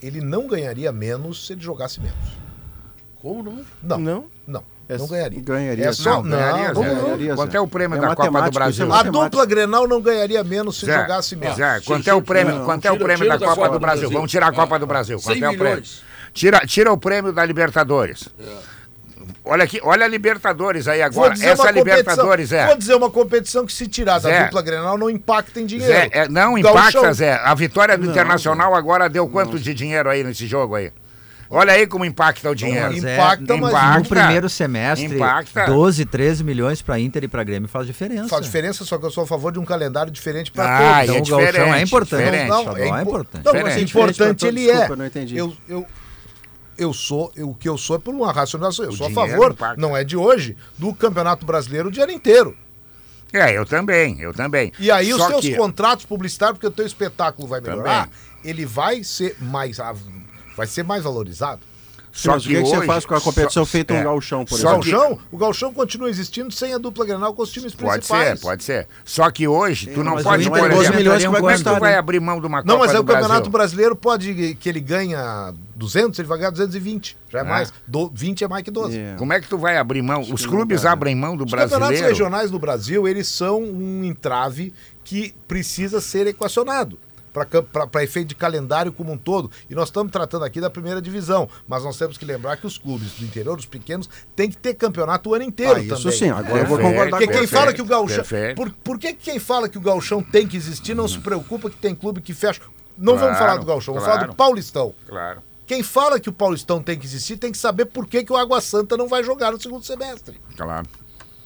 ele não ganharia menos se ele jogasse menos. Como não? Não, não, Não? não, É- ganharia. Ganharia. É só, Não, ganharia, não, Zé. não. ganharia, Quanto é o prêmio É da Copa do Brasil? é A dupla Grenal não ganharia menos se Zé, jogasse menos. Zé, quanto é o prêmio, não, quanto é o tira- prêmio tira da Copa do Brasil? Vamos tirar a Copa do Ah, Brasil. 100 Quanto é o prêmio? Tira, tira o prêmio da Libertadores. Olha aqui, olha a Libertadores aí agora. Essa uma Libertadores é. Vou dizer uma competição que se tirar da Zé. dupla Grenal não impacta em dinheiro. Zé, é, não Gauchão. impacta, Zé. A vitória do Internacional agora deu quanto de dinheiro aí nesse jogo aí? Olha aí como impacta o dinheiro. Mas é, Impacta, no- mas impacta. no primeiro semestre, Impacta. 12, 13 milhões para Inter e para Grêmio faz diferença. Faz diferença, só que eu sou a favor de um calendário diferente para Ah, todos. é Então o gauchão diferente, é importante. Não, Estadual é, é impo- importante. Não, mas é importante ele Desculpa, é. eu não entendi. Eu, eu, eu sou, eu- o que eu sou é por uma racionalização. Eu O sou a favor, impacta. não é de hoje, do Campeonato Brasileiro o dia inteiro. É, eu também, eu também. E aí os Só seus que- contratos publicitários, porque o teu espetáculo vai melhorar, Também. ele vai ser mais vai ser mais valorizado. Só Mas o que, que você hoje- faz com a competição só- feita um é, gauchão, por exemplo? que- Galchão, o Galchão continua existindo sem a dupla Grenal com os times Pode principais. ser, pode ser. Só que hoje tu não mas pode, por Inter exemplo, 12 milhões que vai como é que tu custar, vai né? abrir mão de uma Não, Copa mas do o Campeonato Brasil? Brasileiro pode que ele ganha 200, ele vai ganhar 220. Já é Ah. mais. Do, 20 é mais que 12. É. Como é que tu vai abrir mão? Os que clubes não né? abrem mão do Os campeonatos brasileiro. regionais no Brasil, eles são um entrave que precisa ser equacionado para efeito de calendário como um todo. E nós estamos tratando aqui da primeira divisão, mas nós temos que lembrar que os clubes do interior, os pequenos, têm que ter campeonato o ano inteiro Ah, isso também. sim, agora eu vou concordar Porque com quem fala que o gauchão. Por, por que quem fala que o gauchão tem que existir não se preocupa que tem clube que fecha? Não vamos Claro, falar do gauchão, vamos falar claro. do Paulistão. Claro. Quem fala que o Paulistão tem que existir tem que saber por que, que o Água Santa não vai jogar no segundo semestre. Claro.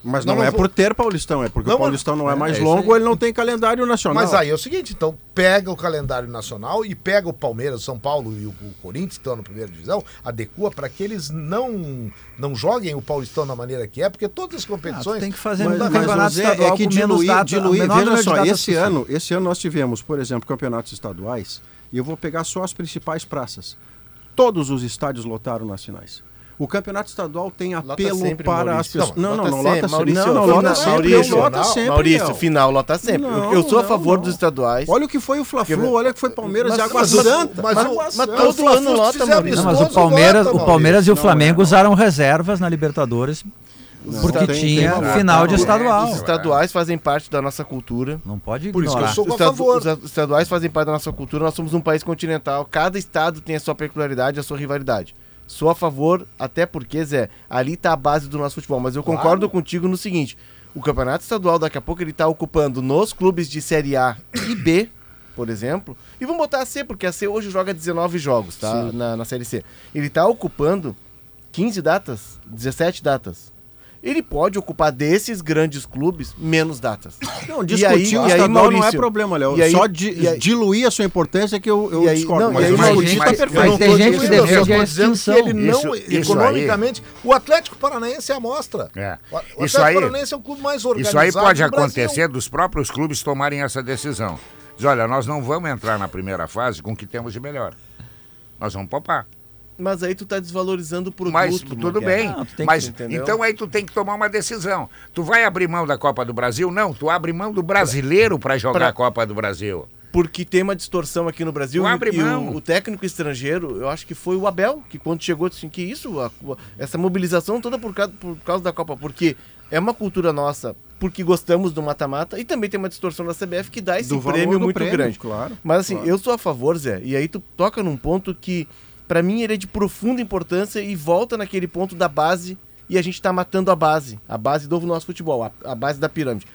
Mas Não, não, é vou- por ter Paulistão, é porque Não, o Paulistão não é mais é longo, ele não tem calendário nacional. Mas aí é o seguinte, então pega o calendário nacional e pega o Palmeiras, São Paulo e o, o Corinthians, que estão na primeira divisão, adequa para que eles não, não joguem o Paulistão da maneira que é, porque todas as Ah, competições. tu tem que fazer Mas, um mas, campeonato Zé, estadual é que diluir, data, diluir veja só, esse ano, esse ano nós tivemos, por exemplo, campeonatos estaduais, e eu vou pegar só as principais praças. Todos os estádios lotaram nas finais. O campeonato estadual tem apelo sempre, para Maurício. as pessoas. Não, não, Lota não, lota sempre. Não, não, lota sempre. Maurício, lota sempre. Maurício, final lota sempre. Não, eu, sou a não, favor não. dos estaduais. Olha o que foi o Fla-Flu, olha o que foi Palmeiras Mas- e Água mas o- Santa. mas mas Santa. todo ano lota, Maurício. Não, mas o Palmeiras, o Palmeiras e o Não, Flamengo não. usaram reservas na Libertadores porque tem- tem tinha valor, final de estadual. Os estaduais fazem parte da nossa cultura. Não pode Por isso que eu ignorar. sou Os a favor. Os estaduais fazem parte da nossa cultura. Nós somos um país continental. Cada estado tem a sua peculiaridade, a sua rivalidade. Sou a favor, até porque, Zé, ali tá a base do nosso futebol. Mas eu Claro. concordo contigo no seguinte: o campeonato estadual, daqui a pouco, ele tá ocupando nos clubes de Série A e B, por exemplo. E vamos botar a C, porque a C hoje joga 19 jogos, tá? Na, na Série C. Ele tá ocupando 15 datas, 17 datas. Ele pode ocupar desses grandes clubes menos datas. Não, discutir o e aí, estadual não é Maurício? problema, Léo. E aí- Só di- aí- diluir a sua importância que eu, eu aí- discordo. não, mas aí, o mas- discutir mas- tá mas- perfeito. mas tem gente que defende a tô dizendo que extinção. ele não, Isso- isso economicamente, o Atlético Paranaense é a amostra. É. O, o Atlético Isso aí- Paranaense é o clube mais organizado Isso aí pode acontecer dos próprios clubes tomarem essa decisão. Diz, olha, nós não vamos entrar na primeira fase com o que temos de melhor. Nós vamos poupar. Mas aí tu tá desvalorizando o produto. Mas tudo Maquiavel. bem. Não, que- mas entendeu? então aí tu tem que tomar uma decisão. Tu vai abrir mão da Copa do Brasil? Não, tu abre mão do brasileiro para jogar Pra- a Copa do Brasil. Porque tem uma distorção aqui no Brasil. E- abre e mão. o, o técnico estrangeiro, eu acho que foi o Abel, que quando chegou disse assim, que isso, a- a- essa mobilização toda por causa, por causa da Copa, porque é uma cultura nossa, porque gostamos do mata-mata, e também tem uma distorção da CBF que dá esse Do valor prêmio muito prêmio, grande. claro, Mas assim, claro. eu sou a favor, Zé, e aí tu toca num ponto que, pra mim, ele é de profunda importância e volta naquele ponto da base, e a gente tá matando a base, a base do nosso futebol, a, a base da pirâmide.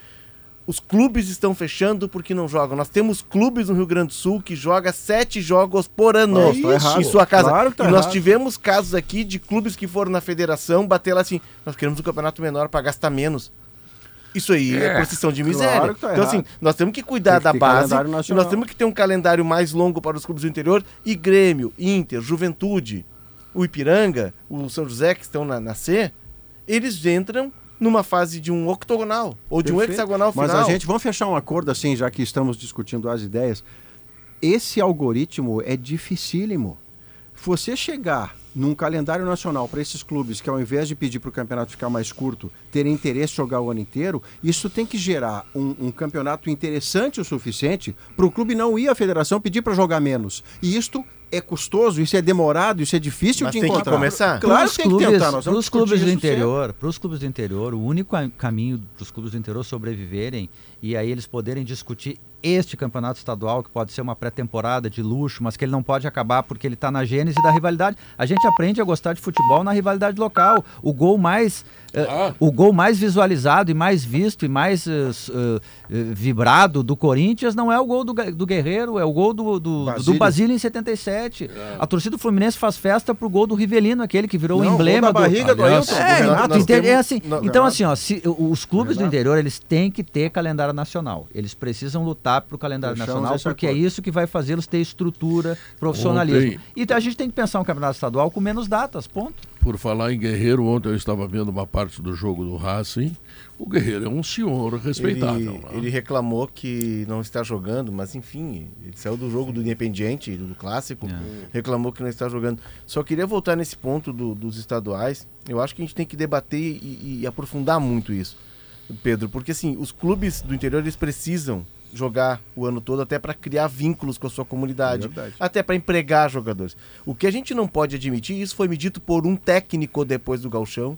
Os clubes estão fechando porque não jogam. Nós temos clubes no Rio Grande do Sul que joga sete jogos por ano Não, tá errado. em sua casa. Claro tá e nós errado. tivemos casos aqui de clubes que foram na federação bater lá assim: nós queremos um campeonato menor para gastar menos. Isso aí é, É, procissão de claro miséria. que tá então, assim, nós temos que cuidar da base. nós temos que ter um calendário mais longo para os clubes do interior. E Grêmio, Inter, Juventude, o Ipiranga, o São José, que estão na, na C, eles entram numa fase de um octogonal ou de um Perfeito. hexagonal final. Mas a gente, vamos fechar um acordo assim, já que estamos discutindo as ideias. Esse algoritmo é dificílimo. Você chegar num calendário nacional para esses clubes que ao invés de pedir para o campeonato ficar mais curto, terem interesse em jogar o ano inteiro, isso tem que gerar um, um campeonato interessante o suficiente para o clube não ir à federação pedir para jogar menos. E isto é custoso, isso é demorado, isso é difícil Mas de tem que encontrar. começar. Claro Pros que tem que tentar. Vamos pros clubes do interior, pros clubes do interior, o único caminho para os clubes do interior sobreviverem e aí eles poderem discutir este campeonato estadual, que pode ser uma pré-temporada de luxo, mas que ele não pode acabar porque ele está na gênese da rivalidade. A gente aprende a gostar de futebol na rivalidade local. O gol mais eh, Ah. o gol mais visualizado e mais visto e mais eh, eh, vibrado do Corinthians não é o gol do, do Guerreiro, é o gol do, do, do Basílio. Basílio em 77. A torcida do Fluminense faz festa pro gol do Rivelino, aquele que virou Não, o emblema da do barriga do Aliás, Ailton, do é, Renato. Renato, entende? É assim. Não, então, Renato. assim, ó, se, os clubes do interior, eles têm que ter calendário nacional. Eles precisam lutar pro calendário Fechamos nacional, porque é isso que vai fazê-los ter estrutura, profissionalismo. Ontem- E a gente tem que pensar um campeonato estadual com menos datas, ponto. Por falar em Guerreiro, ontem eu estava vendo uma parte do jogo do Racing. O Guerreiro é um senhor respeitável. Ele, né? ele reclamou que não está jogando, mas enfim, ele saiu do jogo do Independiente, do clássico, reclamou que não está jogando. Só queria voltar nesse ponto do- dos estaduais. Eu acho que a gente tem que debater e, e aprofundar muito isso, Pedro, porque assim, os clubes do interior eles precisam jogar o ano todo até para criar vínculos com a sua comunidade, Verdade. até para empregar jogadores. O que a gente não pode admitir, isso foi medido por um técnico depois do Galchão,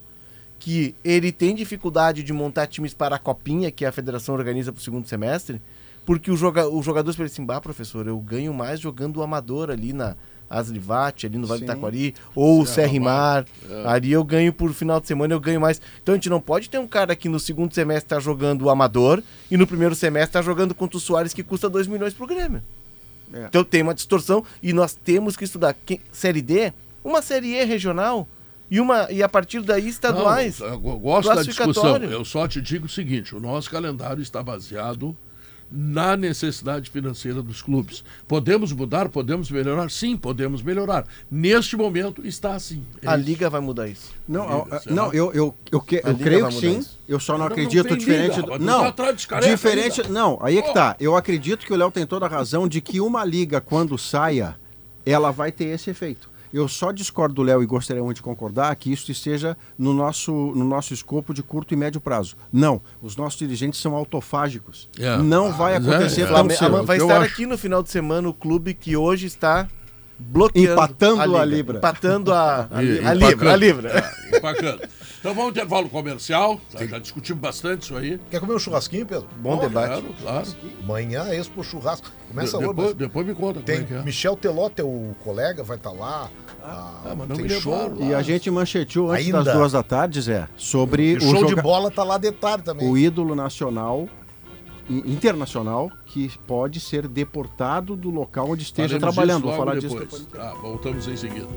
que ele tem dificuldade de montar times para a Copinha, que a federação organiza para o segundo semestre, porque o joga, os jogadores falam assim, bah, professor, eu ganho mais jogando o amador ali na Aslivate, ali no Vale do Sim. Taquari, ou o Serrimar, ali eu ganho por final de semana, eu ganho mais. Então a gente não pode ter um cara que no segundo semestre está jogando o amador e no primeiro semestre está jogando contra o Soares que custa 2 milhões pro Grêmio. É. Então tem uma distorção e nós temos que estudar que- Série D, uma Série E regional e, uma, e a partir daí estaduais. Não, eu go- gosto da discussão. Classificatório. Eu só te digo o seguinte: o nosso calendário está baseado na necessidade financeira dos clubes. Podemos mudar, podemos melhorar? Sim, podemos melhorar. Neste momento está assim. É A isso. liga vai mudar isso. Não, Liga, a- não eu, eu, eu, que- eu creio que sim. isso. Eu só não Não, não acredito tem diferente. liga, do- não, tá atrás dos careca diferente. ainda. Não, aí é que tá. Eu acredito que o Léo tem toda a razão de que uma liga, quando saia, ela vai ter esse efeito. Eu só discordo do Léo e gostaria muito de concordar que isso esteja no nosso, no nosso escopo de curto e médio prazo. Não, os nossos dirigentes são autofágicos. É. Não vai mas é, acontecer é. tão Flamengo- cedo. vai estar acho. aqui no final de semana o clube que hoje está bloqueando Empatando a Libra. Empatando a, a, E- a Libra. A Libra. É, bacana. Então vamos ao intervalo comercial. Já, já discutimos bastante isso aí. Quer comer um churrasquinho, Pedro? Bom debate. Claro, claro. Amanhã é Expo Churrasco. Começa De- hoje. depois, mas depois me conta Tem como é que é. Michel Teló, teu colega, vai estar lá. Ah, ah, mas não tem me show. E a gente mancheteou antes Ainda. das duas da tarde, Zé, sobre E o, show de joga- bola tá lá de tarde também. o ídolo nacional, internacional, que pode ser deportado do local onde esteja Faremos trabalhando. Vou falar disso depois. Tá, voltamos em seguida.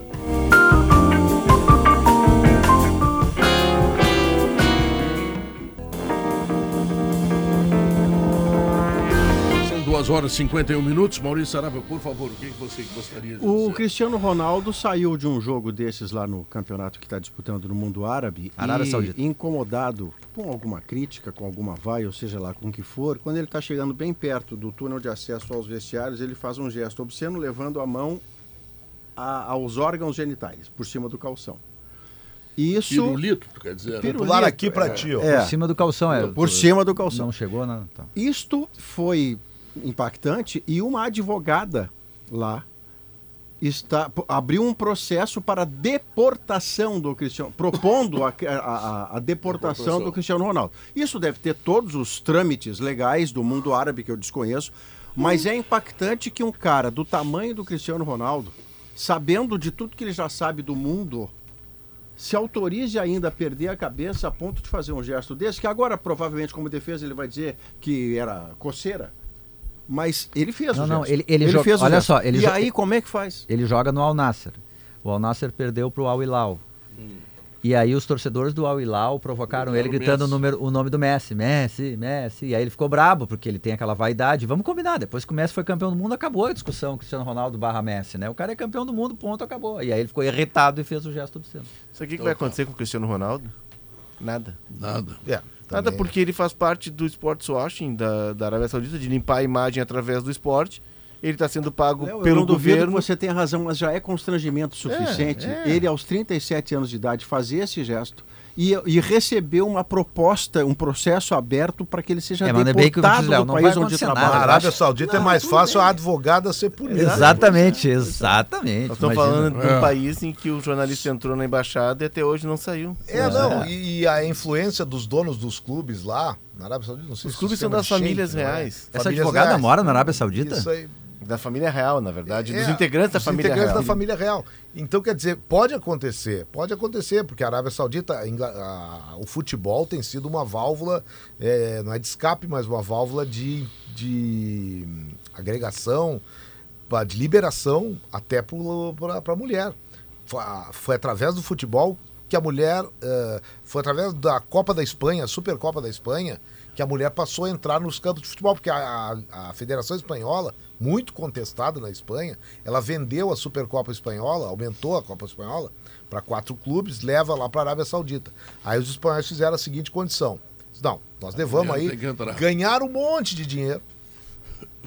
Duas horas e 51 minutos. Maurício Saraiva, por favor, o que você gostaria de O dizer? Cristiano Ronaldo saiu de um jogo desses lá no campeonato que está disputando no mundo árabe Arábia e Saudita. incomodado com alguma crítica, com alguma vai, ou seja lá com o que for, quando ele está chegando bem perto do túnel de acesso aos vestiários, ele faz um gesto obsceno levando a mão a- aos órgãos genitais por cima do calção. Isso Pirulito, tu quer dizer? né? Pirulito. Pular aqui pra ti, ó. é, Por cima do calção, é. por cima do calção. Não chegou, né? Tá. Isto foi impactante e uma advogada lá está abriu um processo para deportação do Cristiano, propondo a, a- a- a deportação, Deportação. do Cristiano Ronaldo. Isso deve ter todos os trâmites legais do mundo árabe que eu desconheço, mas é impactante que um cara do tamanho do Cristiano Ronaldo, sabendo de tudo que ele já sabe do mundo, se autorize ainda a perder a cabeça a ponto de fazer um gesto desse, que agora provavelmente como defesa ele vai dizer que era coceira, mas ele fez Não, o não, gesto. ele- ele joga- fez o olha gesto. só, ele e aí como é que faz? Ele joga no Al Nasser. O Al Nasser perdeu pro Al Hilal. E aí os torcedores do Al Hilal provocaram ele o gritando o, número- o nome do Messi, Messi, Messi. E aí ele ficou brabo, porque ele tem aquela vaidade. Vamos combinar, depois que o Messi foi campeão do mundo, acabou a discussão Cristiano Ronaldo barra Messi, né? O cara é campeão do mundo, ponto, acabou. E aí ele ficou irritado e fez o gesto obsceno. Isso aqui que vai acontecer com o Cristiano Ronaldo? Nada. Nada. É, Nada também. porque ele faz parte do sports washing da, da Arábia Saudita, de limpar a imagem através do esporte. Ele está sendo pago Léo, eu pelo não duvido governo. que você tenha razão, mas já é constrangimento suficiente é. ele aos 37 anos de idade fazer esse gesto e, e receber uma proposta, um processo aberto para que ele seja É, é deportado Léo, do não país onde trabalha. nada. Arábia Saudita é Não, mais tudo fácil bem. a advogada ser punida. Exatamente, exatamente. Nós estamos falando de É. um país em que o jornalista entrou na embaixada e até hoje não saiu. É, não, e, e a influência dos donos dos clubes lá, na Arábia Saudita, não sei Os se clubes são das famílias é? reais. Essa Famílias advogada reais. mora na Arábia Saudita? Isso aí. Da família real, na verdade. dos É, integrantes da dos família integrantes real. da família real. Então, quer dizer, pode acontecer, pode acontecer, porque a Arábia Saudita, a a- o futebol tem sido uma válvula, é, não é de escape, mas uma válvula de, de hum, agregação, de liberação até para a mulher. Foi, foi através do futebol que a mulher, eh, foi através da Copa da Espanha, a Supercopa da Espanha, que a mulher passou a entrar nos campos de futebol, porque a, a- a Federação Espanhola, muito contestada na Espanha, ela vendeu a Supercopa Espanhola, aumentou a Copa Espanhola para quatro clubes, leva lá para a Arábia Saudita. Aí os espanhóis fizeram a seguinte condição: não, nós mulher aí ganhar um monte de dinheiro.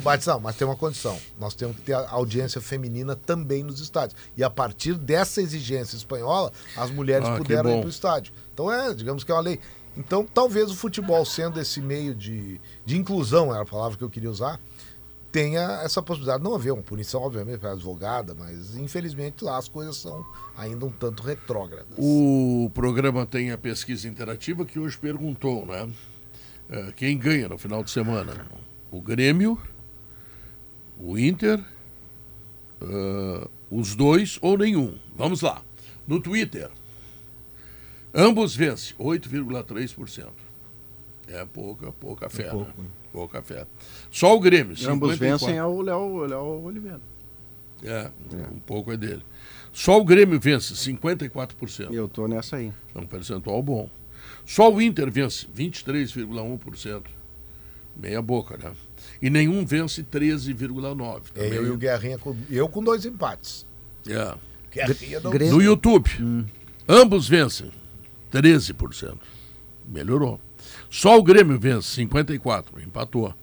Mas não, mas tem uma condição. Nós temos que ter a audiência feminina também nos estádios. E a partir dessa exigência espanhola, as mulheres Ah, puderam ir para o estádio. Então é, digamos que é uma lei. Então, talvez o futebol, sendo esse meio de, de inclusão, era a palavra que eu queria usar, tenha essa possibilidade. Não haver uma punição, obviamente, para a advogada, mas infelizmente lá as coisas são ainda um tanto retrógradas. O programa tem a pesquisa interativa que hoje perguntou, né? eh, quem ganha no final de semana? O Grêmio, o Inter, eh, os dois ou nenhum. Vamos lá. No Twitter, ambos vencem, 8,3%. É pouca, pouca fé. né? Pouca fé. Só o Grêmio, Ambos 54. vencem é o Léo, o Léo Oliveira. É, um pouco é dele. Só o Grêmio vence, 54%. E eu tô nessa aí. É um percentual bom. Só o Inter vence 23,1%. Meia boca, né? E nenhum vence 13,9%. É, eu e o Guerrinha, com, eu com dois empates. É. Guerrinha não... Grêmio- No YouTube, ambos vencem 13%. Melhorou. Só o Grêmio vence 54%, empatou.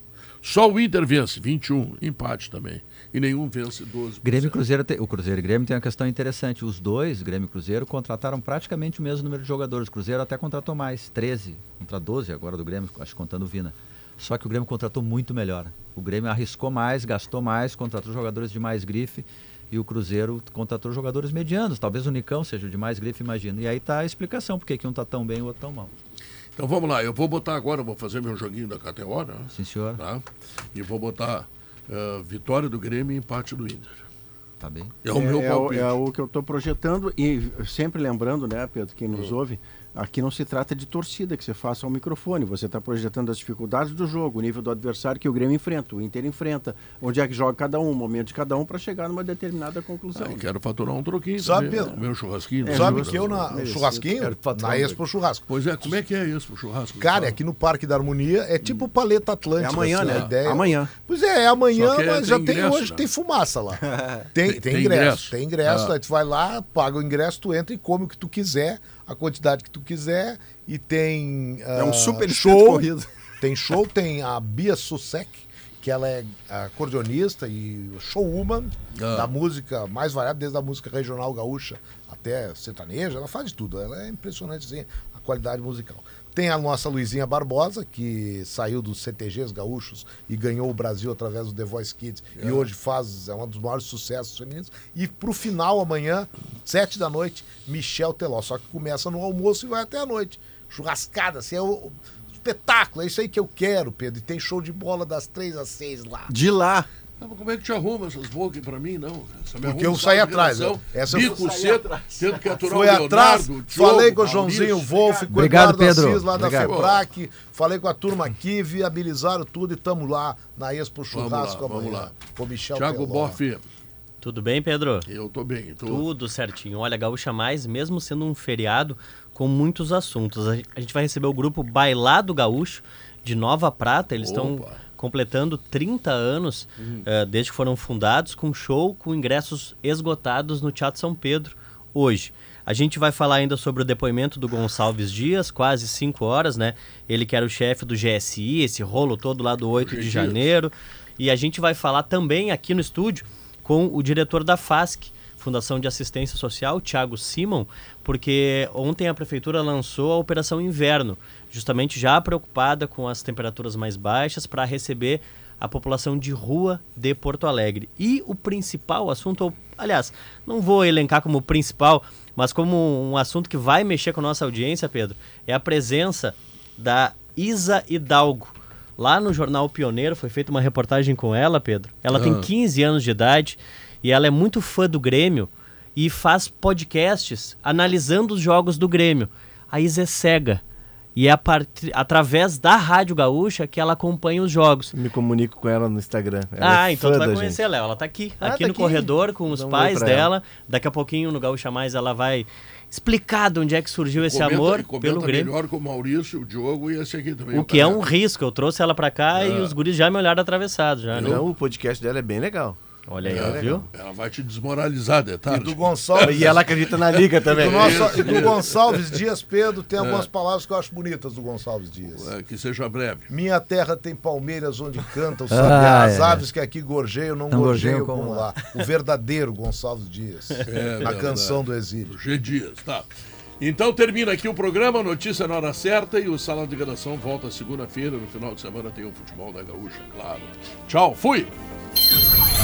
Só o Inter vence 21%, empate também. E nenhum vence 12%. Grêmio Cruzeiro, o Cruzeiro e Grêmio tem uma questão interessante. Os dois, Grêmio e Cruzeiro, contrataram praticamente o mesmo número de jogadores. O Cruzeiro até contratou mais, 13 contra 12 agora do Grêmio, acho contando o Vina. Só que o Grêmio contratou muito melhor. O Grêmio arriscou mais, gastou mais, contratou jogadores de mais grife e o Cruzeiro contratou jogadores medianos. Talvez o Nicão seja o de mais grife, imagino. E aí tá a explicação porque que um tá tão bem e o outro tão mal. Então vamos lá, eu vou botar agora, vou fazer meu joguinho da KTO, né? Sim, senhor. Tá? E vou botar ah, vitória do Grêmio e empate do Inter. Tá bem. É o meu é, palpite. é o que eu estou projetando e sempre lembrando, né, Pedro, quem nos ouve, aqui não se trata de torcida que você faça ao microfone. Você está projetando as dificuldades do jogo, o nível do adversário que o Grêmio enfrenta, o Inter enfrenta, onde é que joga cada um, o momento de cada um para chegar numa determinada conclusão. Ah, eu quero faturar um troquinho. Sabe, Pedro? Meu churrasquinho. É, Sabe que eu na no Merecido. churrasquinho, na Expo Churrasco. Pois é, como é que é isso pro churrasco? Cara, é aqui no Parque da Harmonia é tipo Paleta Atlântica. É amanhã, assim, né? Ideia. Amanhã. Pois é, é amanhã, é- mas já tem tem ingresso, hoje, né? tem fumaça lá. Tem, tem, tem ingresso, ingresso. tem ingresso, Ah. aí tu vai lá, paga o ingresso, tu entra e come o que tu quiser, a quantidade que tu quiser, e tem É um ah, super show, corrido. tem show, tem a Bia Susek, que ela é acordeonista e showwoman Ah. da música mais variada, desde a música regional gaúcha até sertaneja, ela faz de tudo, ela é impressionante assim, a qualidade musical. Tem a nossa Luizinha Barbosa, que saiu dos CTGs gaúchos e ganhou o Brasil através do The Voice Kids e hoje faz, é um dos maiores sucessos femininos. E pro final, amanhã, sete da noite, Michel Teló. Só que começa no almoço e vai até a noite. Churrascada, assim, é o espetáculo, é isso aí que eu quero, Pedro. E tem show de bola das três às seis lá. De lá. Mas como é que te arruma essas bocas pra mim, não? Me Porque eu saí atrás, né? Essa bico cedo, tendo que aturar Fui o atrás, Leonardo, o Diogo, falei com o Maurício. Joãozinho Wolf, com o Obrigado, Eduardo Pedro. Assis lá da Obrigado. FEBRAC, falei com a turma aqui, viabilizaram tudo e estamos lá na Expo Churrasco vamos amanhã. lá. Com o Michel Thiago. Boff, Tudo bem, Pedro? eu tô bem. Tô... Tudo certinho. Olha, Gaúcha Mais, mesmo sendo um feriado com muitos assuntos. A gen- a gente vai receber o grupo Bailado Gaúcho de Nova Prata. Eles estão. Completando 30 anos eh, desde que foram fundados, com show com ingressos esgotados no Teatro São Pedro hoje. A gente vai falar ainda sobre o depoimento do Gonçalves Dias, quase 5 horas, né? Ele que era o chefe do GSI, esse rolo todo lá do 8 de janeiro. E a gente vai falar também aqui no estúdio com o diretor da FASC, Fundação de Assistência Social, Thiago Simon, porque ontem a prefeitura lançou a Operação Inverno, justamente já preocupada com as temperaturas mais baixas para receber a população de rua de Porto Alegre. E o principal assunto, aliás, não vou elencar como principal, mas como um assunto que vai mexer com a nossa audiência, Pedro, é a presença da Isa Hidalgo. Lá no jornal Pioneiro foi feita uma reportagem com ela, Pedro. Ela tem 15 anos de idade e ela é muito fã do Grêmio e faz podcasts analisando os jogos do Grêmio. A Isa é cega. E é a part... através da Rádio Gaúcha que ela acompanha os jogos. Me comunico com ela no Instagram. Ela ah, é então tu vai conhecer ela. Ela tá aqui, Ah, aqui tá no aqui. corredor com os Dá um pais dela. Daqui a pouquinho no Gaúcha Mais ela vai explicar de onde é que surgiu esse Comenta- amor comenta pelo Grêmio. melhor com o Maurício, o Diogo e esse aqui também. O que é um Careca. risco. Eu trouxe ela pra cá e É. os guris já me olharam atravessado já, né? Não, o podcast dela é bem legal. Olha aí, É, viu? Ela vai te desmoralizar, E detalhe. do Gonçalves. E ela acredita na liga também. do, nosso- e do Gonçalves Dias, Pedro, tem algumas palavras que eu acho bonitas do Gonçalves Dias. É, que seja breve. Minha terra tem palmeiras onde cantam, Ah, sabe? As é. aves que aqui gorjeiam não, Não gorjeiam como como lá. O verdadeiro Gonçalves Dias. na verdade. canção do exílio. G Dias, tá. Então termina aqui o programa, notícia na hora certa e o Sala de Redação volta segunda-feira. No final de semana tem o futebol da Gaúcha, claro. Tchau, fui!